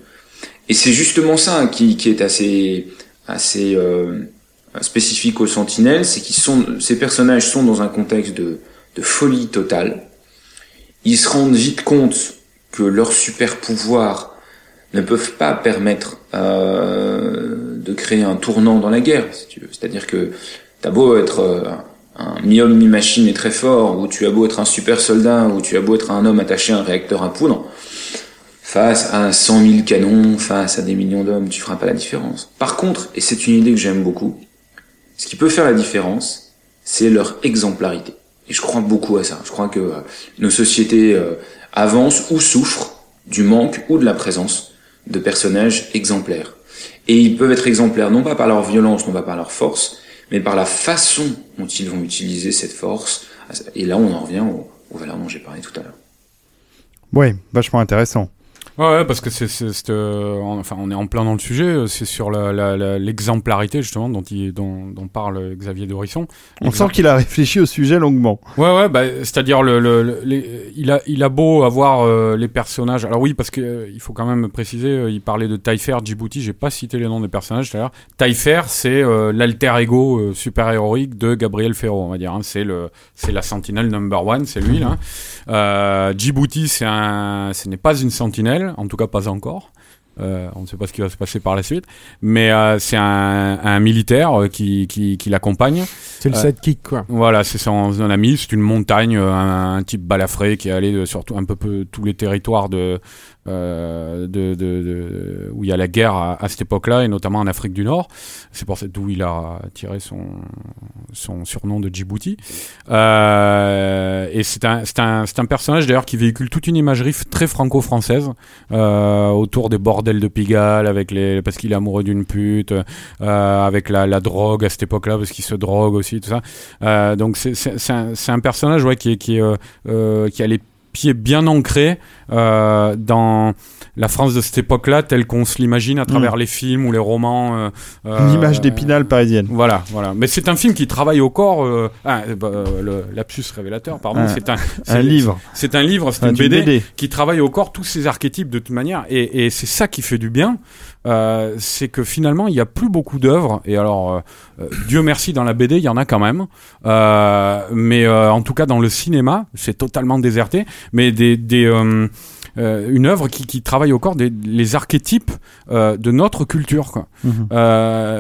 Et c'est justement ça qui, est assez, assez spécifique aux Sentinelles, c'est qu'ils sont, ces personnages sont dans un contexte de, de folie totale. Ils se rendent vite compte que leur super pouvoir ne peuvent pas permettre euh, de créer un tournant dans la guerre, si tu veux. C'est-à-dire que t'as beau être euh, un mi-homme, mi-machine et très fort, ou tu as beau être un super soldat, ou tu as beau être un homme attaché à un réacteur à poudre, face à 100 000 canons, face à des millions d'hommes, tu feras pas la différence. Par contre, et c'est une idée que j'aime beaucoup, ce qui peut faire la différence, c'est leur exemplarité. Et je crois beaucoup à ça. Je crois que euh, nos sociétés avancent ou souffrent du manque ou de la présence de personnages exemplaires. Et ils peuvent être exemplaires non pas par leur violence, non pas par leur force, mais par la façon dont ils vont utiliser cette force. Et là, on en revient aux, valeurs dont j'ai parlé tout à l'heure.
Ouais, vachement intéressant.
Ouais, parce que c'est, euh, enfin, on est en plein dans le sujet. Euh, c'est sur l'exemplarité la, justement dont, il, dont, dont parle Xavier Dorisson.
On sent qu'il a réfléchi au sujet longuement.
Ouais, ouais, bah, c'est-à-dire le, le, il a, il a beau avoir euh, les personnages. Alors oui, parce que il faut quand même préciser. il parlait de Taillefer, Djibouti. J'ai pas cité les noms des personnages d'ailleurs. Taillefer, c'est l'alter ego super héroïque de Gabriel Ferro, on va dire. Hein. C'est le, c'est la sentinelle number one, c'est lui là. Djibouti, c'est un, ce n'est pas une sentinelle en tout cas pas encore. Euh, on ne sait pas ce qui va se passer par la suite, mais euh, c'est un, militaire euh, qui, qui, l'accompagne.
C'est le sidekick, quoi.
Voilà, c'est son, ami, c'est une montagne, un, type balafré qui est allé sur un peu, peu tous les territoires de, euh, où il y a la guerre à, cette époque-là, et notamment en Afrique du Nord. C'est pour d'où il a tiré son, surnom de Djibouti. Euh, et c'est un, personnage d'ailleurs qui véhicule toute une imagerie très franco-française euh, autour des bordels de Pigalle, avec parce qu'il est amoureux d'une pute, avec la, drogue à cette époque-là, parce qu'il se drogue aussi, tout ça. Donc c'est un, personnage qui, qui, qui a les pied bien ancré euh, dans la France de cette époque-là, telle qu'on se l'imagine à travers mm. les films ou les romans. Euh,
euh, Une image d'épinal parisienne.
Voilà, voilà. Mais c'est un film qui travaille au corps. Ah, bah, le lapsus révélateur, pardon.
c'est un, un livre.
C'est un livre, c'est une BD, qui travaille au corps tous ces archétypes de toute manière, et, et c'est ça qui fait du bien. Euh, c'est que finalement il n'y a plus beaucoup d'œuvres et alors euh, euh, Dieu merci dans la BD il y en a quand même mais en tout cas dans le cinéma c'est totalement déserté mais des, des une œuvre qui, qui, travaille au corps des les archétypes de notre culture quoi. Mhm.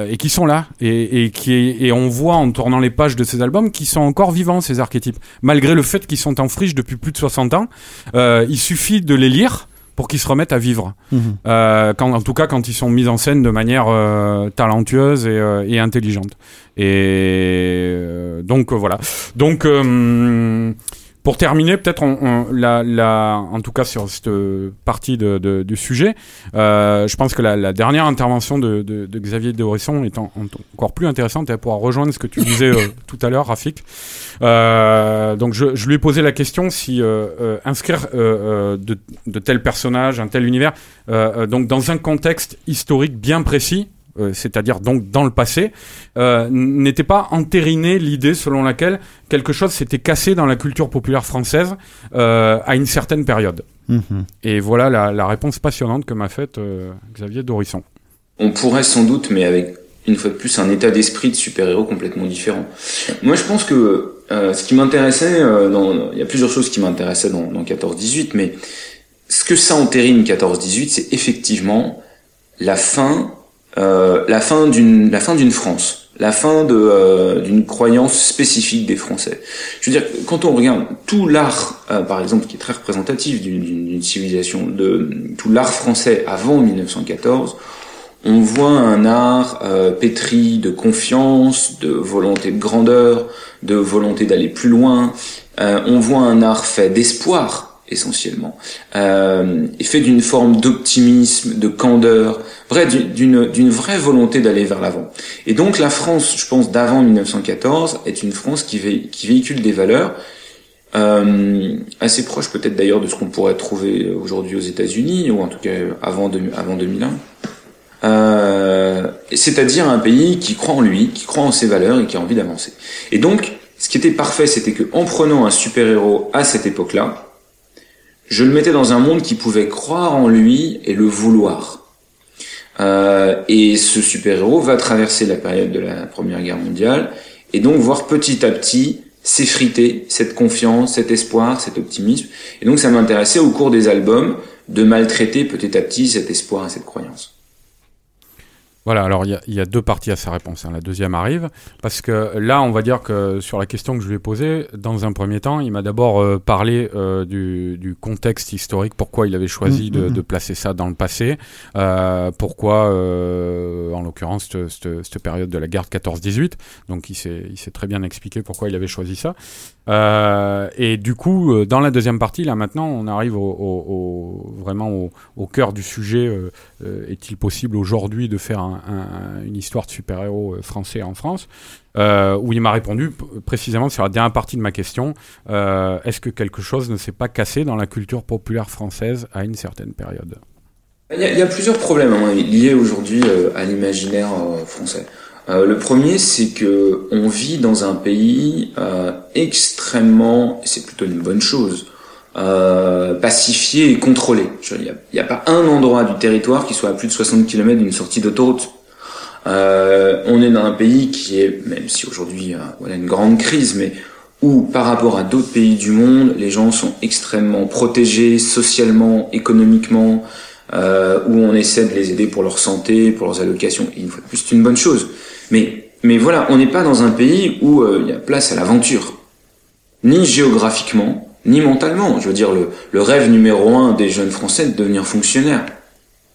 et qui sont là et, et qui et on voit en tournant les pages de ces albums qui sont encore vivants ces archétypes malgré le fait qu'ils sont en friche depuis plus de 60 ans il suffit de les lire pour qu'ils se remettent à vivre. Mhm. Euh, quand, en tout cas, quand ils sont mis en scène de manière euh, talentueuse et, euh, et, intelligente. Et donc voilà. Donc pour terminer, peut-être en tout cas sur cette partie du sujet, euh, je pense que la, dernière intervention de, Xavier Dorisson est encore plus intéressante elle pourra rejoindre ce que tu disais euh, tout à l'heure, Rafik. Euh, donc je, lui ai posé la question si inscrire de, tels personnages, un tel univers, donc dans un contexte historique bien précis, euh, c'est-à-dire donc dans le passé, euh, n'était pas entériné l'idée selon laquelle quelque chose s'était cassé dans la culture populaire française euh, à une certaine période. Mhm. Et voilà la, réponse passionnante que m'a faite Xavier Dorisson.
On pourrait sans doute, mais avec une fois de plus un état d'esprit de super-héros complètement différent. Moi, je pense que ce qui m'intéressait, il y a plusieurs choses qui m'intéressaient dans, dans 14-18, mais ce que ça entérine 14-18, c'est effectivement la fin euh, la fin d'une la fin d'une France, la fin de euh, d'une croyance spécifique des Français. Je veux dire, quand on regarde tout l'art, euh, par exemple, qui est très représentatif d'une civilisation, de tout l'art français avant 1914, on voit un art pétri de confiance, de volonté de grandeur, de volonté d'aller plus loin, Euh, on voit un art fait d'espoir essentiellement, euh, fait d'une forme d'optimisme, de candeur, bref, d'une d'une vraie volonté d'aller vers l'avant. Et donc la France, je pense, d'avant 1914, est une France qui, qui véhicule des valeurs euh, assez proches peut-être d'ailleurs de ce qu'on pourrait trouver aujourd'hui aux États-Unis, ou en tout cas avant 2001. Euh, c'est-à-dire un pays qui croit en lui, qui croit en ses valeurs et qui a envie d'avancer. Et donc, ce qui était parfait, c'était que en prenant un super-héros à cette époque-là, je le mettais dans un monde qui pouvait croire en lui et le vouloir. Euh, et ce super-héros va traverser la période de la Première Guerre mondiale et donc voir petit à petit s'effriter cette confiance, cet espoir, cet optimisme. Et donc ça m'intéressait au cours des albums de maltraiter petit à petit cet espoir et cette croyance.
Voilà, alors il y a- il y, a deux parties à sa réponse. hein. La deuxième arrive, parce que là, on va dire que sur la question que je lui ai posée, dans un premier temps, il m'a d'abord euh, parlé euh, du, du contexte historique, pourquoi il avait choisi
Mm,
de,
mm, mm.
de placer ça dans le passé, euh, pourquoi, euh, en l'occurrence, cette- période de la guerre de 14-18. Donc il s'est très bien expliqué pourquoi il avait choisi ça. Euh, et du coup, euh, dans la deuxième partie, là maintenant, on arrive vraiment au, cœur du sujet. euh, Est-il possible aujourd'hui de faire un- un- une histoire de super-héros français en France? Où il m'a répondu précisément sur la dernière partie de ma question. Est-ce que quelque chose ne s'est pas cassé dans la culture populaire française à une certaine période?
Il y, a, plusieurs problèmes liés aujourd'hui à l'imaginaire français. Euh, le premier, c'est que on vit dans un pays euh, extrêmement, c'est plutôt une bonne chose, euh, pacifié et contrôlé. Il n'y a, a pas un endroit du territoire qui soit à plus de 60 km d'une sortie d'autoroute. Euh, on est dans un pays qui est, même si aujourd'hui euh, voilà une grande crise, mais où par rapport à d'autres pays du monde, les gens sont extrêmement protégés socialement, économiquement, euh, où on essaie de les aider pour leur santé, pour leurs allocations. Et une fois de plus, c'est une bonne chose. Mais, mais voilà, on n'est pas dans un pays où euh, il y a place à l'aventure, ni géographiquement, ni mentalement. Je veux dire, le, le rêve numéro un des jeunes Français de devenir fonctionnaire,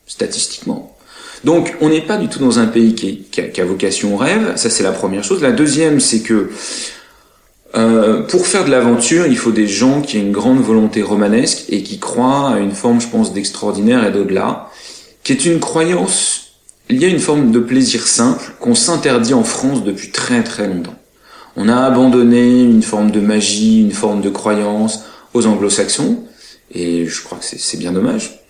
statistiquement. Donc, on n'est pas du tout dans un pays qui a, qui a vocation au rêve. Ça, c'est la première chose. La deuxième, c'est que euh, pour faire de l'aventure, il faut des gens qui aient une grande volonté romanesque et qui croient à une forme, je pense, d'extraordinaire et d'au-delà, qui est une croyance liée à une forme de plaisir simple qu'on s'interdit en France depuis très très longtemps. On a abandonné une forme de magie, une forme de croyance aux anglo-saxons, et je crois que c'est- bien dommage.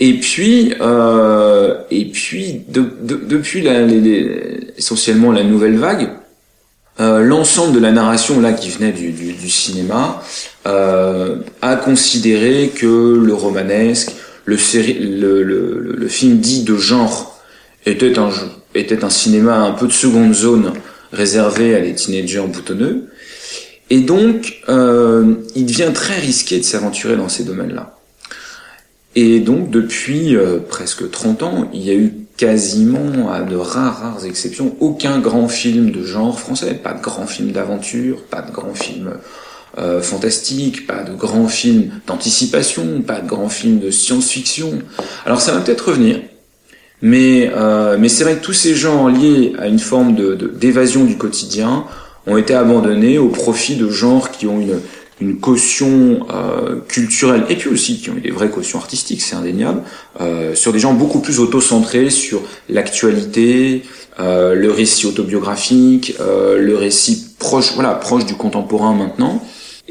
Et puis, euh, et puis de, de- depuis la, essentiellement la nouvelle vague, euh, l'ensemble de la narration là qui venait du, du, du cinéma euh, a considéré que le romanesque, le, séri- le, le, le- film dit de genre était un, était un cinéma un peu de seconde zone réservé à des teenagers boutonneux. Et donc, euh, il devient très risqué de s'aventurer dans ces domaines-là. Et donc, depuis euh, presque 30 ans, il y a eu quasiment, à de rares, rares exceptions, aucun grand film de genre français. Pas de grand film d'aventure, pas de grand film euh, fantastique, pas de grand film d'anticipation, pas de grand film de science-fiction. Alors ça va peut-être revenir, mais, euh, mais c'est vrai que tous ces genres liés à une forme de, de- d'évasion du quotidien ont été abandonnés au profit de genres qui ont une, une caution euh, culturelle et puis aussi qui ont eu des vraies cautions artistiques, c'est indéniable, euh, sur des gens beaucoup plus auto-centrés sur l'actualité, euh, le récit autobiographique, le récit proche, voilà, proche du contemporain maintenant.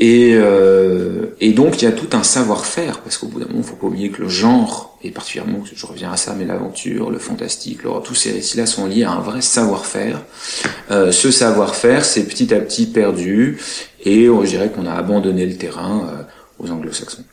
Et, euh, et donc il y a tout un savoir-faire parce qu'au bout d'un moment, faut pas oublier que le genre et particulièrement, je reviens à ça, mais l'aventure, le fantastique, l'horreur, tous ces récits-là sont liés à un vrai savoir-faire. Euh, ce savoir-faire, c'est petit à petit perdu et on je dirais qu'on a abandonné le terrain euh, aux anglo-saxons.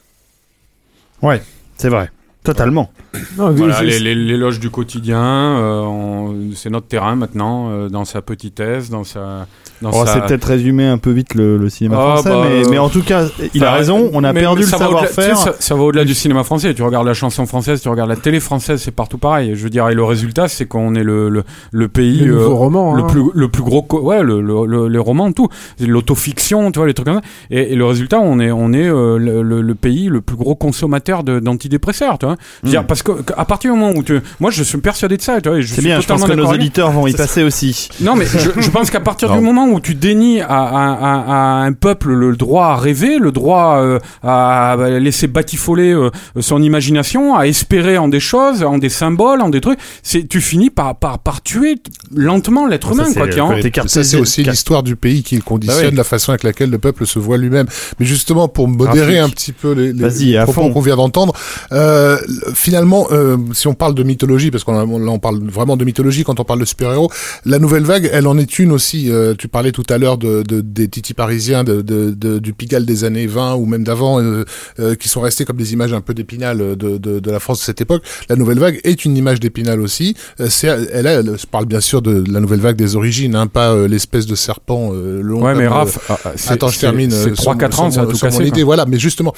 Ouais, c'est vrai. Totalement.
Voilà, l'éloge du quotidien, euh, on- c'est notre terrain maintenant, euh, dans sa petitesse, dans sa.
Oh,
sa...
C'est peut-être résumé un peu vite le, le cinéma
Ah,
français,
bah,
mais,
euh,
mais en tout cas, il a raison, on a
mais-
perdu
mais
le savoir-faire.
Ça, ça va au-delà du cinéma français. Tu regardes la chanson française, tu regardes la télé française, c'est partout pareil. Je veux dire, et le résultat, c'est qu'on est le, le, le pays
Le nouveau roman,
le
hein.
plus le plus gros, ouais, le, le, le- les romans, tout, l'autofiction, tu vois, les trucs comme ça. Et, et le résultat, on est on est euh, le, le- le pays le plus gros consommateur d'antidépresseurs, tu vois. veux dire, parce que à partir du moment où tu, moi je suis persuadé de ça, tu vois,
C'est bien, je pense que nos auditeurs vont y passer aussi.
non, mais je, je pense qu'à partir du moment où tu dénies à, à- à- à un peuple le droit à rêver, le droit euh, à laisser batifoler euh, son imagination, à espérer en des choses, en des symboles, en des trucs, c'est tu finis par, par, par tuer lentement l'être humain,
ça, c'est aussi l'histoire du pays qui conditionne
Bah oui.
la façon avec laquelle le peuple se voit lui-même. Mais justement, pour modérer
Graphique.
un petit peu les, les-
Vas-y,
les propos qu'on vient d'entendre, euh, finalement, euh, si on parle de mythologie, parce qu'on a- là on parle vraiment de mythologie quand on parle de super-héros, la nouvelle vague, elle en est une aussi. Euh, tu parlais tout à l'heure de, de- des titis parisiens, de, du Pigalle des années 20 ou même d'avant, euh, euh, qui sont restés comme des images un peu d'épinal de, la France de cette époque. La nouvelle vague est une image d'épinal aussi. Euh, c'est, elle, elle, je parle bien sûr de la nouvelle vague des origines, hein, pas l'espèce de serpent long.
Ouais, mais Raph, ah,
attends, je termine.
c'est
euh,
trois,
sur-
quatre ans,
sur
ça a tout cassé,
idée. Voilà, mais justement,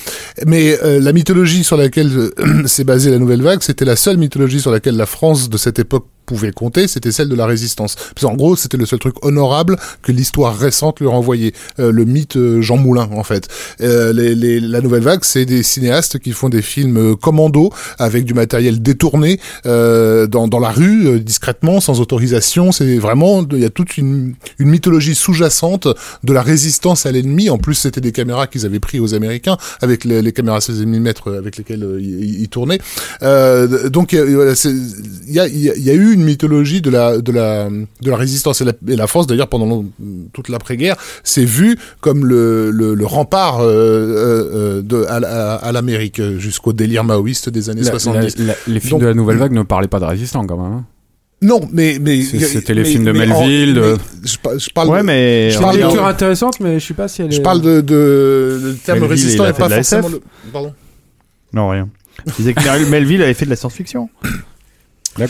mais la mythologie sur laquelle *clears throat* s'est basée la nouvelle vague, c'était la seule mythologie sur laquelle la France de cette époque pouvait compter, c'était celle de la résistance. Qu'en gros, c'était le seul truc honorable que l'histoire récente lui renvoyait. Euh, le mythe euh, Jean Moulin, en fait. Euh, les, les- la nouvelle vague, c'est des cinéastes qui font des films euh, commando avec du matériel détourné euh, dans, dans la rue, euh, discrètement, sans autorisation. C'est vraiment, il y a toute une, une mythologie sous-jacente de la résistance à l'ennemi. En plus, c'était des caméras qu'ils avaient pris aux Américains avec les, les caméras 16 mm avec lesquelles ils, tournaient. Donc, il y a, y a- y a eu une mythologie de la, de la, de la résistance et la, et la France, d'ailleurs, pendant long- toute l'après-guerre, s'est vue comme le, le, le rempart euh, euh, euh, de, à, à- à l'Amérique jusqu'au délire maoïste des années
La-
70.
la- la- les films
Donc-
de la nouvelle vague ne parlaient pas de résistants quand même. hein.
Non, mais mais
c'était les
mais-
films de
mais en-
Melville, de-
mais je, pa- je parle.
Ouais, mais-
je
C'est
parle
une
de-
lecture intéressante, mais je sais pas si elle est.
Je parle de, de le terme
Melville,
résistant et pas
de
forcément le. Pardon.
Non, rien. Je disais que Mel- Melville avait fait de la science-fiction.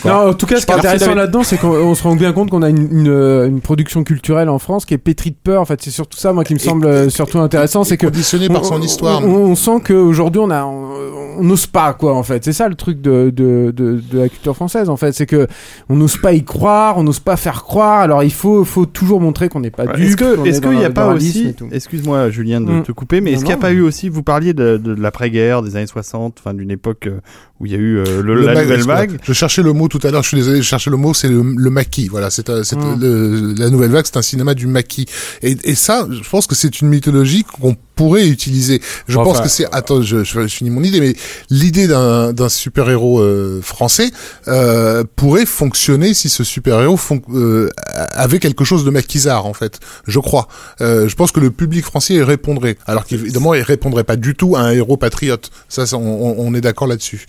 Non, en tout cas, ce qui est intéressant là-dedans, c'est qu'on on se rend bien compte qu'on a une, une, une production culturelle en France qui est pétrie de peur. En fait, c'est surtout ça, moi, qui me semble euh, surtout intéressant, c'est que
conditionné par
on-
son
on-
histoire.
On, on sent qu'aujourd'hui, on a, on n'ose pas, quoi, en fait. C'est ça le truc de, de, de, de la culture française, en fait, c'est que on n'ose pas y croire, on n'ose pas faire croire. Alors, il faut, faut toujours montrer qu'on n'est pas
Est-ce que,
qu'on
est-ce
est dans
qu'il n'y a pas aussi,
et tout.
excuse-moi Julien de
Mm.
te couper, mais est-ce qu'il n'y a pas
mais-
eu aussi, vous parliez de, de l'après-guerre, des années 60, enfin d'une époque euh, où il y a eu euh, le-
Le
la nouvelle vague.
Je cherchais le mot tout à l'heure, je suis désolé, je cherchais le mot, c'est le, le maquis. Voilà, c'est c'est
Mm.
la nouvelle vague, c'est un cinéma du maquis. Et, et ça, je pense que c'est une mythologie qu'on pourrait utiliser. Je pense que c'est, attends, je, je, je finis mon idée, mais l'idée d'un d'un super-héros euh, français euh, pourrait fonctionner si ce super-héros fon- euh, avait quelque chose de maquisard, en fait. Je crois. Euh, je pense que le public français y répondrait. Alors qu'évidemment, il répondrait pas du tout à un héros patriote. Ça, ça, on, on- on est d'accord là-dessus.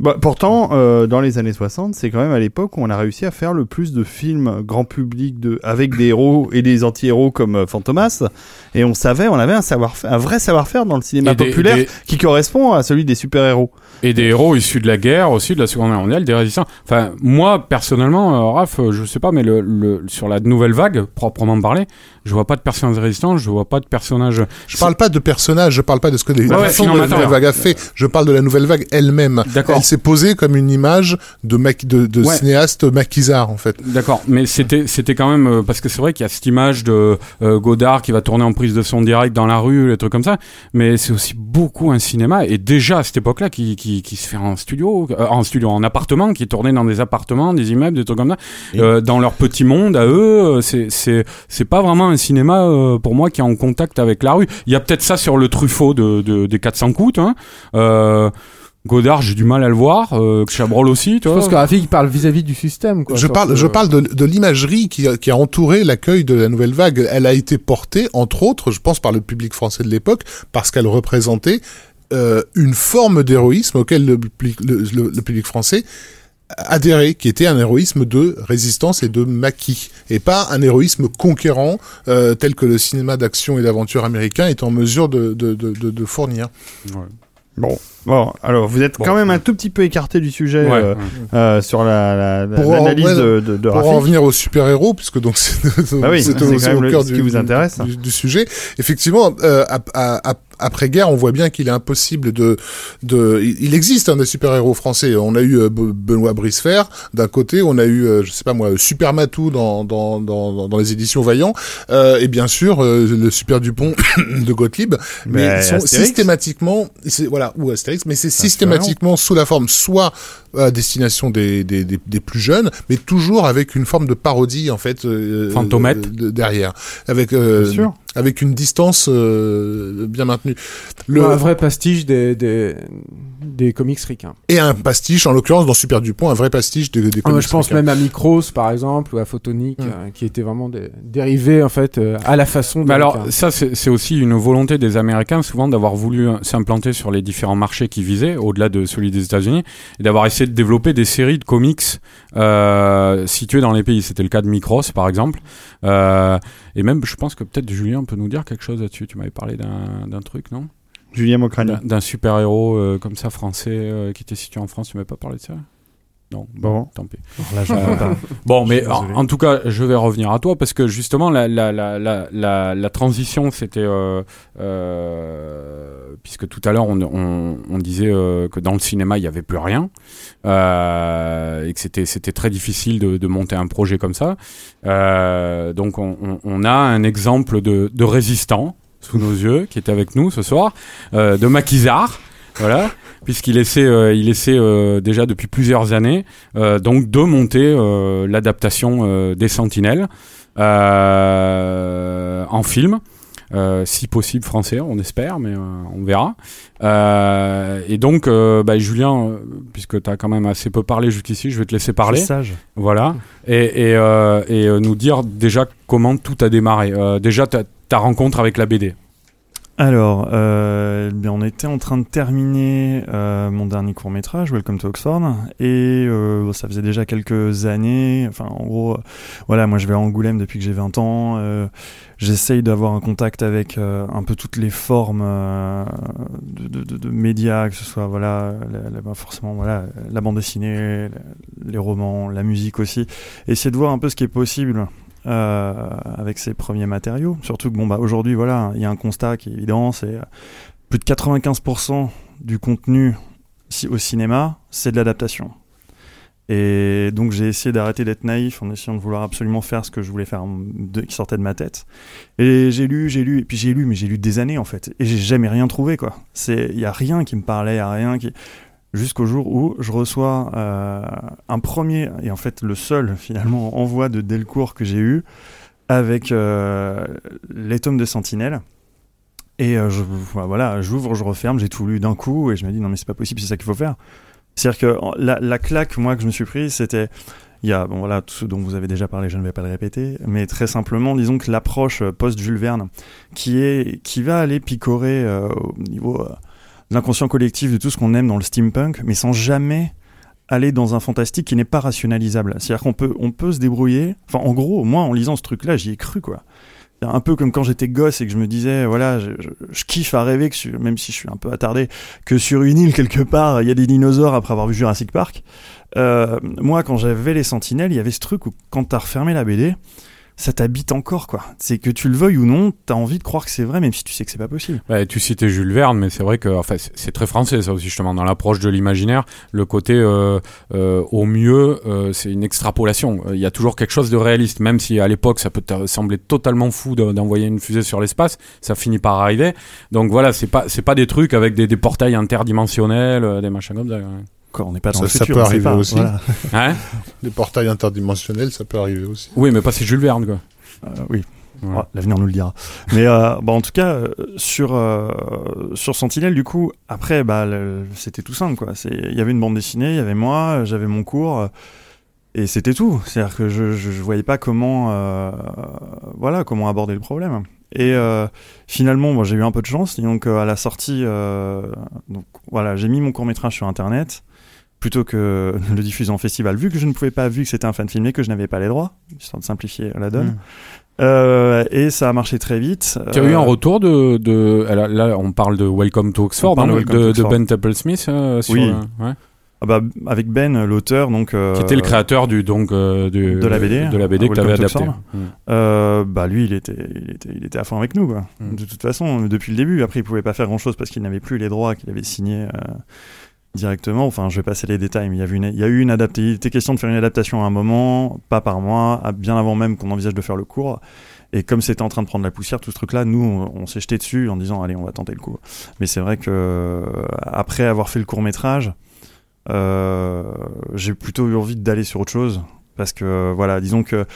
Bah, pourtant, euh, dans les années 60, c'est quand même à l'époque où on a réussi à faire le plus de films grand public de, avec des héros et des anti-héros comme euh, Fantomas. Et on savait, on avait un savoir, un vrai savoir-faire dans le cinéma
des-
populaire
des-
qui correspond à celui des super-héros.
Et des héros issus de la guerre aussi, de la Seconde Guerre mondiale, des résistants. Enfin, moi, personnellement, euh, Raph, euh, je sais pas, mais le, le, sur la nouvelle vague, proprement parlé, je vois pas de personnages résistants, je vois pas de personnages...
Je parle pas de personnages, je parle pas de ce que les
Ouais,
de la nouvelle vague a fait. Je parle de la nouvelle vague elle-même.
D'accord.
Elle s'est posée comme une image de, maqui- de, de
Ouais.
cinéaste maquisard, en fait.
D'accord, mais c'était c'était quand même euh, parce que c'est vrai qu'il y a cette image de euh, Godard qui va tourner en prise de son direct dans la rue, les trucs comme ça, mais c'est aussi beaucoup un cinéma et déjà à cette époque-là qui, qui, qui se fait en studio, euh, en studio, en appartement, qui est tourné dans des appartements, des immeubles, des trucs comme ça, euh, dans leur petit monde à eux. C'est c'est c'est pas vraiment un cinéma euh, pour moi qui est en contact avec la rue. Il y a peut-être ça sur le Truffaut de, de des 400 coups, hein. Euh, Godard, j'ai du mal à le voir. Euh, Chabrol aussi, tu
Je
vois.
pense que Rafik il parle vis-à-vis du système, quoi.
Je parle, je parle de, de l'imagerie qui, a- qui a entouré l'accueil de la nouvelle vague. Elle a été portée, entre autres, je pense, par le public français de l'époque, parce qu'elle représentait euh, une forme d'héroïsme auquel le, public- le- le- le public français adhérait, qui était un héroïsme de résistance et de maquis, et pas un héroïsme conquérant euh, tel que le cinéma d'action et d'aventure américain est en mesure de, de, de, de- fournir.
Bon, bon, alors vous êtes
Bon.
quand même un tout petit peu écarté du sujet
Ouais,
euh,
ouais.
euh, sur la, la- la-
Pour en-
l'analyse
ouais,
de, de, de
Pour en revenir aux super-héros, puisque donc c'est
Bah oui,
c'est
c'est
au,
le-
cœur
ce
du,
qui vous intéresse.
du, du sujet. Effectivement, euh, à- après-guerre, on voit bien qu'il est impossible de... de il existe hein, des super-héros français. On a eu euh, Be- Benoît Bricefer d'un côté, on a eu, euh, je sais pas moi, Super Matou dans, dans, dans, dans les éditions Vaillant, euh, et bien sûr euh, le Super Dupont *coughs* de Gottlieb. Mais
Mais
ils sont
Astérix.
systématiquement... c'est- Voilà, ou Astérix, Astérix, mais c'est systématiquement sous la forme soit à destination des, des, des, des plus jeunes, mais toujours avec une forme de parodie en fait euh,
Fantomette.
de- derrière, avec euh,
Bien sûr.
Avec une distance euh, bien maintenue. Le,
Un vrai pastiche des, des, des comics ricains.
Et un pastiche, en l'occurrence dans Super Dupont, un vrai pastiche des, des
Ah,
comics
je pense
ricains.
même à Micros, par exemple, ou à Photonic, euh, qui étaient vraiment des dérivés, en fait, euh, à la façon de.
Mais alors, ça, c'est c'est aussi une volonté des Américains, souvent, d'avoir voulu euh, s'implanter sur les différents marchés qu'ils visaient, au-delà de celui des États-Unis, et d'avoir essayé de développer des séries de comics euh, situées dans les pays. C'était le cas de Micros, par exemple. Euh, et même, je pense que peut-être Julien peut nous dire quelque chose là-dessus? Tu m'avais parlé d'un d'un truc, non?
Julien Mocrani.
D'un- D'un super-héros euh, comme ça, français, euh, qui était situé en France. Tu m'avais pas parlé de ça? Non,
Bon.
tant pis.
Là, je pas.
Bon, mais en, tout cas, je vais revenir à toi parce que justement, la, la, la, la, la, la transition, c'était. Euh, euh, puisque tout à l'heure, on, on, on disait euh, que dans le cinéma, il n'y avait plus rien. Euh, et que c'était très difficile de, de monter un projet comme ça. Euh, donc, on, a un exemple de, de résistant sous nos yeux qui était avec nous ce soir, euh, de Maquisard. Voilà, puisqu'il essaie, euh, il essaie euh, déjà depuis plusieurs années euh, donc de monter l'adaptation des Sentinelles en film. Euh, si possible français, on espère, mais euh, on verra. Euh, et donc, bah, Julien, puisque tu as quand même assez peu parlé jusqu'ici, je vais te laisser parler.
Sage.
Voilà. Et, et, et nous dire déjà comment tout a démarré. Déjà, ta, ta rencontre avec la BD.
Alors, euh, bien, on était en train de terminer euh, mon dernier court métrage, Welcome to Oxford, et euh, ça faisait déjà quelques années. Enfin, en gros, euh, voilà, moi je vais à Angoulême depuis que j'ai 20 ans. euh, J'essaye d'avoir un contact avec euh, un peu toutes les formes de, de- de- de médias, que ce soit voilà, la, bah, forcément voilà, la bande dessinée, les romans, la musique aussi. Essayer de voir un peu ce qui est possible euh, avec ces premiers matériaux. Surtout que bon bah aujourd'hui voilà, il y a un constat qui est évident, c'est euh, plus de 95% du contenu au cinéma, c'est de l'adaptation. Et donc j'ai essayé d'arrêter d'être naïf en essayant de vouloir absolument faire ce que je voulais faire qui sortait de ma tête. Et j'ai lu, j'ai lu, et puis j'ai lu, mais j'ai lu des années en fait, et j'ai jamais rien trouvé quoi. Il y a rien qui me parlait, il y a rien qui, jusqu'au jour où je reçois euh, un premier et en fait le seul *laughs* finalement envoi de Delcourt que j'ai eu avec euh, les tomes de Sentinelle. Et euh, voilà, j'ouvre, je referme, j'ai tout lu d'un coup et je me dis non mais c'est pas possible, c'est ça qu'il faut faire. C'est-à-dire que la, la claque moi que je me suis prise, c'était il y a bon voilà tout ce dont vous avez déjà parlé, je ne vais pas le répéter, mais très simplement disons que l'approche post Jules Verne qui est qui va aller picorer au niveau l'inconscient collectif de tout ce qu'on aime dans le steampunk, mais sans jamais aller dans un fantastique qui n'est pas rationalisable. C'est-à-dire qu'on peut, on peut se débrouiller. Enfin, en gros, moi, en lisant ce truc-là, j'y ai cru, quoi. Un peu comme quand j'étais gosse et que je me disais, voilà, je, kiffe à rêver que, même si je suis un peu attardé, que sur une île quelque part, il y a des dinosaures après avoir vu Jurassic Park. Euh, moi, quand j'avais les Sentinelles, il y avait ce truc où quand t'as refermé la BD, ça t'habite encore, quoi. C'est que tu le veuilles ou non, t'as envie de croire que c'est vrai, même si tu sais que c'est pas possible.
Ouais, tu citais Jules Verne, mais c'est vrai que enfin, c'est très français ça aussi justement dans l'approche de l'imaginaire. Le côté euh, euh, au mieux, euh, c'est une extrapolation. Euh, Il y a toujours quelque chose de réaliste, même si à l'époque ça peut sembler totalement fou de- d'envoyer une fusée sur l'espace, ça finit par arriver. Donc voilà, c'est pas pas des trucs avec des, des portails interdimensionnels, euh, des machins comme ça.
On n'est pas dans
Ça,
le
ça
futur,
peut arriver
pas,
aussi.
voilà. *laughs*
Hein
Les portails interdimensionnels, ça peut arriver aussi.
Oui, mais pas c'est Jules Verne quoi.
Euh, oui.
Ouais.
Ouais, L'avenir nous le dira. Mais euh, bah, en tout cas, euh, sur, euh, sur Sentinelle, du coup, après, bah, c'était tout simple. quoi. C'est- Il y avait une bande dessinée, il y avait moi, j'avais mon cours, euh, et c'était tout. C'est-à-dire que je, je, je voyais pas comment, euh, voilà, comment aborder le problème. Et euh, finalement, bon, j'ai eu un peu de chance. Et donc, euh, à la sortie, euh, donc, voilà, j'ai mis mon court-métrage sur Internet plutôt que de le diffuser en festival, vu que je ne pouvais pas, vu que c'était un fan filmé, que je n'avais pas les droits, histoire de simplifier la donne.
Mm.
Euh, et ça a marché très vite.
Tu as eu
Euh,
un retour de, de là, là, on parle de Welcome to Oxford, hein,
de
de,
Welcome to
de
Oxford.
Ben Temple-Smith euh, sur,
Oui.
euh, ouais.
ah bah, avec Ben, l'auteur, donc euh,
qui était le créateur du donc euh, du,
de la BD,
de la BD
euh,
que tu avais adapté. Mm.
Euh, bah lui, il était, il était, il était à fond avec nous, quoi.
Mm.
De toute façon, depuis le début. Après, il pouvait pas faire grand chose parce qu'il n'avait plus les droits qu'il avait signés. Euh, directement. Enfin, je vais passer les détails, mais il y, a eu une, y a eu une adaptation. Il était question de faire une adaptation à un moment, pas par mois, bien avant même qu'on envisage de faire le cours. Et comme c'était en train de prendre la poussière, tout ce truc-là, nous, on, s'est jeté dessus en disant, allez, on va tenter le coup. Mais c'est vrai que euh, après avoir fait le court métrage, euh, j'ai plutôt eu envie d'aller sur autre chose parce que voilà, disons que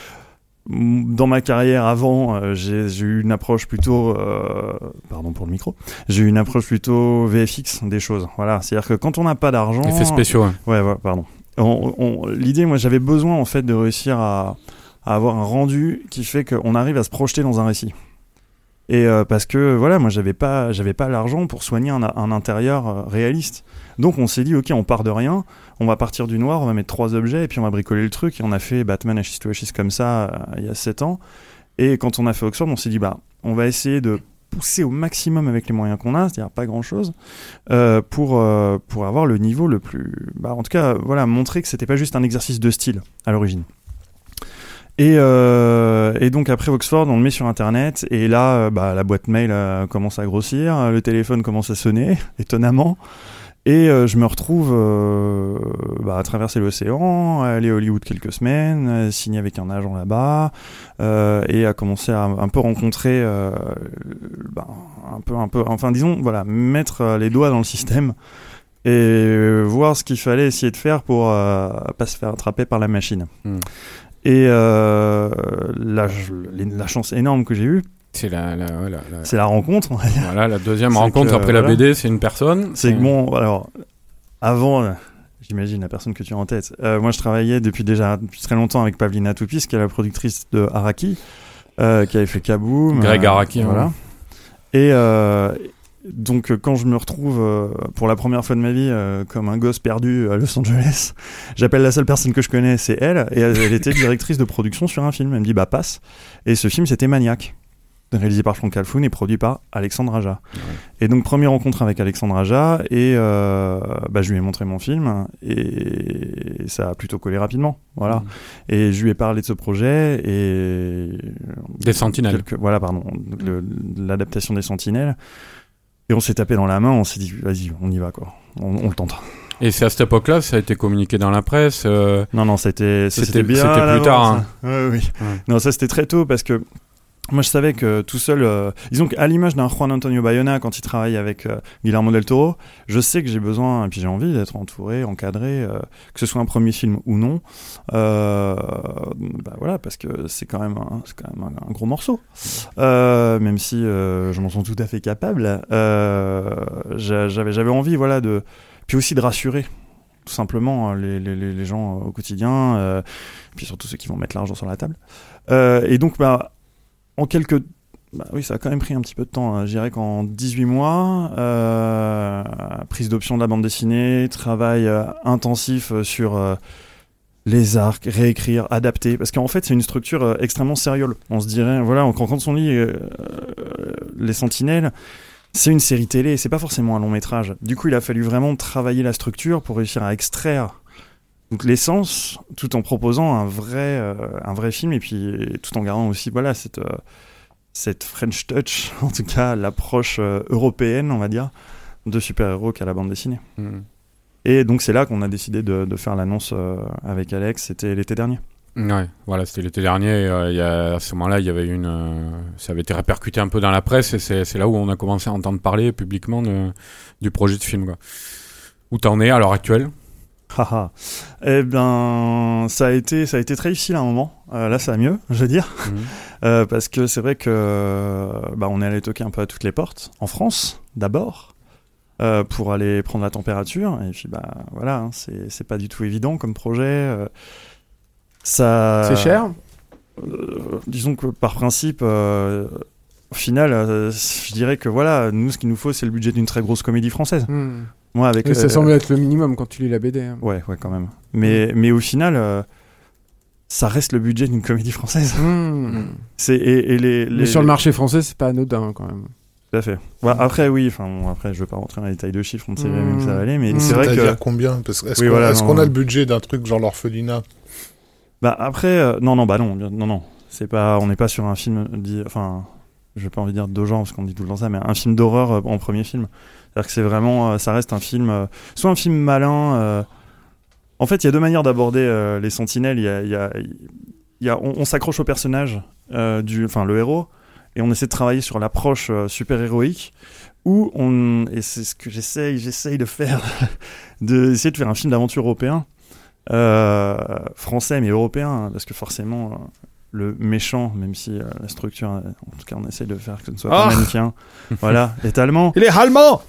dans ma carrière avant, euh, j'ai eu une approche plutôt, euh, pardon pour le micro, j'ai eu une approche plutôt VFX des choses. Voilà, c'est-à-dire que quand on n'a pas d'argent,
Effets spéciaux, ouais.
ouais, ouais, pardon. On- on- L'idée, moi, j'avais besoin en fait de réussir à, à avoir un rendu qui fait qu'on arrive à se projeter dans un récit. Et euh, parce que voilà, moi j'avais pas, j'avais pas l'argent pour soigner un, intérieur euh, réaliste. Donc on s'est dit ok, on part de rien, on va partir du noir, on va mettre trois objets et puis on va bricoler le truc. Et on a fait Batman Ashes to Ashes comme ça euh, il y a 7 ans. Et quand on a fait Oxford, on s'est dit bah on va essayer de pousser au maximum avec les moyens qu'on a, c'est-à-dire pas grand-chose, pour pour avoir le niveau le plus, bah en tout cas voilà, montrer que c'était pas juste un exercice de style à l'origine. Et, euh, et donc après Oxford, on le met sur Internet, et là, euh, bah, la boîte mail euh, commence à grossir, le téléphone commence à sonner, *laughs* étonnamment, et je me retrouve bah, à traverser l'océan, aller à Hollywood quelques semaines, signer avec un agent là-bas, et à commencer à un peu rencontrer, bah, un peu, un peu, enfin disons, voilà, mettre les doigts dans le système et voir ce qu'il fallait essayer de faire pour pas se faire attraper par la machine.
Hmm.
Et euh, la, la chance énorme que j'ai eue,
C'est la, la, voilà,
c'est la rencontre. on va dire.
Voilà, la deuxième rencontre
que,
après la
voilà.
BD, c'est une personne.
C'est que bon, alors, avant, j'imagine la personne que tu as en tête, euh, moi je travaillais depuis déjà depuis très longtemps avec Pavlina Toupis, qui est la productrice de Araki, euh, qui avait fait Kaboom.
Greg
euh,
Araki,
voilà.
ouais.
Et donc, euh, quand je me retrouve euh, pour la première fois de ma vie euh, comme un gosse perdu à Los Angeles, *laughs* j'appelle la seule personne que je connais, c'est elle, et elle, elle était directrice de production sur un film. Elle me dit, bah passe. Et ce film, c'était Maniac, réalisé par Franck Calfoun et produit par Alexandre Aja. Et donc, première rencontre avec Alexandre Aja, et euh, bah, je lui ai montré mon film, et ça a plutôt collé rapidement. Voilà.
Mmh.
Et je lui ai parlé de ce projet, et.
Des Sentinelles.
Voilà, pardon. L'adaptation des Sentinelles. Et on s'est tapé dans la main, on s'est dit, vas-y, on y va, quoi. On, on le tente.
Et c'est à cette époque-là, ça a été communiqué dans la presse. euh,
Non, non, c'était bien.
c'était plus tard, hein.
ça. Ouais, oui.
Ouais.
Non, ça c'était très tôt parce que moi je savais que tout seul, euh, disons qu'à l'image d'un Juan Antonio Bayona quand il travaille avec euh, Guillermo del Toro, je sais que j'ai besoin et puis j'ai envie d'être entouré, encadré, euh, que ce soit un premier film ou non. Euh, bah voilà, parce que c'est quand même un, gros morceau. Même si je m'en sens tout à fait capable, j'a- j'avais envie, voilà, de puis aussi de rassurer tout simplement euh, les, gens au quotidien, puis surtout ceux qui vont mettre l'argent sur la table. Et donc, bah, en quelques. Bah oui, ça a quand même pris un petit peu de temps. hein. Je dirais qu'en 18 mois, euh, prise d'option de la bande dessinée, travail euh, intensif euh, sur les arcs, réécrire, adapter. Parce qu'en fait, c'est une structure extrêmement sérieuse. On se dirait, voilà, quand, on lit Les Sentinelles, c'est une série télé, c'est pas forcément un long métrage. Du coup, il a fallu vraiment travailler la structure pour réussir à extraire donc l'essence, tout en proposant un vrai, euh, un vrai film et puis tout en gardant aussi voilà cette, euh, cette French touch, *laughs* en tout cas l'approche euh, européenne, on va dire, de super-héros qu'a la bande dessinée.
Mhm.
Et donc c'est là qu'on a décidé de, de faire l'annonce avec Alex, c'était l'été dernier.
Ouais, voilà, c'était l'été dernier. euh, il y a, à ce moment-là, il y avait une, euh, ça avait été répercuté un peu dans la presse et c'est c'est là où on a commencé à entendre parler publiquement de, du projet de film. Quoi. Où t'en es à l'heure actuelle?
Haha. eh ben, ça a été, ça a été très difficile à un moment. Euh, là, ça va mieux, je veux dire,
Mhm. *laughs*
Euh, parce que c'est vrai que bah, on est allé toquer un peu à toutes les portes en France d'abord euh, pour aller prendre la température. Et puis bah voilà, hein, c'est pas du tout évident comme projet. ça.
C'est cher?
Disons que par principe, au final, euh, je dirais que voilà, nous, ce qu'il nous faut, c'est le budget d'une très grosse comédie française.
Hmm.
Moi, avec
ça
euh,
semble être le minimum quand tu lis la BD. hein.
Ouais, ouais, quand même. Mais, mais au final, euh, ça reste le budget d'une comédie française. C'est et, et les,
Mais
les-
sur le marché français, c'est pas anodin quand même.
Tout à fait. Ouais, après, oui. Enfin, bon, après, je vais pas rentrer dans les détails de chiffres. On ne sait jamais où ça va aller, mais
Mmh.
c'est vrai que.
combien Parce que Est-ce
Oui,
qu'on
voilà,
est-ce
non,
qu'on a
non.
le budget d'un truc genre l'orphelinat
Bah après, euh, non, non, bah non, non, non. C'est pas, on n'est pas sur un film enfin, je vais pas envie de dire de genre parce qu'on dit tout le temps ça, mais un film d'horreur euh, en premier film. C'est-à-dire que c'est vraiment, euh, ça reste un film, euh, soit un film malin. euh, En fait, il y a deux manières d'aborder les Sentinelles. Il y a, on, s'accroche au personnage le héros, et on essaie de travailler sur l'approche super héroïque. Ou on, et c'est ce que j'essaye, j'essaye de faire, *laughs* de essayer de faire un film d'aventure européen, français mais européen, hein, parce que forcément le méchant, même si euh, la structure, euh, en tout cas on essaie de faire que ce ne soit
Ah
pas *laughs* manichéen, voilà, est allemand.
Il est allemand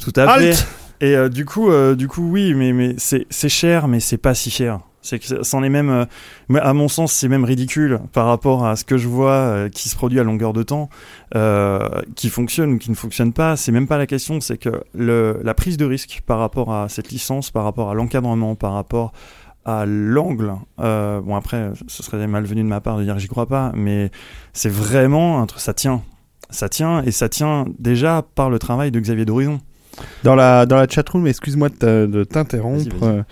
Tout à fait. Et euh, du coup, euh, du coup, oui, mais mais c'est c'est cher, mais c'est pas si cher. C'est que c'en est même, euh, mais à mon sens, c'est même ridicule par rapport à ce que je vois euh, qui se produit à longueur de temps, euh, qui fonctionne ou qui ne fonctionne pas. C'est même pas la question. C'est que le, la prise de risque par rapport à cette licence, par rapport à l'encadrement, par rapport à l'angle. euh, bon après, ce serait malvenu de ma part de dire j'y crois pas, mais c'est vraiment un truc. Ça tient, ça tient et ça tient déjà par le travail de Xavier d'Horizon.
Dans la, dans la chatroom, excuse-moi de t'interrompre, euh,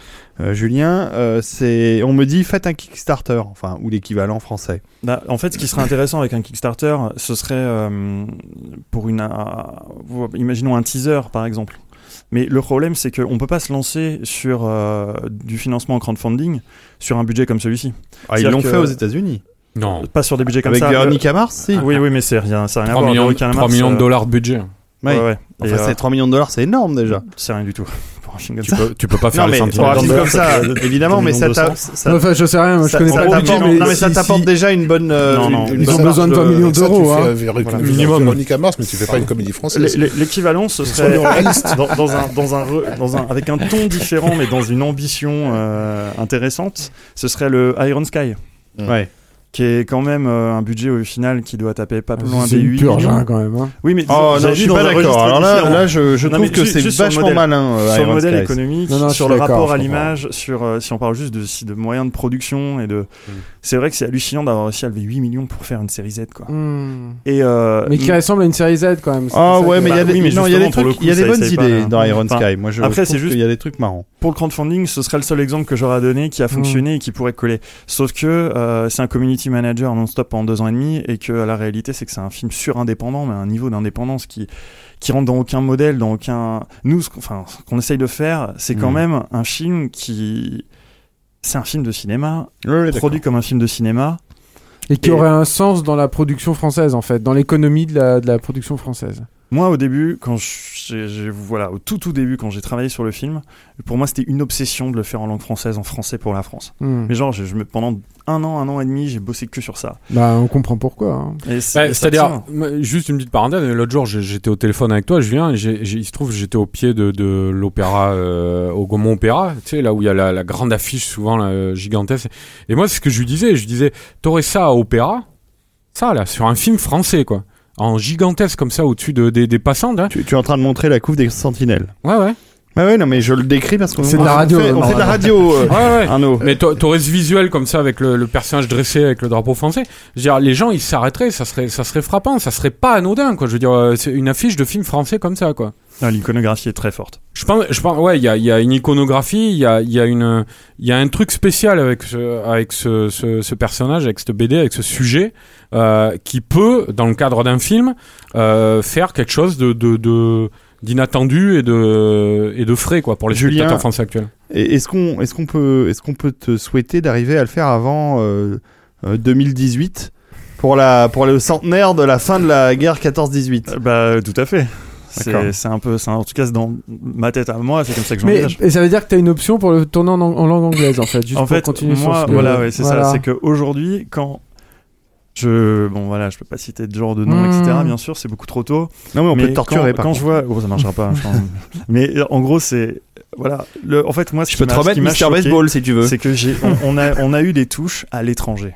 euh, Julien. euh, c'est, on me dit faites un Kickstarter, enfin, ou l'équivalent français.
Bah, en fait, ce qui serait intéressant avec un Kickstarter, ce serait euh, pour une. imaginons un teaser, par exemple. Mais le problème, c'est qu'on ne peut pas se lancer sur euh, du financement en crowdfunding sur un budget comme celui-ci.
Ah, ils l'ont
que-
fait aux États-Unis.
Non.
Pas sur des budgets comme
Avec
ça.
Véronica Mars, si.
Oui, oui, mais c'est rien, ça n'a rien à
3
voir.
millions,
Veronica
3
Mars,
millions de
euh,
dollars de budget.
Ouais.
Ouais. Et,
Enfin,
euh,
c'est 3 millions de dollars, c'est énorme déjà.
c'est rien du tout. Comme
Tu
ça.
peux, tu peux pas faire
Non,
les
mais
sentinelles.
comme ça,
millions *laughs*
évidemment, mais ça ça-
Enfin, je sais rien, moi je
ça-
connais
ça
pas le budget,
t'apporte-
mais,
non, mais ça
si-
t'apporte
si-
déjà une bonne. euh,
Non, non.
une- une
Ils ont besoin de
marge
20 millions
Ça, tu
d'euros,
fais
hein.
avec
Voilà.
Minimum.
Véronica Mars, mais tu fais pas une comédie française.
L'é- l'é- L'équivalent, ce serait dans, dans un, dans un, re- dans un, avec un ton différent, mais dans une ambition euh, intéressante, ce serait le Iron Sky,
Ouais.
Qui est quand même euh, un budget au final qui doit taper pas plus loin
C'est
des
une
8
purge
millions.
hein, quand même. hein.
Oui, mais
Oh non, je suis pas d'accord. Alors là, je, je
Non,
trouve que c'est
le
vachement
modèle.
malin. euh,
sur le
Iron
modèle
Skies.
économique,
Non, non, je
sur le rapport à l'image, sur euh, si on parle juste de, si- de moyens de production et de,
Mm.
c'est vrai que c'est hallucinant d'avoir réussi à lever 8 millions pour faire une série Z quoi.
Hmm.
Et euh,
Mais qui ressemble à une série Z quand même.
Ah ouais, mais il y a
Bah
des, il
le
trucs, il y a des bonnes idées
pas,
dans
hein.
Iron Sky. Moi, je
après, c'est juste-
qu'il y a des trucs marrants.
pour le crowdfunding, ce serait le seul exemple que j'aurais à donner qui a fonctionné et qui pourrait coller. Sauf que c'est un community manager non-stop pendant deux ans et demi et que la réalité c'est que c'est un film sur-indépendant, mais à un niveau d'indépendance qui qui rentre dans aucun modèle, dans aucun. Nous, ce qu'on enfin, ce qu'on essaye de faire, c'est quand
Mhm.
même un film qui. C'est un film de cinéma, produit comme un film de cinéma.
Et qui
Et-
aurait un sens dans la production française en fait, dans l'économie de la, de la production française.
Moi, au début, quand j'ai, j'ai- voilà, au tout tout début, quand j'ai travaillé sur le film, pour moi, c'était une obsession de le faire en langue française, en français pour la France.
Hmm.
Mais genre, je, je me, pendant un an, un an et demi, j'ai bossé que sur ça.
Bah on comprend pourquoi. hein.
Bah, C'est-à-dire, juste une petite parenthèse, l'autre jour j'étais au téléphone avec toi, j'ai- j'ai- il se trouve que j'étais au pied de, de l'opéra, euh, au Gaumont Opéra, tu sais, là où il y a la, la grande affiche souvent là, gigantesque. Et moi, c'est ce que je lui disais, je lui disais, t'aurais ça à Opéra, ça là, sur un film français, quoi. En gigantesque comme ça au-dessus de, des, des passants, là.
Tu, tu es en train de montrer la couve des sentinelles.
Ouais, ouais.
Ouais, ouais, non, mais je le décris parce qu'on
C'est de la
on
radio,
fait- On
euh,
fait de la radio, euh,
Ouais, ouais.
Arnaud.
Mais t'a- t'aurais ce visuel comme ça avec le, le personnage dressé avec le drapeau français. Je veux dire, les gens ils s'arrêteraient, ça serait, ça serait frappant, ça serait pas anodin quoi. Je veux dire, euh, c'est une affiche de film français comme ça quoi.
Ah, l'iconographie est très forte.
Je pense, je pense, ouais, il y a, il y a une iconographie, il y a, il y a une, il y a un truc spécial avec ce, avec ce, ce, ce personnage, avec cette BD, avec ce sujet, euh, qui peut, dans le cadre d'un film, euh, faire quelque chose de, de, de d'inattendu et de, et de frais quoi pour les
Julien,
spectateurs français actuels.
Est-ce qu'on est qu'on peut, est qu'on peut te souhaiter d'arriver à le faire avant euh, euh, 2018 pour, la, pour le centenaire de la fin de la guerre 14-18
Euh, Bah, tout à fait. C'est, un peu, en tout cas, dans ma tête à moi, c'est comme ça que
Mais
j'envisage.
et ça veut dire que t'as une option pour le tourner en, en langue anglaise en fait, juste
en
pour
fait,
continuer sur
moi,
ce que-
voilà, ouais, c'est
Voilà.
ça. C'est qu'aujourd'hui, quand je, bon, voilà, je peux pas citer de genre de nom,
Hmm.
etc. Bien sûr, c'est beaucoup trop tôt.
Non, mais on peut te torturer
Quand,
par
quand je vois, oh, ça marchera pas. *laughs* mais en gros, c'est, voilà. Le, en fait, moi, ce
Je
qui
peux te remettre
choqué,
Baseball si tu veux.
c'est que j'ai, on, on a, on a eu des touches à l'étranger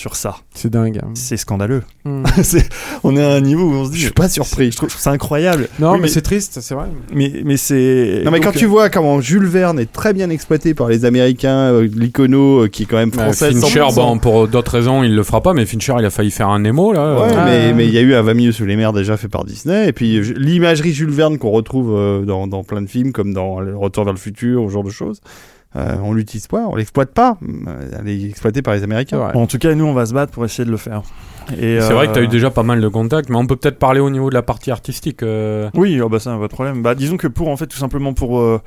sur ça.
C'est dingue.
C'est scandaleux.
Hmm. *laughs*
C'est- on est à un niveau où on se dit,
Je suis pas surpris.
je trouve, ça incroyable.
Non,
Oui,
mais, c'est triste, c'est vrai.
mais, mais c'est.
Non mais
donc,
quand tu vois comment Jules Verne est très bien exploité par les Américains, euh, l'icono euh, qui est quand même
Euh,
français.
Fincher,
100%.
bon, pour d'autres raisons, il le fera pas, mais Fincher, il a failli faire un Nemo, là.
Ouais,
Euh,
mais mais il y a eu un 20 milieux sous les mers déjà fait par Disney et puis euh, l'imagerie Jules Verne qu'on retrouve euh, dans, dans plein de films comme dans Retour vers le futur, ce genre de choses. Euh, on l'utilise pas, on l'exploite pas. Euh, Elle est exploitée par les Américains.
Bon, en tout cas, nous, on va se battre pour essayer de le faire. Et,
C'est vrai que tu as
euh,
eu déjà pas mal de contacts, mais on peut peut-être parler au niveau de la partie artistique. euh.
Oui, oh bah ça, pas de problème. Bah, disons que pour, en fait, tout simplement pour euh,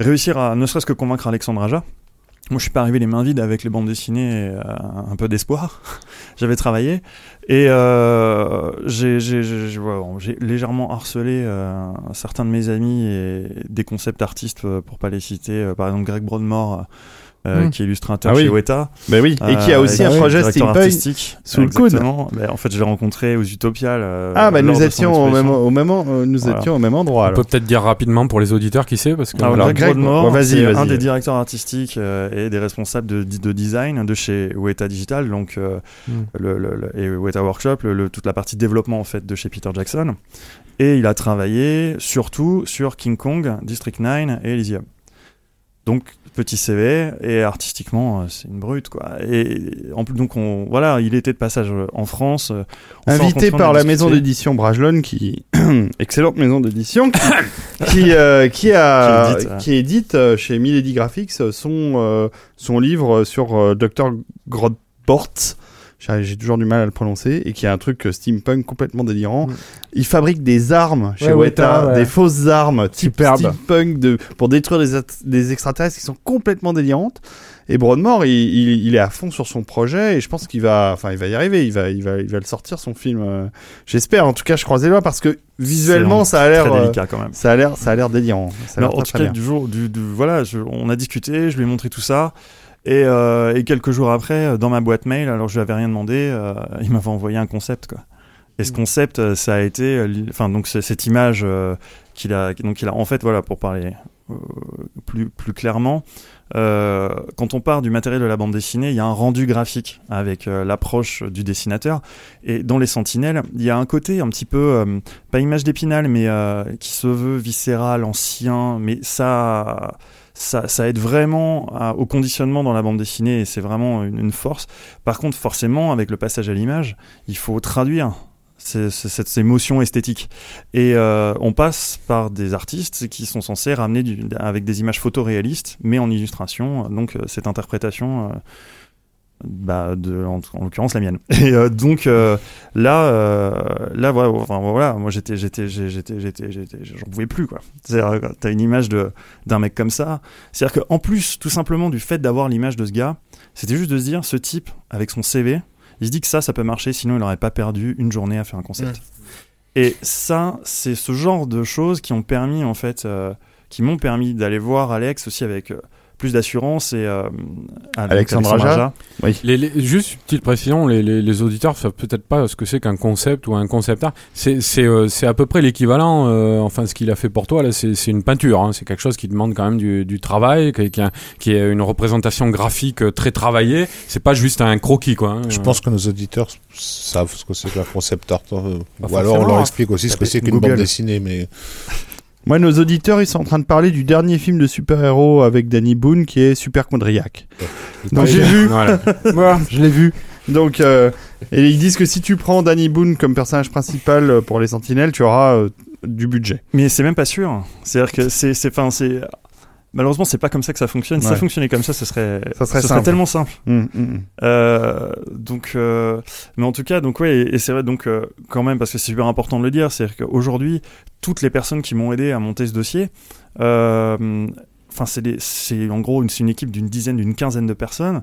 réussir à ne serait-ce que convaincre Alexandre Aja, moi je suis pas arrivé les mains vides avec les bandes dessinées euh, un peu d'espoir. *laughs* J'avais travaillé et euh, j'ai légèrement harcelé euh, certains de mes amis et des concepts artistes, euh, pour pas les citer, euh, par exemple Greg Broadmore. Euh,
Mm.
qui est illustrateur
Ah oui.
chez Weta.
Bah oui, et qui a aussi un projet
directeur
steampunk
artistique
sous le coude.
Bah, en fait, je l'ai rencontré aux Utopiales. euh,
Ah bah nous étions au même, au même, euh, nous
Voilà.
étions au même endroit.
On
alors.
peut peut-être dire rapidement pour les auditeurs qui c'est, parce que
Alors,
Alors,
Greg
vas-y.
un des directeurs artistiques euh, et des responsables de, de design de chez Weta Digital, donc euh,
Mm.
le, le- le- et Weta Workshop, le- le- toute la partie développement en fait de chez Peter Jackson. Et il a travaillé surtout sur King Kong, District 9 et Elysium. Donc petit CV et artistiquement euh, c'est une brute quoi. Et en plus donc on voilà, il était de passage euh, en France. euh, on
Invité par la maison d'édition Brajlon, qui *coughs* excellente maison d'édition, qui, *coughs* qui, euh, qui a
Qui édite, ouais.
qui édite chez Milady Graphics son euh, son livre sur Dr Grodport. J'ai toujours du mal à le prononcer et qui a un truc euh, steampunk complètement délirant. Il fabrique des armes chez
Ouais,
Weta,
Weta, ouais.
des fausses armes type steampunk de, pour détruire des, des extraterrestres qui sont complètement délirantes. Et Broadmoor, il, il, il est à fond sur son projet et je pense qu'il va, enfin, il va y arriver. Il va, il va, il va le sortir son film. euh, J'espère. En tout cas, je croise les doigts parce que visuellement, ça a l'air, euh,
délicat quand même.
ça a l'air, ça a l'air délirant. Ça a
Mais
l'air
en tout cas, du jour, du, du- voilà, je- on a discuté, je lui ai montré tout ça. Et, euh, et quelques jours après, euh, dans ma boîte mail, alors je lui avais rien demandé, euh, il m'avait envoyé un concept, quoi. Et ce concept, euh, ça a été, enfin donc cette image euh, qu'il a, donc il a, en fait, voilà, pour parler plus plus clairement, quand on part du matériel de la bande dessinée, il y a un rendu graphique avec l'approche du dessinateur. Et dans les Sentinelles, il y a un côté un petit peu, pas image d'épinal, mais qui se veut viscéral, ancien, mais ça, ça, aide vraiment au conditionnement dans la bande dessinée et c'est vraiment une, force. Par contre, forcément, avec le passage à l'image, il faut traduire cette émotion esthétique. Et euh, on passe par des artistes qui sont censés ramener avec des images photoréalistes, mais en illustration, donc euh, cette interprétation. Bah, de, en, en l'occurrence la mienne. Et euh, donc euh, là, euh, là voilà, enfin, voilà, moi j'étais, j'étais, j'étais, j'étais, j'étais, j'en pouvais plus quoi. C'est-à-dire, t'as une image de d'un mec comme ça. C'est-à-dire qu'en plus, tout simplement du fait d'avoir l'image de ce gars, c'était juste de se dire, ce type avec son CV, il se dit que ça, ça peut marcher, sinon il n'aurait pas perdu une journée à faire un concept. Et ça, c'est ce genre de choses qui ont permis en fait, qui m'ont permis d'aller voir Alex aussi avec plus d'assurance et euh,
Alexandre Aja. Oui.
Les, les- juste une petite précision, les, les, les auditeurs savent peut-être pas ce que c'est qu'un concept ou un concept art. C'est c'est, euh, c'est à peu près l'équivalent, euh, enfin ce qu'il a fait pour toi là, c'est c'est une peinture. hein. C'est quelque chose qui demande quand même du, du travail, qui, qui, a- qui est une représentation graphique euh, très travaillée. C'est pas juste un croquis quoi. hein.
Je pense que nos auditeurs savent ce que c'est qu'un concept art. euh, ou alors on leur explique aussi ce que c'est qu'une
Google.
bande dessinée. Mais
Moi, nos auditeurs, ils sont en train de parler du dernier film de super-héros avec Danny Boone qui est Super Chondriac. Donc j'ai vu.
Voilà. *laughs*
Voilà, je l'ai vu.
Donc, euh, et ils disent que si tu prends Danny Boone comme personnage principal euh, pour les Sentinelles, tu auras euh, du budget.
Mais c'est même pas sûr. C'est-à-dire que c'est, c'est, enfin, c'est. Malheureusement, c'est pas comme ça que ça fonctionne. Si ça fonctionnait comme ça, ce serait,
Ça serait
ce
simple.
tellement simple.
Hum, hum, hum.
Euh, donc, euh, mais en tout cas, donc ouais, et, et c'est vrai donc euh, quand même parce que c'est super important de le dire, c'est qu'aujourd'hui, toutes les personnes qui m'ont aidé à monter ce dossier, enfin c'est en gros c'est une équipe d'une dizaine, d'une quinzaine de personnes.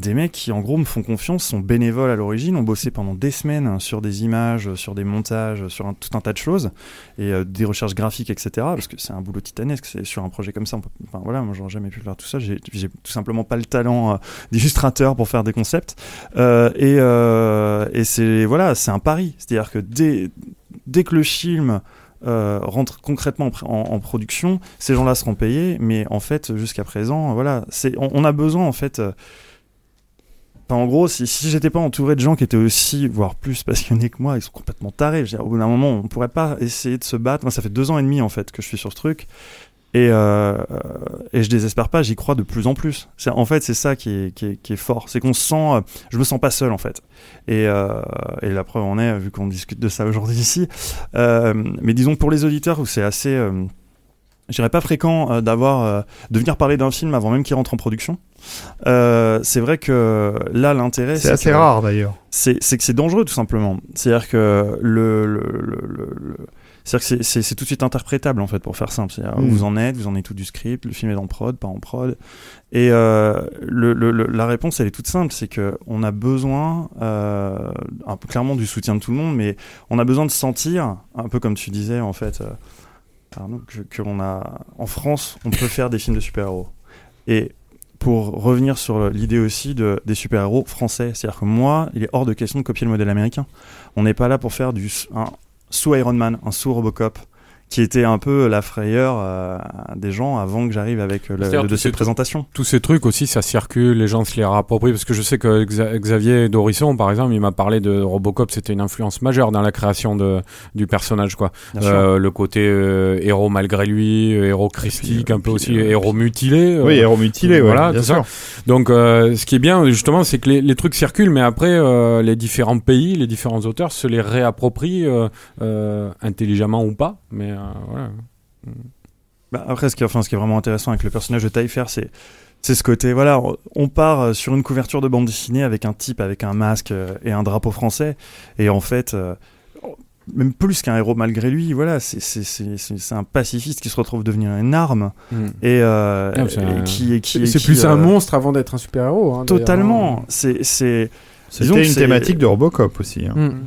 Des mecs qui en gros me font confiance, sont bénévoles à l'origine, ont bossé pendant des semaines sur des images, sur des montages, sur un- tout un tas de choses et euh, des recherches graphiques, etc. Parce que c'est un boulot titanesque. C'est sur un projet comme ça. peut- enfin voilà, moi j'aurais jamais pu faire tout ça. J'ai tout simplement pas le talent euh, d'illustrateur pour faire des concepts. Euh, et c'est voilà, c'est un pari. C'est-à-dire que dès dès que le film rentre concrètement en, pr- en- en production, ces gens-là seront payés. Mais en fait, jusqu'à présent, voilà, on, on a besoin en fait. Euh, en gros, si, si j'étais pas entouré de gens qui étaient aussi, voire plus passionnés que moi, ils sont complètement tarés. Je dire, au bout d'un moment, on pourrait pas essayer de se battre. Moi, ça fait deux ans et demi en fait que je suis sur ce truc. Et, euh, et je désespère pas, j'y crois de plus en plus. C'est- En fait, c'est ça qui est, fort. C'est qu'on se sent. euh, je me sens pas seul en fait. Et, euh, et la preuve en est, vu qu'on discute de ça aujourd'hui ici. Euh, mais disons pour les auditeurs où c'est assez. Je dirais pas fréquent euh, d'avoir euh, de venir parler d'un film avant même qu'il rentre en production. Euh, c'est vrai que là l'intérêt
C'est assez
que-
rare d'ailleurs.
C'est que c'est dangereux tout simplement. C'est-à-dire que le, le, le, le- le- c'est-à-dire que c'est- tout de suite interprétable en fait pour faire simple.
Mm.
Où vous en êtes, vous en êtes tout du script, le film est en prod, pas en prod. Et euh, la réponse elle est toute simple, c'est que on a besoin euh, un peu clairement du soutien de tout le monde, mais on a besoin de sentir un peu comme tu disais en fait. En France, on peut faire des films de super-héros. Et pour revenir sur l'idée aussi de, des super-héros français, c'est-à-dire que moi, il est hors de question de copier le modèle américain. On n'est pas là pour faire du un sous Iron Man, un sous Robocop, qui était un peu la frayeur euh, des gens avant que j'arrive avec le,
C'est-à-dire
le
tous
dossier
ces
de présentation.
Tous ces trucs aussi, ça circule, les gens se les réapproprient. Parce que je sais que Xa- Xavier Dorisson, par exemple, il m'a parlé de Robocop, c'était une influence majeure dans la création de, du personnage, quoi. Euh, le côté euh, héros malgré lui, euh, héros christique, un peu aussi héros mutilé.
Oui, héros mutilé,
voilà,
bien
ça.
sûr.
Donc, euh, ce qui est bien, justement, c'est que les, les trucs circulent, mais après, euh, les différents pays, les différents auteurs se les réapproprient, euh, euh, intelligemment ou pas. Mais euh, voilà.
Bah, après, ce qui, enfin, ce qui est vraiment intéressant avec le personnage de Taillefer, c'est c'est ce côté, voilà, on- part euh, sur une couverture de bande dessinée avec un type avec un masque euh, et un drapeau français, et en fait, euh, même plus qu'un héros malgré lui, voilà, c'est c'est- c'est- c'est- c'est un pacifiste qui se retrouve devenir une arme,
Mm.
et, euh,
Ah, c'est
et
un-
qui, et qui,
C'est
et
c'est
qui,
plus
euh,
un monstre avant d'être un super-héros. hein, d'ailleurs.
Totalement, c'est c'est
C'était une
c'est-
thématique de Robocop aussi. hein.
Mm.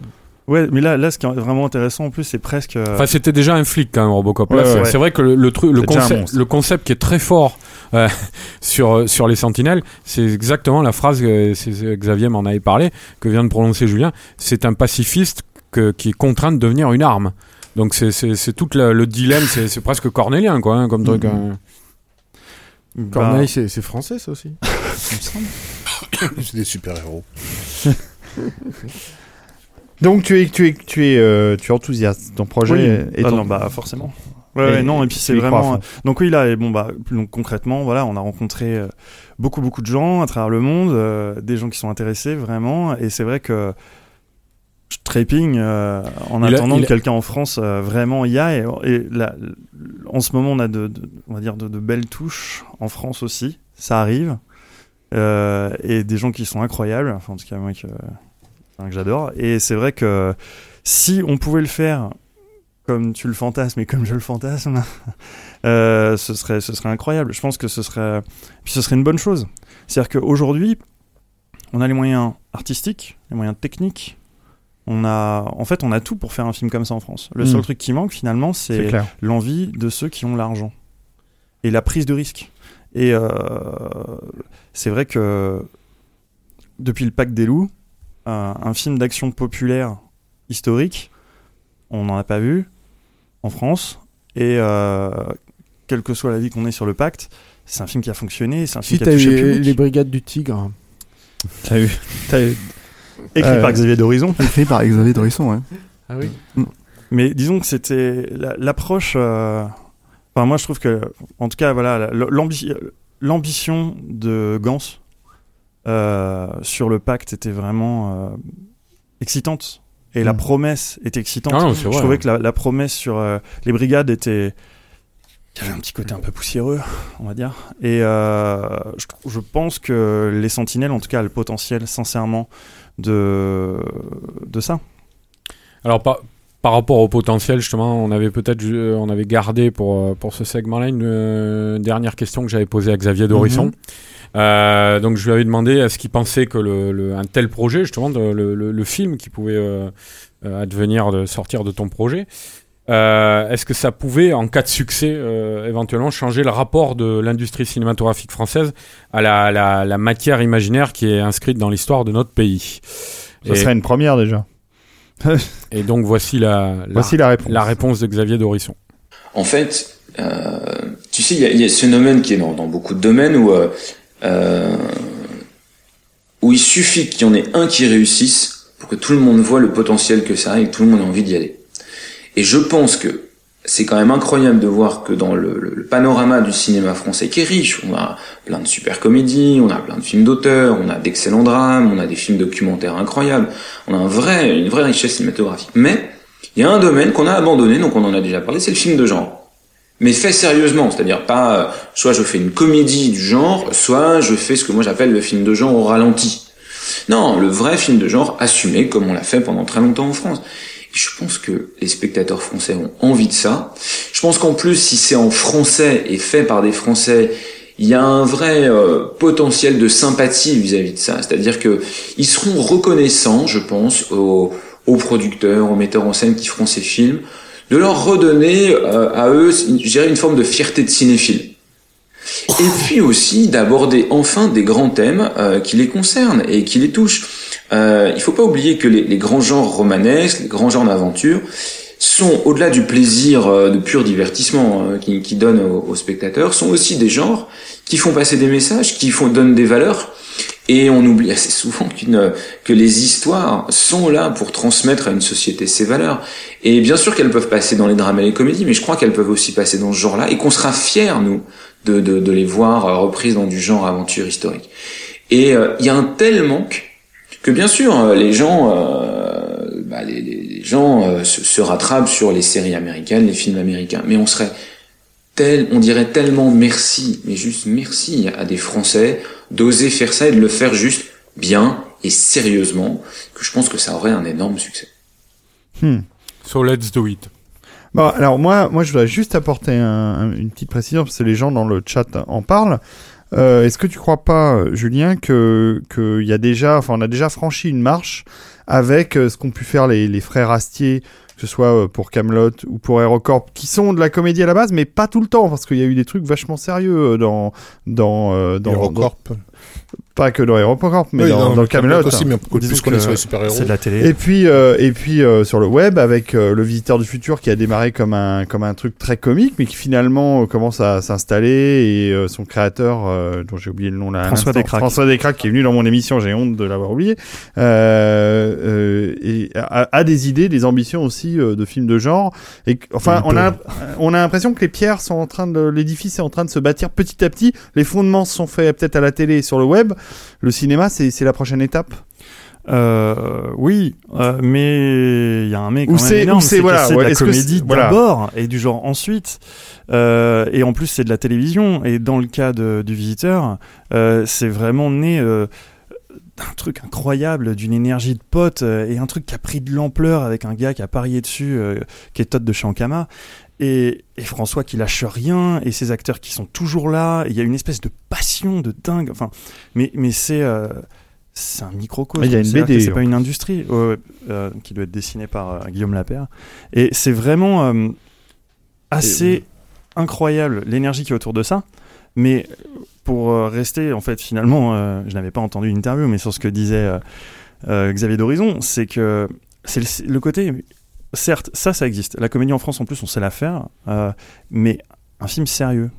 Ouais, mais là, là, ce qui est vraiment intéressant en plus, c'est presque. euh,
Enfin, c'était déjà un flic quand même, Robocop. Là,
Ouais,
c'est
ouais.
c'est vrai que le, le truc, le concept, le concept qui est très fort euh, *laughs* sur sur les Sentinelles, c'est exactement la phrase que Xavier m'en avait parlé, que vient de prononcer Julien. C'est un pacifiste que- qui est contraint de devenir une arme. Donc c'est c'est c'est tout la- le dilemme, c'est c'est presque cornélien quoi, hein, comme truc.
Mhm.
hein.
Corneille, c'est c'est français, ça aussi. *coughs* *coughs*
C'est des super-héros. *laughs*
Donc tu es, tu es, tu es, euh, tu es enthousiaste. Ton projet
Oui.
est
Ah non, bah forcément. Ouais,
Et-
ouais, non, et puis c'est vraiment. Donc oui, là, et bon, bah, donc concrètement, voilà, on a rencontré euh, beaucoup, beaucoup de gens à travers le monde, euh, des gens qui sont intéressés vraiment, et c'est vrai que je trépigne euh, en
Il a-
attendant que
a-
quelqu'un en France euh, vraiment y aille. Et, et là, en ce moment, on a de, de- on va dire de, de belles touches en France aussi. Ça arrive. Euh, et des gens qui sont incroyables. Enfin, en tout cas, moi que, que j'adore. Et c'est vrai que si on pouvait le faire comme tu le fantasmes et comme je le fantasme, *laughs* euh, ce, serait, ce serait incroyable. Je pense que ce serait, puis ce serait une bonne chose. C'est-à-dire qu'aujourd'hui, on a les moyens artistiques, les moyens techniques. On a, en fait, on a tout pour faire un film comme ça en France. Le
Mm.
seul truc qui manque finalement,
C'est
l'envie de ceux qui ont l'argent et la prise de risque. Et euh, c'est vrai que depuis le Pacte des loups, un, un film d'action populaire historique, on n'en a pas vu en France. Et euh, quelle que soit la vie qu'on ait sur le Pacte, c'est un film qui a fonctionné, c'est un film
Si
qui a touché le
eu
public.
les brigades du tigre.
T'as eu, t'as eu-
Écrit
Euh,
par Xavier d'Horizon.
Écrit par Xavier Dorisson, ouais.
Ah oui.
Mais disons que c'était la- l'approche. euh, Enfin, moi, je trouve que, en tout cas, voilà, la- l'ambi- l'ambition de Gans euh, sur le pacte était vraiment euh, excitante. Et la
Mm.
promesse était excitante.
Ah non,
je
vrai,
trouvais que la, la promesse sur euh, les brigades était. Il y avait un petit côté un peu poussiéreux, on va dire. Et euh, je pense que les sentinelles, en tout cas, a le potentiel, sincèrement, de, de ça.
Alors par, par rapport au potentiel justement, on avait peut-être euh, on avait gardé pour euh, pour ce segment-là une euh, dernière question que j'avais posée à Xavier Dorisson.
Mhm.
Euh, donc je lui avais demandé est-ce qu'il pensait que le, le- un tel projet justement de- le, le- film qui pouvait euh, advenir de sortir de ton projet euh, est-ce que ça pouvait, en cas de succès, éventuellement changer le rapport de l'industrie cinématographique française à la, la- la matière imaginaire qui est inscrite dans l'histoire de notre pays?
Ça serait une première déjà. *laughs*
et donc voici la, la,
Voici la réponse.
la réponse de Xavier Dorisson.
En fait, euh, tu sais, il y a, y a ce phénomène qui est dans, dans beaucoup de domaines où, euh, euh, où il suffit qu'il y en ait un qui réussisse pour que tout le monde voit le potentiel que ça a et que tout le monde ait envie d'y aller. Et je pense que c'est quand même incroyable de voir que dans le, panorama du cinéma français qui est riche, on a plein de super comédies, on a plein de films d'auteurs, on a d'excellents drames, on a des films documentaires incroyables, on a une vraie richesse cinématographique. Mais il y a un domaine qu'on a abandonné, donc on en a déjà parlé, c'est le film de genre. mais fait sérieusement, c'est-à-dire pas euh, soit je fais une comédie du genre, soit je fais ce que moi j'appelle le film de genre au ralenti. Non, le vrai film de genre assumé comme on l'a fait pendant très longtemps en France. Je pense que les spectateurs français ont envie de ça. Je pense qu'en plus, si c'est en français et fait par des Français, il y a un vrai euh, potentiel de sympathie vis-à-vis de ça. C'est-à-dire que ils seront reconnaissants, je pense, aux, aux producteurs, aux metteurs en scène qui feront ces films, de leur redonner euh, à eux, je dirais, une forme de fierté de cinéphile. Et puis aussi d'aborder enfin des grands thèmes euh, qui les concernent et qui les touchent. Euh, il faut pas oublier que les, les grands genres romanesques, les grands genres d'aventure, sont au-delà du plaisir euh, de pur divertissement euh, qui, qui donne aux, aux spectateurs, sont aussi des genres qui font passer des messages, qui font donnent des valeurs. Et on oublie assez souvent qu'une que les histoires sont là pour transmettre à une société ces valeurs. Et bien sûr qu'elles peuvent passer dans les drames et les comédies, mais je crois qu'elles peuvent aussi passer dans ce genre-là, et qu'on sera fiers nous de, de, de les voir euh, reprises dans du genre aventure historique. Et euh, il y a un tel manque que bien sûr euh, les gens, euh, bah, les, les, les gens euh, se, se rattrapent sur les séries américaines, les films américains, mais on serait tel, on dirait tellement merci, mais juste merci à des Français d'oser faire ça et de le faire juste bien et sérieusement, que je pense que ça aurait un énorme succès.
Hmm.
So let's do it.
Bon, alors moi, moi, je voudrais juste apporter un- un- une petite précision parce que les gens dans le chat en parlent. Euh, Est-ce que tu crois pas, Julien, que qu'il y a déjà, enfin, on a déjà franchi une marche avec euh, ce qu'ont pu faire les, les frères Astier, que ce soit euh, pour Camelot ou pour Aerocorp, qui sont de la comédie à la base, mais pas tout le temps, parce qu'il y a eu des trucs vachement sérieux dans dans dans,
Aerocorp.
dans- pas que dans Aerocorp, mais
Oui,
dans,
dans
dans
le Camelot
Camelot
aussi, mais beaucoup plus qu'on est sur les super-héros.
C'est de la télé.
et puis, euh, et puis euh, sur le web avec euh, le Visiteur du futur qui a démarré comme un comme un truc très comique, mais qui finalement euh, commence à s'installer et euh, son créateur, euh, dont j'ai oublié le nom là,
François Descraques.
François Descraques, qui est venu dans mon émission, j'ai honte de l'avoir oublié, euh, euh, et a, a des idées, des ambitions aussi euh, de films de genre. Et enfin, on a on a l'impression que les pierres sont en train de l'édifice est en train de se bâtir petit à petit. Les fondements sont faits peut-être à la télé et sur le web. Le cinéma, c'est la prochaine étape?
Euh, oui, euh, mais il y a un mec quand même énorme,
c'est- voilà,
c'est de
ouais,
la comédie
voilà.
d'abord et du genre ensuite. Euh, et en plus c'est de la télévision. Et dans le cas de- du visiteur, c'est vraiment né d'un truc incroyable, d'une énergie de pote et un truc qui a pris de l'ampleur avec un gars qui a parié dessus, qui est Todd de Chankama. Et, et François qui lâche rien, et ces acteurs qui sont toujours là, il y a une espèce de passion de dingue. Enfin, mais, mais c'est euh, c'est un microcosme.
Il y a une BD,
C'est pas une industrie euh, qui doit être dessinée par euh, Guillaume Lapère. Et c'est vraiment assez incroyable l'énergie qui est autour de ça. Mais pour rester, en fait, finalement, je n'avais pas entendu une interview, mais sur ce que disait Xavier d'Horizon, c'est que c'est le, le côté. Certes, ça, ça existe. La comédie en France, en plus, on sait la faire. euh, mais un film sérieux.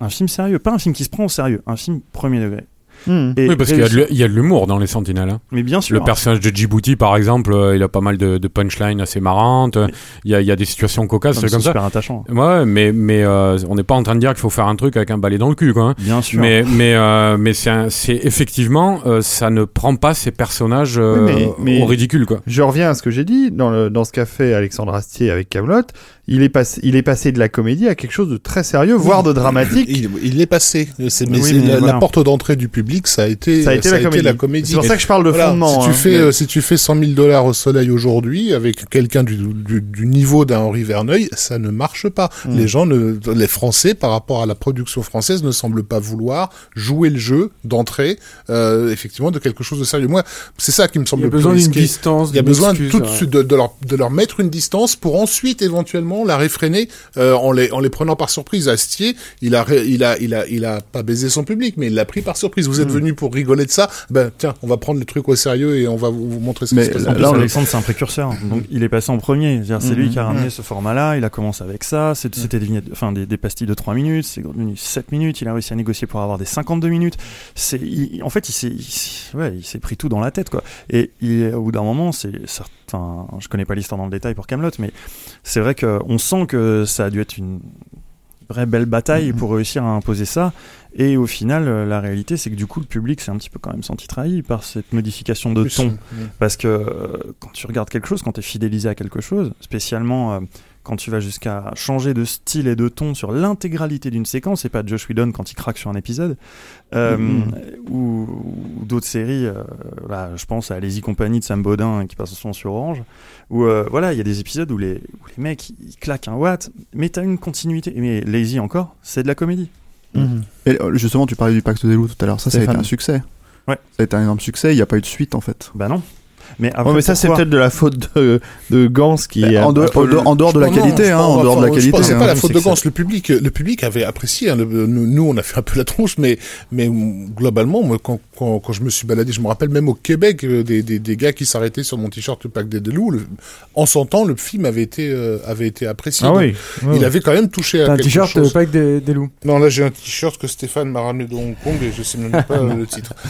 Un film sérieux. Pas un film qui se prend au sérieux. Un film premier degré.
Hmm.
Et
oui, parce qu'il y a de l'humour dans les Sentinelles. hein.
Mais bien sûr.
Le personnage de Djibouti, par exemple, euh, il a pas mal de, de punchlines assez marrantes. Il y a, il y a des situations cocasses, comme ça.
super attachant.
Ouais, mais mais euh, on n'est pas en train de dire qu'il faut faire un truc avec un balai dans le cul, quoi. hein.
Bien sûr.
Mais mais euh, mais c'est effectivement euh, ça ne prend pas ces personnages euh,
Oui, mais- mais-
au ridicule, quoi.
Je reviens à ce que j'ai dit dans, le, dans ce qu'a fait Alexandre Astier avec Camelot. Il est passé, il est passé de la comédie à quelque chose de très sérieux, voire de dramatique.
Il, il est passé. C'est, mais
Oui,
c'est
mais
la,
voilà.
la porte d'entrée du public, ça a été,
Ça a été la comédie. C'est pour ça que je parle de
Voilà,
fondement,
Si tu
hein.
fais,
Mais-
si tu fais 100 000 dollars au soleil aujourd'hui avec quelqu'un du, du, du niveau d'un Henri Verneuil, ça ne marche pas.
Mm.
Les gens, ne, les Français, par rapport à la production française, ne semblent pas vouloir jouer le jeu d'entrée, euh, effectivement, de quelque chose de sérieux. Moi, c'est ça qui me semble
Il y a besoin d'une distance,
Il y a besoin
excuse,
tout de
ouais.
suite de, de leur, de leur mettre une distance pour ensuite éventuellement la réfréner euh, en, les, en les prenant par surprise. Astier, il a, il a, il a, il a pas baisé son public, mais il l'a pris par surprise. Vous êtes
Mm.
venu pour rigoler de ça, ben tiens, on va prendre le truc au sérieux et on va vous, vous montrer ce qui
Mais
se passe.
là. Alexandre, c'est un précurseur. Donc, il est passé en premier. C'est lui qui a ramené ce format-là. Il a commencé avec ça. C'est- C'était des, vignettes- enfin, des, des pastilles de 3 minutes. C'est devenu 7 minutes. Il a réussi à négocier pour avoir des 52 minutes. C'est, en fait, il s'est, il s'est- ouais, il s'est pris tout dans la tête, quoi. Et il- au bout d'un moment, c'est, enfin, je connais pas l'histoire dans le détail pour Camelot, mais c'est vrai qu'on sent que ça a dû être une vraie belle bataille pour réussir à imposer ça. Et au final, euh, la réalité, c'est que du coup, le public s'est un petit peu quand même senti trahi par cette modification de ton. Parce que euh, quand tu regardes quelque chose, quand tu es fidélisé à quelque chose, spécialement euh, quand tu vas jusqu'à changer de style et de ton sur l'intégralité d'une séquence, et pas Josh Whedon quand il craque sur un épisode, euh,
Mhm.
ou, ou d'autres séries, euh, là, je pense à Lazy Company de Sam Baudin qui passe souvent sur Orange, où euh, voilà, il y a des épisodes où les, où les mecs ils claquent un watt, mais t'as une continuité. Mais Lazy encore, c'est de la comédie.
Et euh, justement, tu parlais du Pacte des loups tout à l'heure. Ça, ça a été un succès.
Ouais.
Ça a été un énorme succès. Il n'y a pas eu de suite en fait.
Bah non. Mais,
Ouais, mais ça, c'est peut-être de la faute de, de Gans qui est
en
un
dehors-
peu
en dehors- de la
Non,
qualité,
je
hein,
pense-
en dehors de la qualité.
C'est
hein.
pas la
C'est
faute de Gans. Le public, le public avait apprécié. hein, le- nous, nous, on a fait un peu la tronche, mais, mais globalement, moi, quand, quand, quand je me suis baladé, je me rappelle même au Québec, euh, des, des, des gars qui s'arrêtaient sur mon t-shirt Le Pacte des Loups. Le- en sentant, le film avait été, euh, avait été apprécié.
Ah
Donc,
oui.
Il avait quand même touché à
T'as un
quelque
t-shirt
chose.
euh, Pacte des, des loups.
Non, là, j'ai un t-shirt que Stéphane m'a ramené de Hong Kong et je sais même pas euh, le titre. *laughs*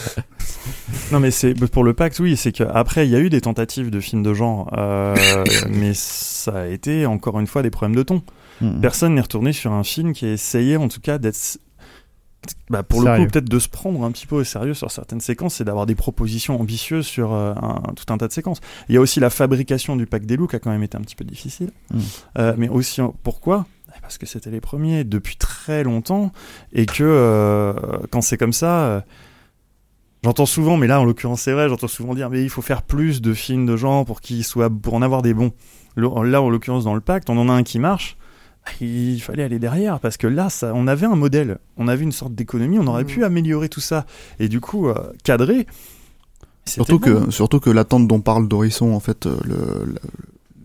Non mais c'est pour le Pax oui c'est qu'après il y a eu des tentatives de films de genre euh, *laughs* mais ça a été encore une fois des problèmes de ton.
Mhm.
personne n'est retourné sur un film qui a essayé en tout cas d'être bah, pour le coup peut-être de se prendre un petit peu au sérieux sur certaines séquences et d'avoir des propositions ambitieuses sur euh, un- tout un tas de séquences. Il y a aussi la fabrication du pack des loups qui a quand même été un petit peu difficile.
Mhm.
Euh, mais aussi pourquoi? Parce que c'était les premiers depuis très longtemps et que quand c'est comme ça J'entends souvent, mais là en l'occurrence c'est vrai, j'entends souvent dire mais il faut faire plus de films de genre pour qu'ils soient pour en avoir des bons. Là en l'occurrence dans le pacte, on en a un qui marche. Il fallait aller derrière parce que là, ça, on avait un modèle, on avait une sorte d'économie, on aurait pu améliorer tout ça et du coup euh, cadrer.
Surtout
bon.
que, surtout que l'attente dont parle Dorisson, en fait, euh, le,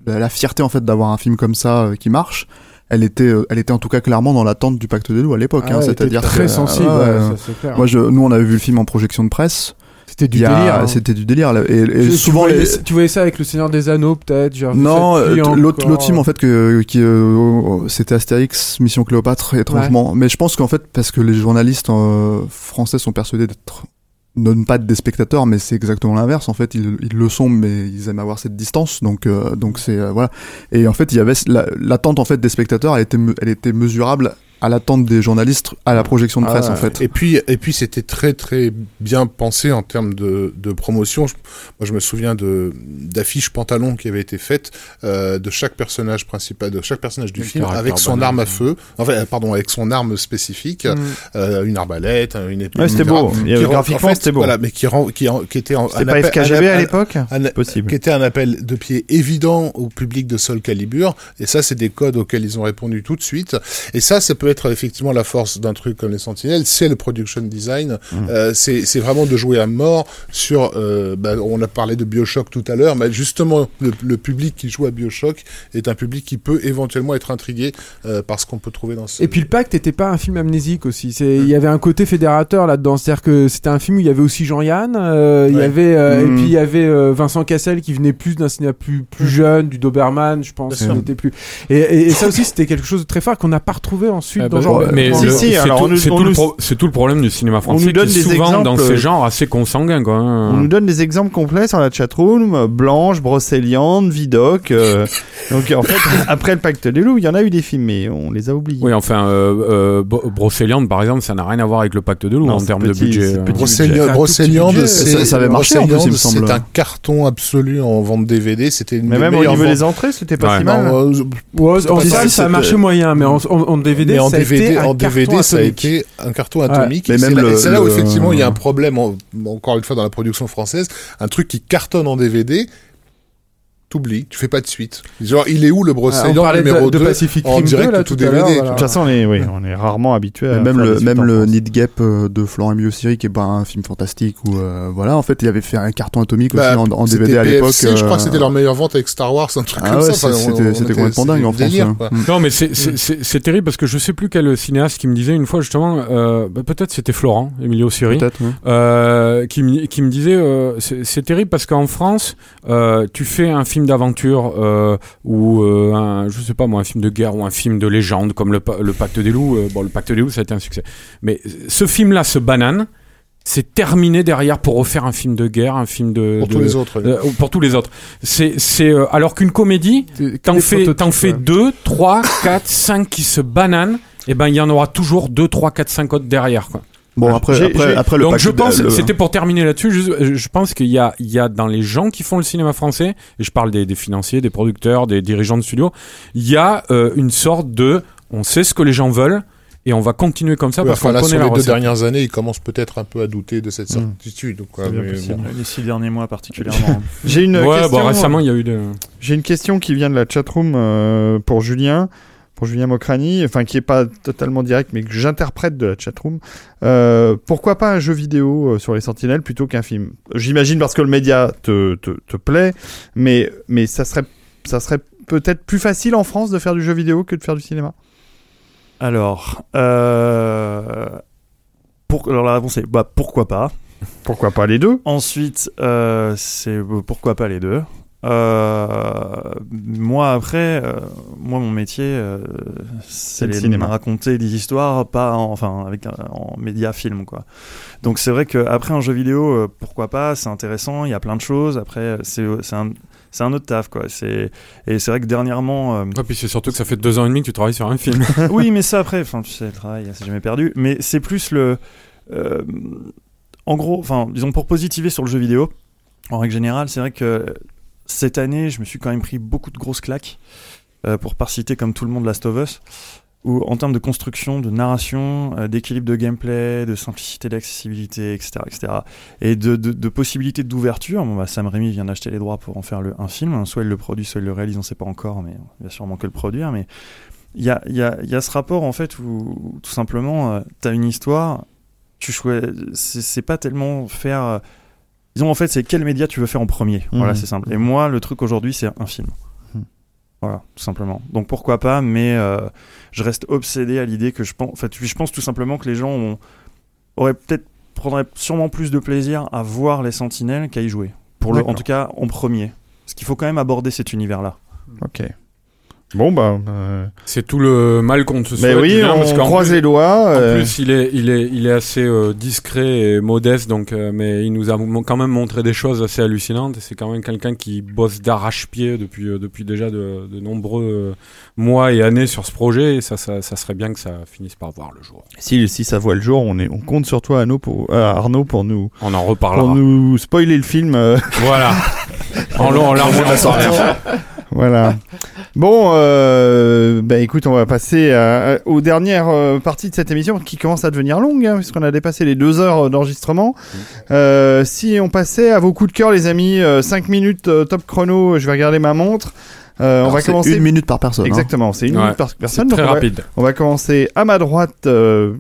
la, la fierté en fait d'avoir un film comme ça euh, qui marche, elle était, euh, elle était en tout cas clairement dans l'attente du Pacte des loups à l'époque.
Ah
hein, C'est-à-dire
très
que,
sensible,
euh,
ouais,
euh,
ça, clair.
moi, je, nous, on avait vu le film en projection de presse.
C'était du délire, hein.
C'était du délire. Et, et
Tu-
souvent,
voyais,
les-
tu voyais ça avec le Seigneur des Anneaux, peut-être genre,
non, euh, l'autre
encore.
film en fait que qui euh, c'était Astérix Mission Cléopâtre étrangement. Mais je pense qu'en fait parce que les journalistes euh, français sont persuadés d'être non pas des spectateurs, mais c'est exactement l'inverse. En fait, ils, ils le sont, mais ils aiment avoir cette distance. Donc, euh, donc c'est euh, voilà. Et en fait, il y avait la- l'attente en fait des spectateurs, elle était, elle était mesurable à l'attente des journalistes à la projection de presse en fait.
Et puis, et puis c'était très très bien pensé en termes de, de promotion. Je- moi, je me souviens de d'affiches pantalons qui avaient été faites euh, de chaque personnage principal, de chaque personnage du
Le
film, avec son
banal.
arme à feu. Enfin, euh, pardon, avec son arme spécifique,
Mm.
euh, une arbalète, une épée.
Ouais, c'était beau. Il y avait-
Qui rend-
graphiquement,
en fait,
c'était beau.
Voilà, mais qui rend, qui, qui était en, un
pas
appel-
FKGB
un-
à l'époque Possible.
Qui était un appel de pied évident au public de Soul Calibur. Et ça, c'est des codes auxquels ils ont répondu tout de suite. Et ça, ça peut être effectivement la force d'un truc comme les Sentinelles. C'est le production design.
Mmh.
Euh, c'est c'est vraiment de jouer à mort sur. euh, bah, on a parlé de Bioshock tout à l'heure, mais justement, le, le public qui joue à Bioshock est un public qui peut éventuellement être intrigué euh, par ce qu'on peut trouver dans ce.
Et puis le pacte n'était pas un film amnésique aussi. C'est, il y avait un côté fédérateur là-dedans. C'est-à-dire que c'était un film où il y avait aussi Jean-Yann, euh, il y
Ouais.
avait et
Mm.
puis il y avait euh, Vincent Cassel qui venait plus d'un cinéma plus plus jeune, du Doberman, je pense.
Bien sûr.
il était plus. Et, et, et ça aussi c'était quelque chose de très fort qu'on n'a pas retrouvé ensuite
Ah
dans
bah, mais
dans
Si, si,
c'est tout,
on nous-
c'est
on
tout le tout problème du cinéma français
nous donne
qui est
des
souvent dans
exemples,
ces
euh,
genres assez consanguins quoi. hein.
On nous donne des exemples complets sur la chatroom. Blanche, Brocéliande, Vidoc. euh, donc en fait, *laughs* après le pacte des loups, il y en a eu des films, mais on les a oubliés.
Oui, enfin, euh, euh, Brocéliande, par exemple, ça n'a rien à voir avec le pacte de loup
Non,
en termes
petit,
de budget. euh.
Brocéliande,
budget.
Brocéliande,
Ça- avait marché, en plus, il me
Brocéliande,
semble.
C'est un carton absolu en vente DVD. C'était
Mais
des
même au niveau des entrées, c'était pas si mal.
En salle, ça a marché moyen, mais en, DVD,
en
ça a
DVD, en DVD, ça a
atomique.
été un carton atomique. Et c'est
même
là-
le-
et c'est là où effectivement il y a un problème, en- encore une fois dans la production française, un truc qui cartonne en DVD. T'oublies, tu fais pas de suite. Genre, il est où le
Ah, on parlait de,
numéro
de
2
Pacific
en
Rim 2
direct
là
tout
tout à l'heure.
DVD,
voilà.
De toute façon, on est, oui, on est rarement habitué à.
Même le même le. Need Gap euh, de Florent Biosiri qui est pas un film fantastique ou voilà en fait il avait fait un carton atomique
Bah,
aussi en, en DVD à l'époque
je crois que
euh,
c'était leur meilleure vente avec Star Wars, un truc
Ah
comme
ouais,
ça.
c'était-
on
c'était
était-
complètement dingue en France,
délire,
hein. Mm.
Non, mais c'est- terrible parce que je sais plus quel cinéaste qui me disait une fois justement, euh, bah, peut-être c'était Florent, Emilio Siri, euh, qui, me- disait euh, c'est terrible parce qu'en France, euh, tu fais un film d'aventure euh, ou euh, un, je sais pas moi, un film de guerre ou un film de légende comme le, Pa- le Pacte des loups. euh, bon, le Pacte des loups, ça a été un succès. Mais ce film-là, ce banane, c'est terminé derrière pour refaire un film de guerre, un film de
Pour
de-
tous les autres.
pour tous les autres. C'est c'est euh, alors qu'une comédie, t'en fais t'en fais deux, trois, quatre, cinq qui se bananent. Et ben il y en aura toujours deux, trois, quatre, cinq autres derrière quoi.
Bon, après,
J'ai-
après,
j'ai-
après le
Donc je pense,
le-
c'était pour terminer là-dessus, je, je pense qu'il y a, il y a dans les gens qui font le cinéma français, et je parle des, des financiers, des producteurs, des dirigeants de studios, il y a euh, une sorte de, on sait ce que les gens veulent, et on va continuer comme ça
Ouais,
parce
enfin,
qu'on
là,
connaît
sur
la
les deux
recette.
dernières années, ils commencent peut-être un peu à douter de cette
Mm.
certitude. quoi,
C'est bien
mais
possible.
bon.
Les six derniers mois particulièrement. *laughs*
J'ai une
Ouais,
question.
bon, récemment il y a eu de.
J'ai une question qui vient de la chatroom euh, pour Julien, pour Julien Mokrani, enfin qui est pas totalement direct, mais que j'interprète de la chatroom. Euh, pourquoi pas un jeu vidéo euh, sur les Sentinelles plutôt qu'un film? J'imagine parce que le média te, te, te plaît, mais, mais ça serait, ça serait peut-être plus facile en France de faire du jeu vidéo que de faire du cinéma.
Alors, euh, pour, alors la réponse est bah, pourquoi pas.
Pourquoi pas les deux?
Ensuite, euh, c'est pourquoi pas les deux. Euh, moi après, euh, moi mon métier, euh, c'est
le
les-
cinéma.
raconter des histoires, pas en, enfin avec un- en média film quoi. Donc c'est vrai qu'après un jeu vidéo, euh, pourquoi pas, c'est intéressant, il y a plein de choses. Après c'est c'est un c'est un autre taf quoi. C'est et c'est vrai que dernièrement. euh,
puis c'est surtout que ça fait deux ans et demi que tu travailles sur un film. *laughs*
oui, mais ça après, enfin, tu sais, le travail, c'est jamais perdu. Mais c'est plus le. euh, en gros, enfin, disons pour positiver sur le jeu vidéo, en règle générale, c'est vrai que cette année, je me suis quand même pris beaucoup de grosses claques, euh, pour pas citer comme tout le monde Last of Us, où en termes de construction, de narration, euh, d'équilibre de gameplay, de simplicité d'accessibilité, etc., etc., et de, de, possibilités d'ouverture. Bah, Sam Raimi vient d'acheter les droits pour en faire un film. Soit il le produit, soit il le réalise, on sait pas encore, mais il va sûrement que le produire. Mais il y a, ce rapport en fait où, tout simplement tu as une histoire, tu c'est pas tellement faire. Disons en fait, c'est quel média tu veux faire en premier. Voilà,
Mhm.
c'est simple. Et moi, le truc aujourd'hui, c'est un film.
Mhm.
Voilà, tout simplement. Donc pourquoi pas, mais euh, je reste obsédé à l'idée que je pense, en fait, je pense tout simplement que les gens ont- auraient peut-être prendraient sûrement plus de plaisir à voir les Sentinelles qu'à y jouer. Pour le, en tout cas, en premier. Parce qu'il faut quand même aborder cet univers-là.
Ok. Bon bah. euh,
C'est tout le mal qu'on te souhaite.
Mais oui, on
parce
croise
plus-
les doigts.
En
euh,
plus, il est, il est, il est assez euh, discret et modeste, donc, euh, mais il nous a quand même montré des choses assez hallucinantes. C'est quand même quelqu'un qui bosse d'arrache-pied depuis, euh, depuis déjà de, de nombreux euh, mois et années sur ce projet. Et ça, ça, ça serait bien que ça finisse par voir le jour.
Si, si ça voit le jour, on, est, on compte sur toi, Arnaud, pour, euh, Arnaud, pour nous,
On en reparlera.
pour nous spoiler le film. euh,
Voilà. *laughs* en long, en large, en.
Voilà. *laughs* Bon, euh, bah écoute, on va passer à- à- aux dernières euh, parties de cette émission qui commence à devenir longue, hein, puisqu'on a dépassé les deux heures d'enregistrement. Euh, si on passait à vos coups de cœur, les amis, 5 minutes euh, top chrono, je vais regarder ma montre. Euh, on va
c'est
commencer.
une minute par personne. hein.
Exactement, c'est une
Ouais,
minute par
c'est
personne.
très
donc on va-
rapide.
On va commencer à ma droite euh,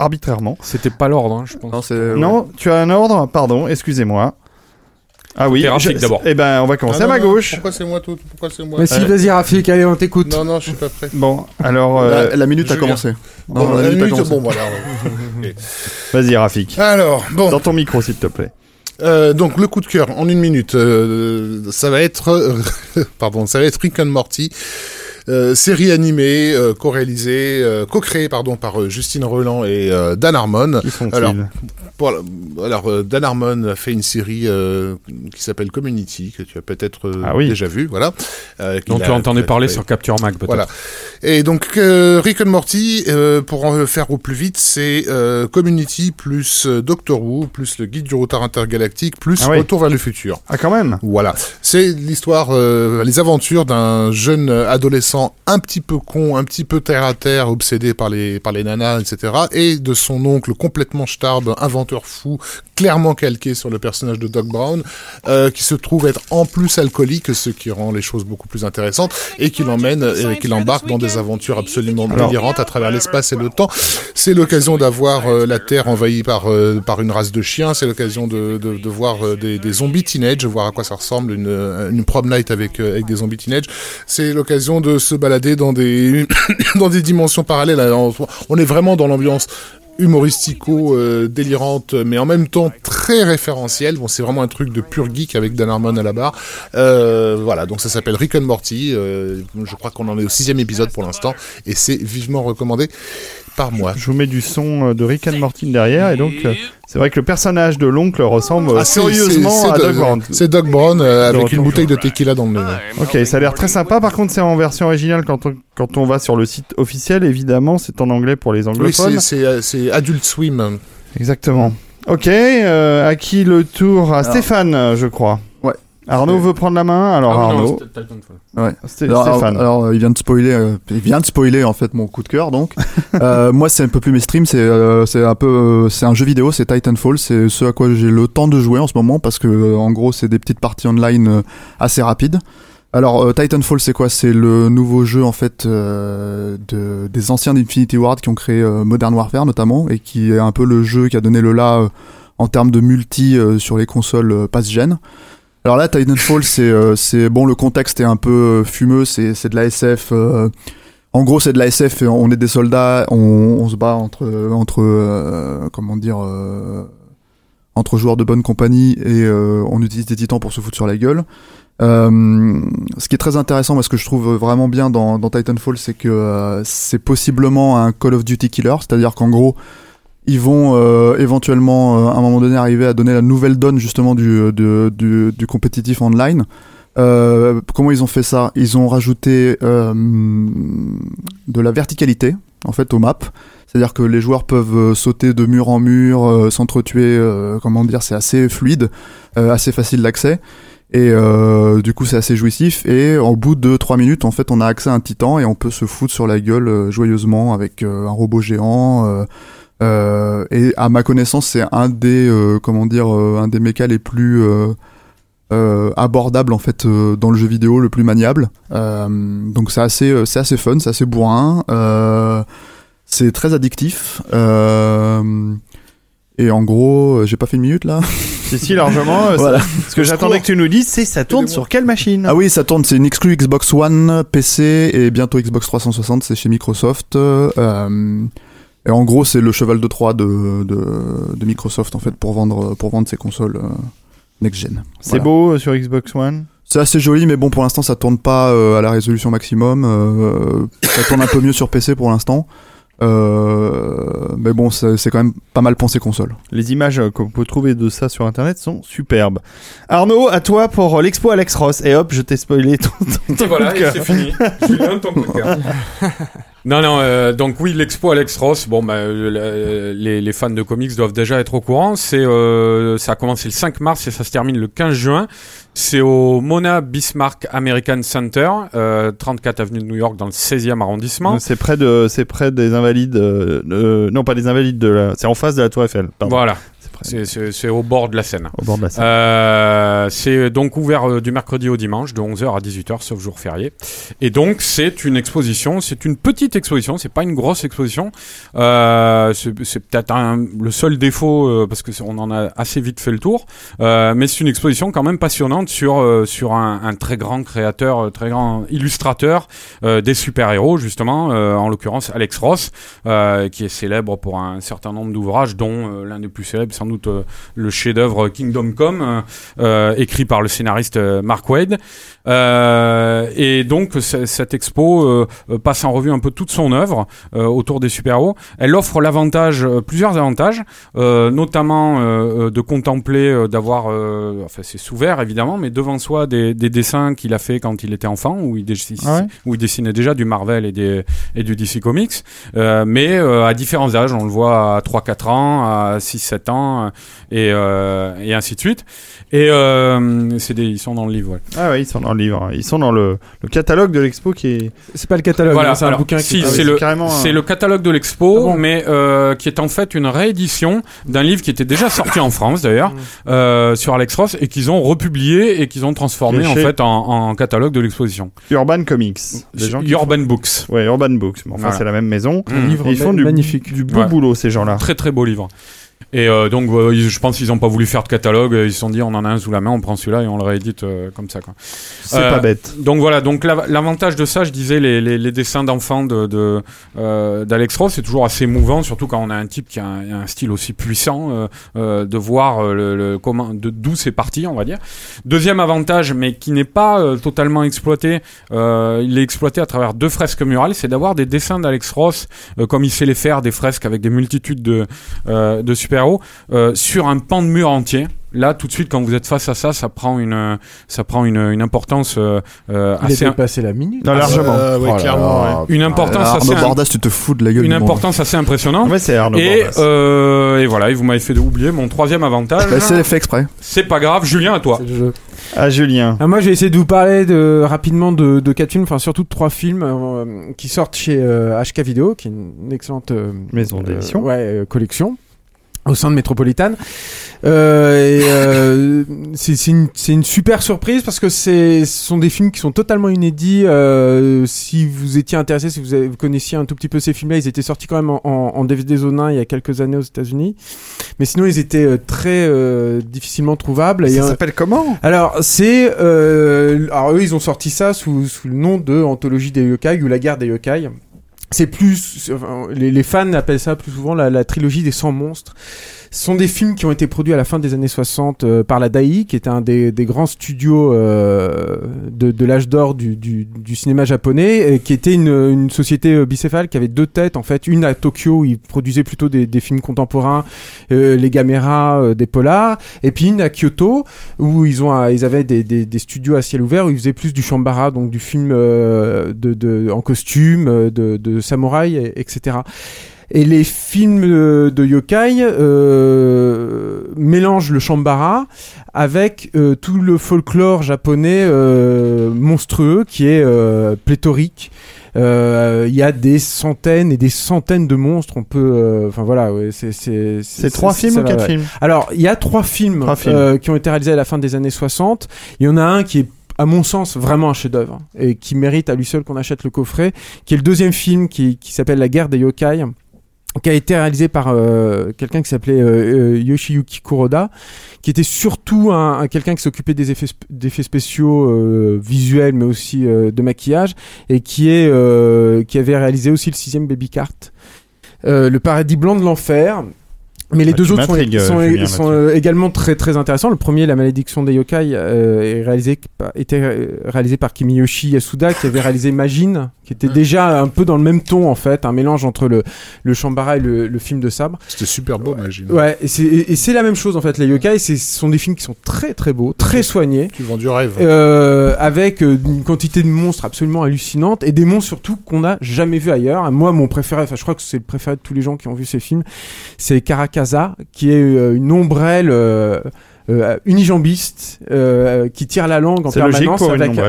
arbitrairement.
C'était pas l'ordre, hein, je pense.
Non, c'est-
Non, tu as un ordre Pardon, excusez-moi. Ah oui,
Rafik d'abord.
Eh ben, on va commencer
Ah,
à ma
non,
gauche.
Pourquoi c'est moi tout Pourquoi c'est moi
Mais si,
Euh,
vas-y, Rafik, allez, on t'écoute.
Non, non, je suis pas prêt.
Bon, alors, euh,
La, la minute a commencé.
Bon,
Non,
la
a
minute,
commencé.
bon, voilà. *laughs*
Vas-y, Rafik.
Alors, bon,
Dans ton micro, s'il te plaît.
euh, donc le coup de cœur en une minute, euh, ça va être, euh, *laughs* pardon, ça va être Rick and Morty. Euh, série animée, euh, co-réalisée, euh, co-créée pardon par euh, Justine Roland et euh, Dan Harmon. Alors, Pour- alors Dan Harmon a fait une série euh, qui s'appelle Community que tu as peut-être
Ah oui.
déjà vu, voilà.
Dont tu entendais parler sur Capture Mag, peut-être.
Voilà. Et donc euh, Rick and Morty, euh, pour en faire au plus vite, c'est euh, Community plus Doctor Who plus le Guide du routard intergalactique plus
Ah oui.
Retour vers le futur.
Ah, quand même.
Voilà, c'est l'histoire, euh, les aventures d'un jeune adolescent un petit peu con, un petit peu terre à terre, obsédé par les par les nanas, etc. Et de son oncle complètement starbe, inventeur fou, clairement calqué sur le personnage de Doc Brown, euh, qui se trouve être en plus alcoolique, ce qui rend les choses beaucoup plus intéressantes, et qui l'emmène, et qui l'embarque dans des aventures absolument délirantes à travers l'espace et le temps. C'est l'occasion d'avoir euh, la Terre envahie par euh, par une race de chiens. C'est l'occasion de, de, de voir euh, des, des zombies teenage, voir à quoi ça ressemble une, euh, une prom night avec euh, avec des zombies teenage. C'est l'occasion de se balader dans des *coughs* dimensions parallèles. On est vraiment dans l'ambiance humoristico euh, délirante mais en même temps très référentielle. Bon c'est vraiment un truc de pur geek avec Dan Harmon à la barre. Euh, voilà donc ça s'appelle Rick and Morty. Euh, je crois qu'on en est au sixième épisode pour l'instant et c'est vivement recommandé par moi
Je vous mets du son euh, de Rick and Morty derrière, et donc euh, c'est vrai que le personnage de l'oncle ressemble
Ah, c'est-
à
Doc-
Brown.
c'est Doc Brown euh, avec une bouteille de tequila dans le nez
Ok, ça a l'air très sympa. Par contre, c'est en version originale quand on, quand on va sur le site officiel. Évidemment, c'est en anglais pour les
oui
anglophones.
c'est- c'est c'est Adult Swim
Exactement. Ok, euh, à qui le tour? À
Alors-
Stéphane, je crois.
Ouais.
Arnaud veut prendre la main Alors
Ah oui, non,
Arnaud.
c'était Titanfall.
Ouais. Alors, alors,
Stéphane.
alors, euh, il vient de spoiler, euh, il vient de spoiler en fait mon coup de cœur donc. *laughs* Euh, moi c'est un peu plus mainstream, c'est euh, c'est un peu euh, c'est un jeu vidéo, c'est Titanfall, c'est ce à quoi j'ai le temps de jouer en ce moment parce que euh, en gros c'est des petites parties online euh, assez rapides. Alors euh, Titanfall c'est quoi? C'est le nouveau jeu en fait euh, de, des anciens d'Infinity Ward qui ont créé euh, Modern Warfare notamment et qui est un peu le jeu qui a donné le là euh, en termes de multi euh, sur les consoles euh, pass-gen. Alors là, Titanfall, c'est euh, c'est bon, le contexte est un peu euh, fumeux, c'est c'est de la SF. euh, en gros, c'est de la SF. On est des soldats, on, on se bat entre entre comment dire entre joueurs de bonne compagnie et euh, on utilise des titans pour se foutre sur la gueule. Euh, ce qui est très intéressant, moi, ce que je trouve vraiment bien dans, dans Titanfall, c'est que euh, c'est possiblement un Call of Duty killer, c'est-à-dire qu'en gros, ils vont euh, éventuellement euh, à un moment donné arriver à donner la nouvelle donne justement du, du, du, compétitif online. Euh, comment ils ont fait ça? Ils ont rajouté euh, de la verticalité en fait aux maps. C'est-à-dire que les joueurs peuvent euh, sauter de mur en mur, euh, s'entretuer, euh, comment dire, c'est assez fluide, euh, assez facile d'accès. Et euh, du coup, c'est assez jouissif. Et au bout de 3 minutes, en fait, on a accès à un titan et on peut se foutre sur la gueule euh, joyeusement avec euh, un robot géant. Euh, et à ma connaissance, c'est un des euh, comment dire euh, un des mechas les plus euh, euh, abordables en fait euh, dans le jeu vidéo, le plus maniable. Euh, donc c'est assez euh, c'est assez fun, c'est assez bourrin, euh, c'est très addictif. Euh, et en gros, j'ai pas fait une minute là.
Si, si, largement. *laughs*
Voilà.
Ce que j'attendais que tu nous dises, c'est ça tourne sur quelle machine?
Ah oui, ça tourne, c'est une exclue Xbox One, PC et bientôt Xbox 360, c'est chez Microsoft. Euh, et en gros, c'est le cheval de Troie de, de, de Microsoft en fait pour vendre pour vendre ses consoles euh, next-gen.
C'est beau euh, sur Xbox One
C'est assez joli, mais bon, pour l'instant, ça tourne pas euh, à la résolution maximum. euh, ça tourne un peu mieux sur PC pour l'instant. Euh, mais bon, c'est quand même pas mal pensé console.
Les images euh, qu'on peut trouver de ça sur internet sont superbes. Arnaud, à toi pour l'expo Alex Ross. Et hop, je t'ai spoilé ton, ton, ton
Et voilà,
de
c'est fini. Julien, ton coup de cœur. Non, non, euh, donc oui, l'expo Alex Ross, bon, bah, euh, les, les fans de comics doivent déjà être au courant. C'est, euh, ça a commencé le 5 mars et ça se termine le 15 juin. C'est au Mona Bismarck American Center, euh, 34 avenue de New York, dans le 16e arrondissement.
C'est près de, c'est près des invalides. euh, euh, non, pas des invalides de la. C'est en face de la Tour Eiffel. Pardon.
Voilà. C'est- au bord de la Seine.
Au bord de la Seine.
Euh, c'est donc ouvert euh, du mercredi au dimanche de 11h à 18h sauf jour férié. Et donc c'est une exposition, c'est une petite exposition, c'est pas une grosse exposition. Euh, c'est peut-être le seul défaut euh, parce que on en a assez vite fait le tour, Euh, mais c'est une exposition quand même passionnante sur euh, sur un, un très grand créateur, euh, très grand illustrateur euh, des super-héros justement, euh, en l'occurrence Alex Ross, euh, qui est célèbre pour un certain nombre d'ouvrages, dont euh, l'un des plus célèbres sans doute euh, le chef-d'œuvre Kingdom Come, euh, euh, écrit par le scénariste Mark Wade. Et donc cette expo passe en revue un peu toute son œuvre autour des super-héros. Elle offre l'avantage, plusieurs avantages, notamment de contempler, d'avoir, enfin c'est sous verre évidemment, mais devant soi des, des dessins qu'il a fait quand il était enfant, où il,
Ah ouais
où il dessinait déjà du Marvel et, des, et du DC Comics, euh, mais euh, à différents âges, on le voit à 3-4 ans, à 6-7 ans, et, euh, et ainsi de suite. Et euh, c'est des, ils sont dans le livre, ouais.
Ah ouais, ils sont dans le livre. Ils sont dans le, le catalogue de l'expo qui est.
C'est pas le catalogue,
Voilà,
hein, c'est un bouquin qui
si,
Ah
c'est le,
un-
c'est le catalogue de l'expo,
Ah bon
mais euh, qui est en fait une réédition d'un livre qui était déjà sorti en France d'ailleurs, euh, sur Alex Ross, et qu'ils ont republié et qu'ils ont transformé en fait en, en catalogue de l'exposition.
Urban Comics. Des gens qui
Urban Books.
Ouais, Urban Books. Enfin,
Voilà.
c'est la même maison. Et ils font du,
magnifique.
du beau
Ouais.
boulot, ces gens-là.
Très très beau livre. Et euh, donc, euh, je pense qu'ils n'ont pas voulu faire de catalogue. Ils se sont dit, on en a un sous la main, on prend celui-là et on le réédite euh, comme ça. Quoi.
C'est
Euh,
pas bête.
Donc voilà, donc la- l'avantage de ça, je disais, les, les, les dessins d'enfants de, de, euh, d'Alex Ross, c'est toujours assez émouvant, surtout quand on a un type qui a un, un style aussi puissant, euh, euh, de voir euh, le, le- comment, de, d'où c'est parti, on va dire. Deuxième avantage, mais qui n'est pas euh, totalement exploité, euh, il est exploité à travers deux fresques murales, c'est d'avoir des dessins d'Alex Ross, euh, comme il sait les faire, des fresques avec des multitudes de, euh, de super-héros, euh, sur un pan de mur entier. là tout de suite quand vous êtes face à ça, ça prend une, euh, ça prend une, une importance euh, euh,
Il
assez
a dépassé la minute.
Non, largement.
Euh, ouais,
Oh là
clairement.
là.
ouais.
une importance assez
Arnaud Bordas, tu te fous de la gueule
une
du monde.
importance assez impressionnante.
Ouais, c'est Arnaud
Et,
Bordas.
euh, et voilà, et vous m'avez fait oublier mon troisième avantage.
Bah, c'est fait exprès.
C'est pas grave, Julien, à toi.
C'est le jeu.
Ah, Julien.
Ah, moi, je vais essayer de vous parler de, rapidement de, de quatre films, enfin surtout de trois films euh, qui sortent chez euh, HK Video, qui est une excellente euh,
Maison d'édition.
euh, ouais, euh, collection au sein de Métropolitane. Euh, euh, c'est une, une super surprise parce que c'est ce sont des films qui sont totalement inédits. Euh, si vous étiez intéressé, si vous, avez- vous connaissiez un tout petit peu ces films-là, ils étaient sortis quand même en, en, en DVD zone 1 il y a quelques années aux États-Unis, mais sinon ils étaient euh, très euh, difficilement trouvables.
Ça s'appelle comment?
Alors, c'est. Euh, alors, eux, ils ont sorti ça sous, sous le nom de Anthologie des Yokai ou La guerre des Yokai. C'est plus. les fans appellent ça plus souvent la, la trilogie des 100 monstres. Ce sont des films qui ont été produits à la fin des années 60 euh, par la Dai, qui était un des, des grands studios euh, de, de l'âge d'or du, du, du cinéma japonais, et qui était une, une société euh, bicéphale qui avait deux têtes en fait, une à Tokyo où ils produisaient plutôt des, des films contemporains, euh, les caméras, euh, des polars, et puis une à Kyoto où ils ont ils avaient des, des, studios à ciel ouvert où ils faisaient plus du shambara donc du film euh, de, de en costume de, de samouraï et- etc et les films euh, de yokai euh, mélangent le shambara avec euh, tout le folklore japonais euh, monstrueux qui est euh, pléthorique Euh, il y a des centaines et des centaines de monstres. On peut, euh, enfin voilà, ouais, c'est c'est
C'est trois films
ça
ou quatre
ouais.
films?
Alors, il y a trois films,
Trois films.
euh, qui ont été réalisés à la fin des années 60. Il y en a un qui est à mon sens vraiment un chef-d'œuvre et qui mérite à lui seul qu'on achète le coffret, qui est le deuxième film qui, qui s'appelle La guerre des yokai qui a été réalisé par euh, quelqu'un qui s'appelait euh, euh, Yoshiyuki Kuroda, qui était surtout un, un- quelqu'un qui s'occupait des effets, spéciaux visuels, mais aussi de maquillage, et qui est qui avait réalisé aussi le sixième Baby Cart, le Paradis blanc de l'enfer. Mais les
Ah,
deux autres sont,
m'intrigues,
sont,
Julien,
sont,
là-dessus.
euh, également très très intéressants. Le premier, La malédiction des yokai, euh, est réalisé par- était euh, réalisé par Kimiyoshi Yasuda, qui avait réalisé Magine, qui était déjà un peu dans le même ton en fait, un mélange entre le le Shambara et le, le film de sabre.
C'était super beau, imagine.
Ouais, et c'est et et c'est la même chose en fait. Les yokai, c'est- ce sont des films qui sont très très beaux, très soignés.
Tu vends du rêve.
Euh, avec une quantité de monstres absolument hallucinante et des monstres surtout qu'on n'a jamais vu ailleurs. Moi, mon préféré, enfin, je crois que c'est le préféré de tous les gens qui ont vu ces films, c'est Qui est euh, une ombrelle. euh, euh, unijambiste euh, qui tire la langue en permanence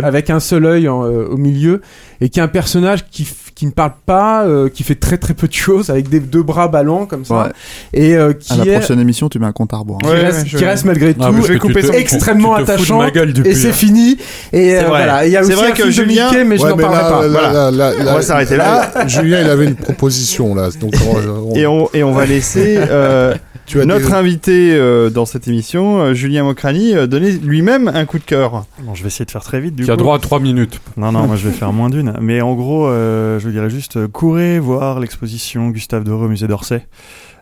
avec, un seul œil en, euh, au milieu et qui est un personnage qui, qui ne parle pas euh, qui fait très très peu de choses avec des deux bras ballants comme ça
Ouais.
et euh, qui
À la
est
prochaine émission, tu mets un compte à rebours. hein.
qui,
Ouais,
reste,
je-
qui reste malgré
Ah,
tout
te-
extrêmement
tu te fous de
attachant
ma gueule depuis,
et c'est
hein.
fini et euh,
C'est vrai.
voilà il y a
C'est
aussi
vrai
un
que
film de
Julien-
Mickey mais je n'en parlerai
là,
pas
là,
voilà.
là, là,
On va s'arrêter là.
là, Julien, il avait une proposition là, donc on- *laughs* on-
Et on, et on va laisser euh,
tu as
notre
des-
invité euh, dans cette émission, euh, Julien Mokrani, euh, donner lui-même un coup de cœur.
Bon, je vais essayer de faire très vite. Du
Tu as droit à 3 minutes.
Non, non, moi je vais faire moins d'une. Mais en gros, euh, je vous dirais juste, euh, courez voir l'exposition Gustave Doré au musée d'Orsay.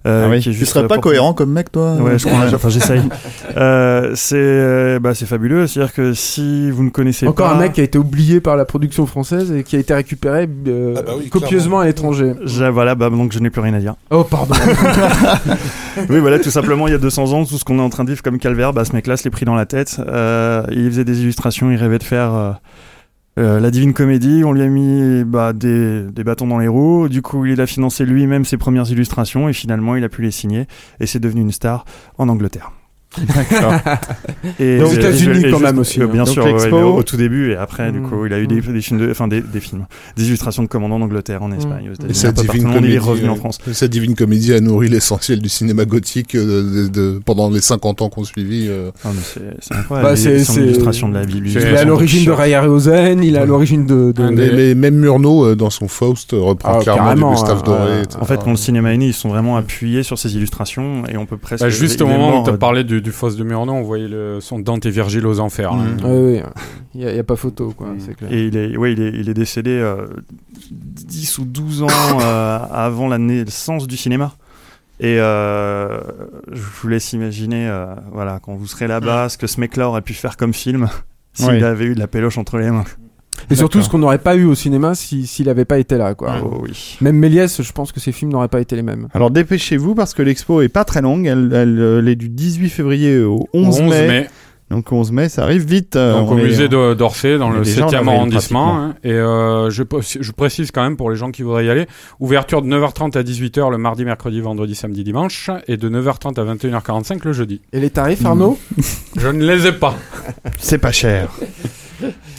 Euh,
Ah oui.
qui est
Tu serais
euh,
pas
pour-
cohérent comme mec, toi
Ouais, je crois, *laughs*
Ouais.
enfin j'essaye. Euh, c'est euh, bah, c'est fabuleux, c'est-à-dire que si vous ne connaissez
encore
pas...
un mec qui a été oublié par la production française et qui a été récupéré euh,
Ah bah oui,
copieusement à l'étranger
voilà, bah, donc je n'ai plus rien à dire.
oh pardon *laughs* *laughs*
Oui, voilà, tout simplement, il y a 200 ans, tout ce qu'on est en train de vivre comme calvaire, bah, ce mec-là se l'est pris dans la tête. Euh, il faisait des illustrations, il rêvait de faire euh, la Divine Comédie. On lui a mis bah, des, des bâtons dans les roues. Du coup, il a financé lui-même ses premières illustrations et finalement, il a pu les signer et c'est devenu une star en Angleterre. *laughs* Et
aux
et- et-
États-Unis quand même aussi,
euh,
hein.
Bien
Donc,
sûr, au, au tout début et après, du
Mm.
coup, il a eu des, des films, de, enfin des, des films, des illustrations de commandants en Angleterre, en Espagne, aux
Et cette divine
il est
comédie,
revenu en
euh,
France.
Cette divine comédie a nourri l'essentiel du cinéma gothique euh, pendant les 50 ans qu'on suivi. euh.
Ah, c'est incroyable.
Bah,
a
c'est-
d'illustration de la Bible.
il est à
illustration
l'origine de. Ray Harryhausen il est à l'origine de,
mais même Murnau, euh, dans son Faust, euh, reprend
Ah,
clairement
carrément,
du Gustave Doré.
En fait, quand le cinéma est né, ils sont vraiment appuyés sur ces illustrations et on peut presque.
Bah, juste au moment où tu as
euh,
parlé du, du fosse de Murnau, on voyait le, son Dante et Virgile aux enfers. hein.
Ouais, ouais, il y, a- pas photo quoi c'est clair
Et il est, ouais, il est, il est décédé euh, 10 ou 12 ans euh, avant la naissance du cinéma. Et euh, je vous laisse imaginer, euh, voilà, quand vous serez là-bas, ce que ce mec-là aurait pu faire comme film *laughs* s'il
Oui.
avait eu de la péloche entre les mains.
Et surtout ce qu'on n'aurait pas eu au cinéma si- s'il n'avait pas été là, quoi.
Oh oui.
Même Méliès, je pense que ses films n'auraient pas été les mêmes.
Alors dépêchez-vous parce que l'expo est pas très longue. Elle, elle, euh, elle est du 18 février au 11,
11
mai.
mai.
Donc 11 mai, ça arrive vite. euh,
Donc
on
au musée de- d'Orsay, dans le
déjà en
7e
avril,
arrondissement. hein. et euh, je, je précise quand même pour les gens qui voudraient y aller, ouverture de 9h30 à 18h le mardi, mercredi, vendredi, samedi, dimanche, et de 9h30 à 21h45 le jeudi.
Et les tarifs, Arnaud?
Je ne les ai pas.
C'est pas cher.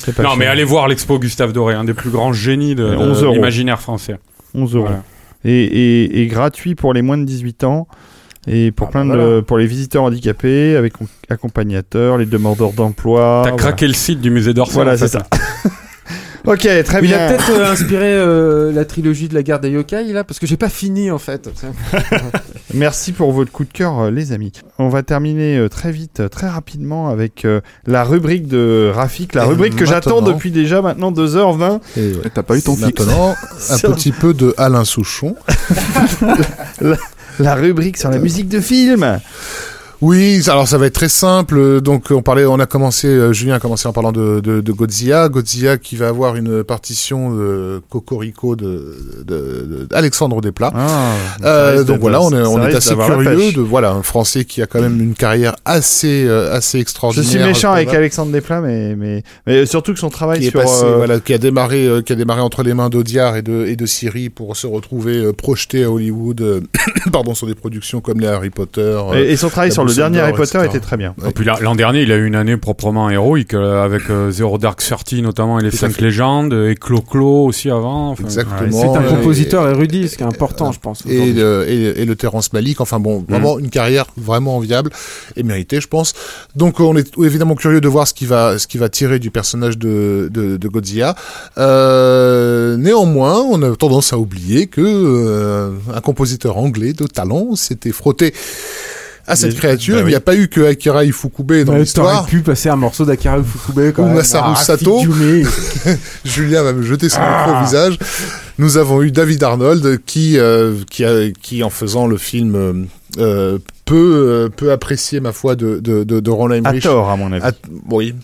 Pas
non,
cher.
mais allez voir l'expo Gustave Doré, un des plus grands génies de,
Et
de
11 euros.
l'imaginaire français.
11 euros.
Voilà.
Et, et, et gratuit pour les moins de 18 ans. Et pour
Ah,
plein
bah
de,
voilà.
pour les visiteurs handicapés, avec accompagnateurs, les demandeurs d'emploi.
T'as
voilà.
craqué le site du musée d'Orsay.
Voilà, c'est ça. *laughs* ok, très
Il
bien.
a peut-être euh, inspiré euh, la trilogie de la guerre des yokai, là, parce que j'ai pas fini, en fait. *laughs*
Merci pour votre coup de cœur, euh, les amis. On va terminer euh, très vite, très rapidement avec euh, la rubrique de Rafik, la
Et
rubrique que j'attends depuis déjà maintenant 2h20.
Et
T'as pas eu ton fixe.
Maintenant, *laughs* un petit peu de Alain Souchon. *laughs*
la, la rubrique sur la musique de film.
Oui, alors ça va être très simple. Donc on parlait, on a commencé, euh, Julien a commencé en parlant de, de, de Godzilla, Godzilla qui va avoir une partition de Cocorico de, de, de- d'Alexandre Desplat.
Ah,
Euh, donc
de-
voilà, on est,
ça
on est assez curieux de voilà un Français qui a quand même une carrière assez euh, assez
Je
extraordinaire.
suis méchant avec. Alexandre Desplat, mais, mais, mais surtout que son travail
qui est
sur...
passé,
euh,
voilà, qui a démarré, euh, qui a démarré entre les mains d'Audiard et de et de Siri pour se retrouver euh, projeté à Hollywood, euh, *coughs* pardon, sur des productions comme les Harry Potter. euh,
et, et son travail sur le
Boussole
dernier Harry Potter
etc.
était très bien.
Et puis là, l'an dernier, il a eu une année proprement héroïque euh, avec euh, Zero Dark Thirty notamment et les
Tout à
cinq
fait.
légendes et Clo-Clo aussi avant. Enfin,
Exactement.
C'est un compositeur érudit, ce qui est important, je pense.
et le, et, et le Terrence Malick. Enfin bon, vraiment
Mm.
une carrière vraiment enviable et méritée, je pense. Donc on est évidemment curieux de voir ce qui va, ce qui va tirer du personnage de, de, de Godzilla. Euh, néanmoins, on a tendance à oublier que euh, un compositeur anglais de talent s'était frotté à cette
Mais-
créature.
bah
Il n'y a pas eu que Akira Ifukube dans
Ouais,
l'histoire.
Pu passer un morceau d'Akira Fukube quand
Ou
même.
Masaru
Ah,
Sato. *laughs* Julien va me jeter son micro au visage. Nous avons eu David Arnold qui, euh, qui, a- qui en faisant le film euh, euh, peut, euh, peut apprécier ma foi de, de, de, de Ron
À
Emmerich.
tort, à mon avis.
A- oui,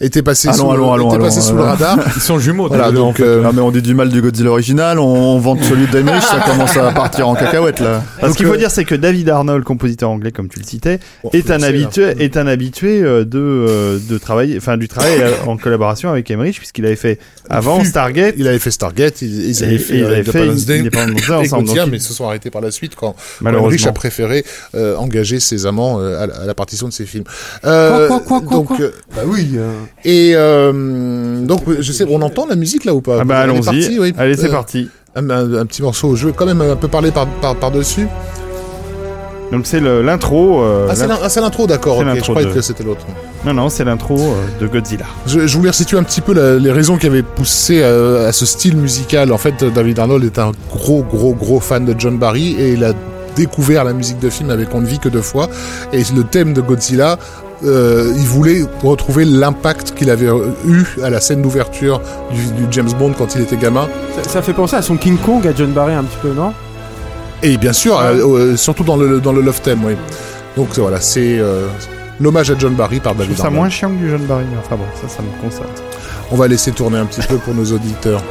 était passé
Allons,
sous,
allons,
le,
allons,
était
allons,
passé sous le
allons.
radar. *laughs*
Ils sont jumeaux.
Voilà,
en
donc
fait.
euh,
Ah mais on dit du mal du Godzilla original, on, on vante celui d'Emmerich, ça commence à partir en cacahuète là.
Parce
Donc,
qu'il faut
euh,
dire, c'est que David Arnold, compositeur anglais, comme tu le citais,
Bon,
est un habitué, est un habitué euh, de euh, de travailler, enfin du travail euh, en collaboration avec Emmerich, puisqu'il avait fait avant
fut-
Stargate.
il avait fait Stargate, ils, ils avaient
et
fait
ils avaient fait
Independence Day
Independence Day ensemble,
Godzilla,
donc
mais
il-
ils se sont arrêtés par la suite quand
Malheureusement.
Emmerich a préféré euh, engager ses amants euh, à, la, à la partition de ses films. Euh,
Quoi, quoi, quoi, quoi,
donc,
quoi
euh,
Bah oui. euh,
et euh, donc je sais, on entend la musique là ou pas?
Ah bah allons-y.
oui.
Allez, c'est
Euh,
parti.
un, un- un petit morceau. Je vais quand même un peu parler par, par, par dessus.
Donc c'est l'intro. euh,
Ah, c'est ah, c'est l'intro, d'accord.
c'est
ok, Je croyais
de-
que c'était l'autre.
Non, non, c'est l'intro euh, de Godzilla.
Je, je voulais resituer un petit peu la- les raisons qui avaient poussé à, à ce style musical. En fait, David Arnold est un gros, gros, gros fan de John Barry et il a découvert la musique de film avec On ne vit que deux fois. Et le thème de Godzilla, euh, il voulait retrouver l'impact qu'il avait euh, eu à la scène d'ouverture du, du James Bond quand il était gamin.
Ça, ça fait penser à son King Kong, à John Barry un petit peu, non?
Et bien sûr, euh, euh, surtout dans le, dans le Love Theme, oui. Donc voilà, c'est euh, l'hommage à John Barry par
Je
David
trouve ça moins chiant que du John Barry. mais Enfin bon, ça, ça me concerne.
On va laisser tourner un petit peu pour nos auditeurs.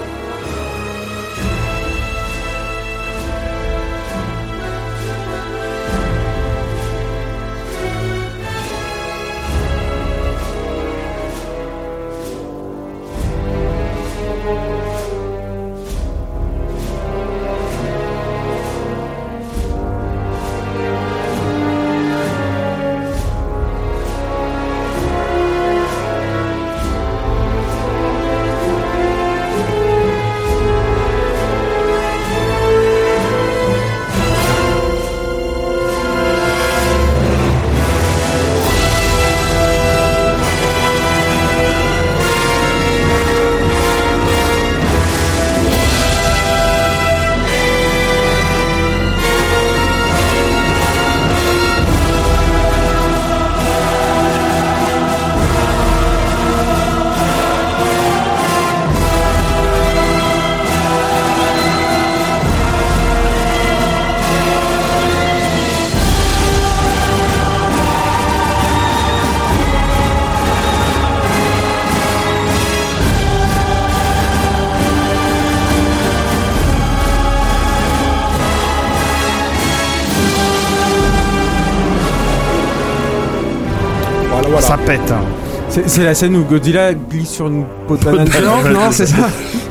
Hein.
C'est la scène où Godzilla glisse sur une peau de banane géante, non C'est ça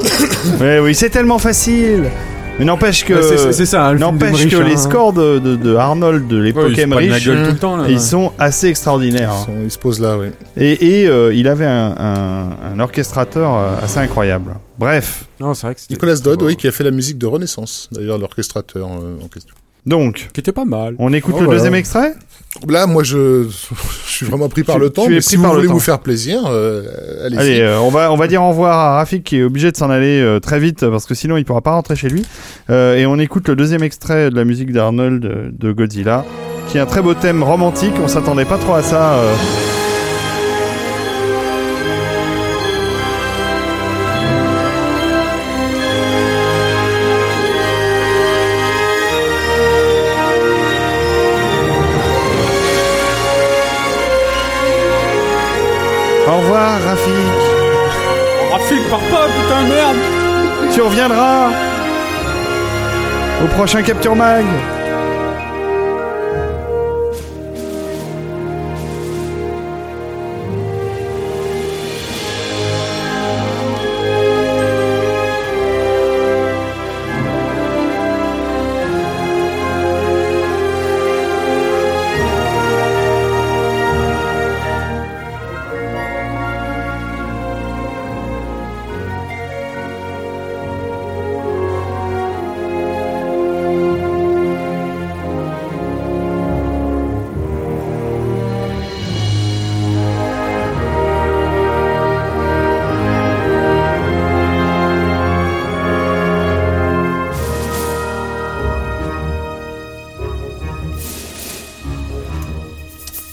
*laughs*
oui, c'est tellement facile. Mais n'empêche que,
Ouais, c'est- c'est- c'est ça, hein, le film
n'empêche que
hein.
les scores de, de, de Arnold de l'époque
Ouais,
Emmerich,
gueule tout le temps, là,
ils sont assez extraordinaires.
Ils,
hein.
sont- ils se posent là, oui.
Et, et euh, il avait un, un, un orchestrateur euh, assez incroyable. Bref,
Non, c'est vrai que c'était.
Nicolas Dodd, oui, qui a fait la musique de Renaissance, d'ailleurs, l'orchestrateur euh, en question.
Donc,
Qui était pas mal.
on écoute
Oh,
le
voilà.
deuxième extrait
Là, moi, je, *laughs* je suis vraiment pris par
Tu-
le temps, mais
pris
si vous voulez
temps.
vous faire plaisir, euh, allez-y.
Allez, euh, on, va, on va dire au revoir à Rafik qui est obligé de s'en aller euh, très vite parce que sinon il pourra pas rentrer chez lui. Euh, et on écoute le deuxième extrait de la musique d'Arnold euh, de Godzilla qui est un très beau thème romantique. On s'attendait pas trop à ça. Revoir Rafik.
Rafik, pars pas, putain, merde
Tu reviendras au prochain Capture Mag.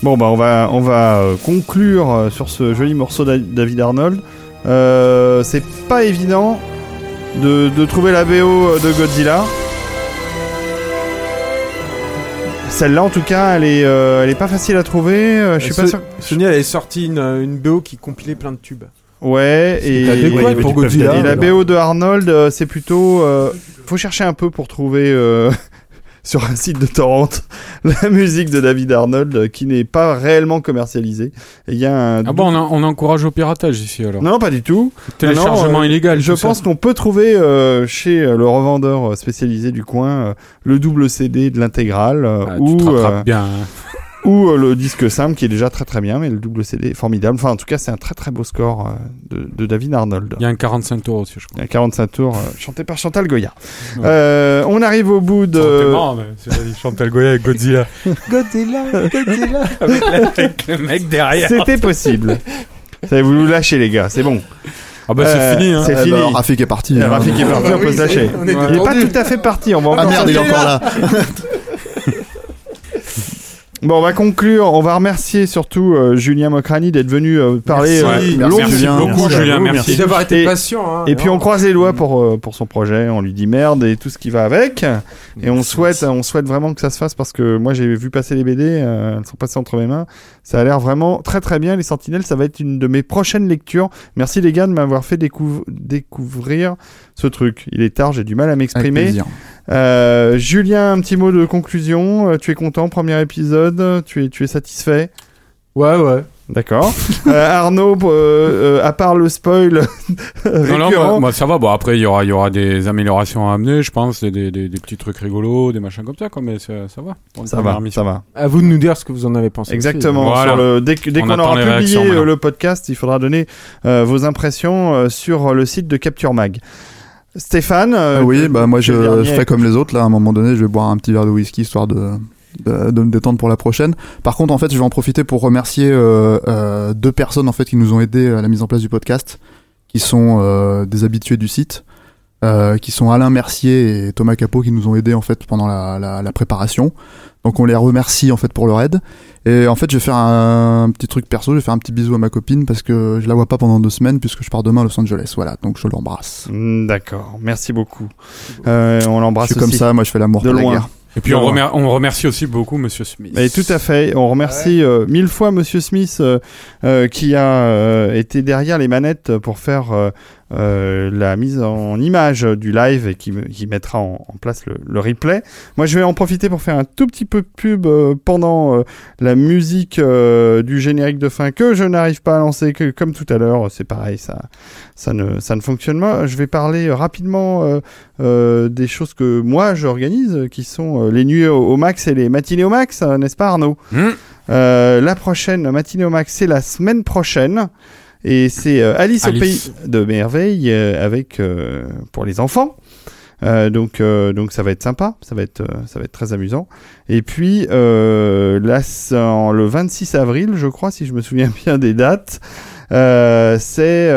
Bon bah on va on va euh, conclure euh, sur ce joli morceau d'A- David Arnold. Euh, c'est pas évident de, de trouver la BO de Godzilla. Celle-là en tout cas elle est euh, elle est pas facile à trouver. euh, je suis pas sûr.
Sony avait sorti une, une BO qui compilait plein de tubes.
Ouais et,
la
et-
pour
et
Godzilla,
la
alors.
BO de Arnold euh, c'est plutôt euh, faut chercher un peu pour trouver euh, sur un site de torrent *laughs* la musique de David Arnold euh, qui n'est pas réellement commercialisée. Il y a un
Ah bon, on, a- on encourage au piratage ici alors.
Non, pas du tout.
Téléchargement
Non, non, euh,
illégal.
Je pense qu'on peut trouver euh, chez le revendeur spécialisé du coin euh, le double CD de l'intégrale
Ah,
ou,
bien.
Ou euh, le disque simple qui est déjà très très bien, mais le double CD est formidable. Enfin, en tout cas, c'est un très très beau score euh, de, de David Arnold.
Il y a un 45 tours aussi, je crois.
Il y a 45 tours, euh, chanté par Chantal Goya.
Ouais.
Euh, on arrive au bout de.
C'est Chantal Goya avec *laughs* Godzilla.
Godzilla, Godzilla. *laughs*
avec, la- avec le mec derrière.
C'était possible. Ça avez voulu lâcher les gars, c'est bon.
Ah bah c'est
Euh,
fini. Hein.
C'est
Eh
fini.
ben, Rafik est parti. Hein.
Rafik est parti, on peut se lâcher. Il n'est pas tout à fait parti, on va
Ah
encore
merde, il est encore là. *laughs*
Bon, on va conclure. On va remercier surtout euh, Julien Mokrani d'être venu euh, parler
Merci.
euh,
Merci
Julien.
beaucoup,
Merci
Julien,
vous,
merci.
D'avoir été patient. Hein,
Et puis on croise les doigts pour, euh, pour son projet, on lui dit merde et tout ce qui va avec. Et on souhaite, on souhaite vraiment que ça se fasse parce que moi j'ai vu passer les BD, euh, elles sont passées entre mes mains. Ça a l'air vraiment très très bien. Les Sentinelles, ça va être une de mes prochaines lectures. Merci les gars de m'avoir fait découv- découvrir ce truc. Il est tard, j'ai du mal à
Avec
m'exprimer. Euh, Julien, un petit mot de conclusion. Euh, Tu es content, premier épisode? Tu es, tu es satisfait?
Ouais, ouais.
D'accord. *laughs* Euh, Arnaud, euh, euh, à part le spoil *laughs*
Non, non,
récurrent,
moi, moi, ça va. Bon, après, il y aura, il y aura des améliorations à amener, je pense, des, des, des, petits trucs rigolos, des machins comme ça, quoi, mais ça, ça va.
ça va, ça va.
À vous de nous dire ce que vous en avez pensé. aussi.
Exactement.
Voilà.
Sur le, dès dès
On
qu'on aura publié le podcast, il faudra donner euh, vos impressions euh, sur le site de Capture Mag. Stéphane euh,
Ah oui, bah moi je, je ferai comme les autres là. À un moment donné, je vais boire un petit verre de whisky histoire de de, de me détendre pour la prochaine. Par contre, en fait, je vais en profiter pour remercier euh, euh, deux personnes en fait qui nous ont aidés à la mise en place du podcast, qui sont euh, des habitués du site, euh, qui sont Alain Mercier et Thomas Capot qui nous ont aidés en fait pendant la, la, la préparation. Donc on les remercie en fait pour leur aide. Et en fait, je vais faire un, un petit truc perso, je vais faire un petit bisou à ma copine parce que je la vois pas pendant deux semaines puisque je pars demain à Los Angeles. Voilà, donc je l'embrasse.
Mm, D'accord, merci beaucoup. Euh, on
Je
l'embrasse
suis comme ça, moi je fais l'amour
De
la
loin.
guerre.
Et puis, on, remer- on remercie aussi beaucoup Monsieur Smith.
Et tout à fait. On remercie euh, mille fois Monsieur Smith euh, euh, qui a euh, été derrière les manettes pour faire euh, la mise en image du live et qui, me- qui mettra en, en place le, le replay. Moi, je vais en profiter pour faire un tout petit peu de pub euh, pendant euh, la musique du générique de fin que je n'arrive pas à lancer, que comme tout à l'heure, c'est pareil, ça, ça ne, ça ne fonctionne pas. Je vais parler rapidement des choses que moi j'organise, qui sont les nuits au, au max et les matinées au max, n'est-ce pas Arnaud? Euh, La prochaine matinée au max, c'est la semaine prochaine. Et c'est euh, Alice, au pays de merveille euh, avec euh, pour les enfants. Euh, donc euh, donc ça va être sympa, ça va être euh, ça va être très amusant. Et puis là en- le 26 avril, je crois si je me souviens *laughs* bien des dates. C'est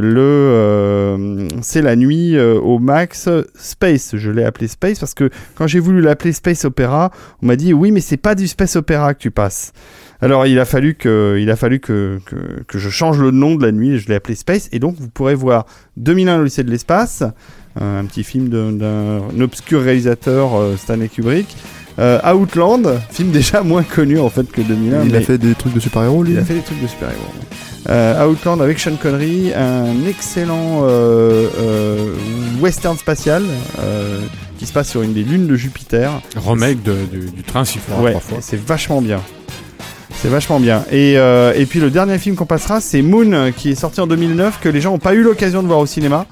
le c'est la nuit au max Space. Je l'ai appelé Space parce que quand j'ai voulu l'appeler Space Opera, on m'a dit oui mais c'est pas du Space Opera que tu passes. Alors il a fallu que il a fallu que, que, que je change le nom de la nuit. Je l'ai appelé Space et donc vous pourrez voir 2001 le lycée de l'espace, un petit film d'un obscur réalisateur euh, Stanley Kubrick. Euh, Outland, film déjà *laughs* moins connu en fait que 2001.
Il a fait des trucs de super-héros, lui
il a fait des trucs de super-héros. Euh, Outland avec Sean Connery, un excellent euh, euh, western spatial euh, qui se passe sur une des lunes de Jupiter.
Remake de- du, du train sifflant
Ouais,
trois fois.
c'est vachement bien. C'est vachement bien. Et, euh, et puis le dernier film qu'on passera, c'est Moon, qui est sorti en 2009, que les gens n'ont pas eu l'occasion de voir au cinéma.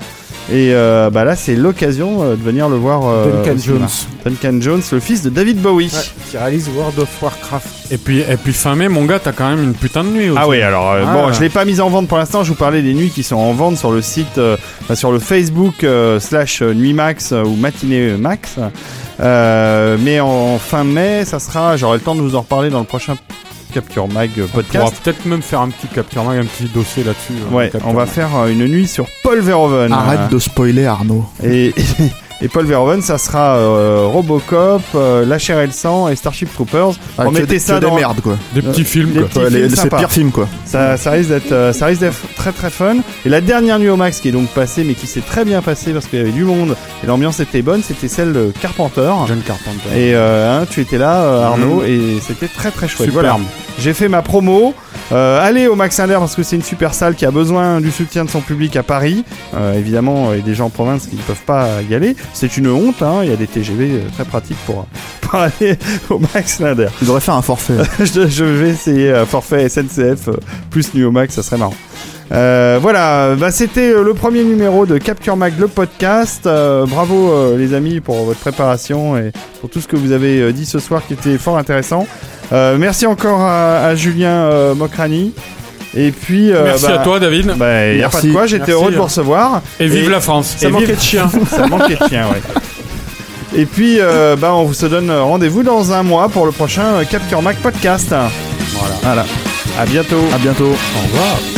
Et euh, bah là, c'est l'occasion euh, de venir le voir. euh,
Duncan. Jones.
Duncan Jones, le fils de David Bowie.
qui réalise World of Warcraft.
Et puis, et puis fin mai, mon gars, t'as quand même une putain de nuit aussi.
Ah oui, alors euh,
Ah.
bon, je l'ai pas mise en vente pour l'instant. Je vous parlais des nuits qui sont en vente sur le site, euh, enfin, sur le Facebook euh, slash Nuit Max ou Matinée Max. Euh, mais en fin mai, ça sera. J'aurai le temps de vous en reparler dans le prochain Capture Mag euh,
On pourra
podcast.
peut-être même faire un petit capture mag, un petit dossier là-dessus. euh,
Ouais, on va
Mag.
faire euh, une nuit sur Paul Verhoeven.
Arrête de spoiler, Arnaud.
Et, et Paul Verhoeven, ça sera euh, Robocop, euh, La chair et le sang et Starship Troopers.
Ah,
Remettez
des-
ça
que des
dans
merdes, quoi.
Des petits films,
des
quoi.
petits
Ouais, les-
films
c'est pire film, quoi.
Ça, ça risque d'être, euh, ça risque d'être très très fun. Et la dernière nuit au max qui est donc passée, mais qui s'est très bien passée parce qu'il y avait du monde et l'ambiance était bonne, c'était celle de Carpenter.
John Carpenter.
Et euh, hein, tu étais là, euh, Arnaud,
Mhm.
et c'était très très chouette. Voilà. J'ai fait ma promo. Euh, allez au Max Inder parce que c'est une super salle qui a besoin du soutien de son public à Paris. Euh, évidemment, il y a des gens en province qui ne peuvent pas y aller. C'est une honte. hein. Il y a des TGV euh, très pratiques pour, *laughs* pour aller au Max Linder.
Il devrait faire un forfait. *laughs*
je, je vais essayer euh, forfait SNCF euh, plus au Max, ça serait marrant. Euh, voilà, bah, c'était le premier numéro de Capture Mag, le podcast. Euh, bravo euh, les amis pour votre préparation et pour tout ce que vous avez dit ce soir qui était fort intéressant. Merci encore à, à Julien Mokrani. Et puis, euh,
Merci
bah,
à toi, David.
Bah, y a pas de quoi, j'étais heureux de vous recevoir.
Et vive la France.
et
Ça manquait
vive-
de chien. *laughs*
ça manquait de chien, ouais. Et puis, euh, bah, on vous se donne rendez-vous dans un mois pour le prochain euh, Capture Mac podcast. Voilà. Voilà. À bientôt.
À bientôt.
Au revoir.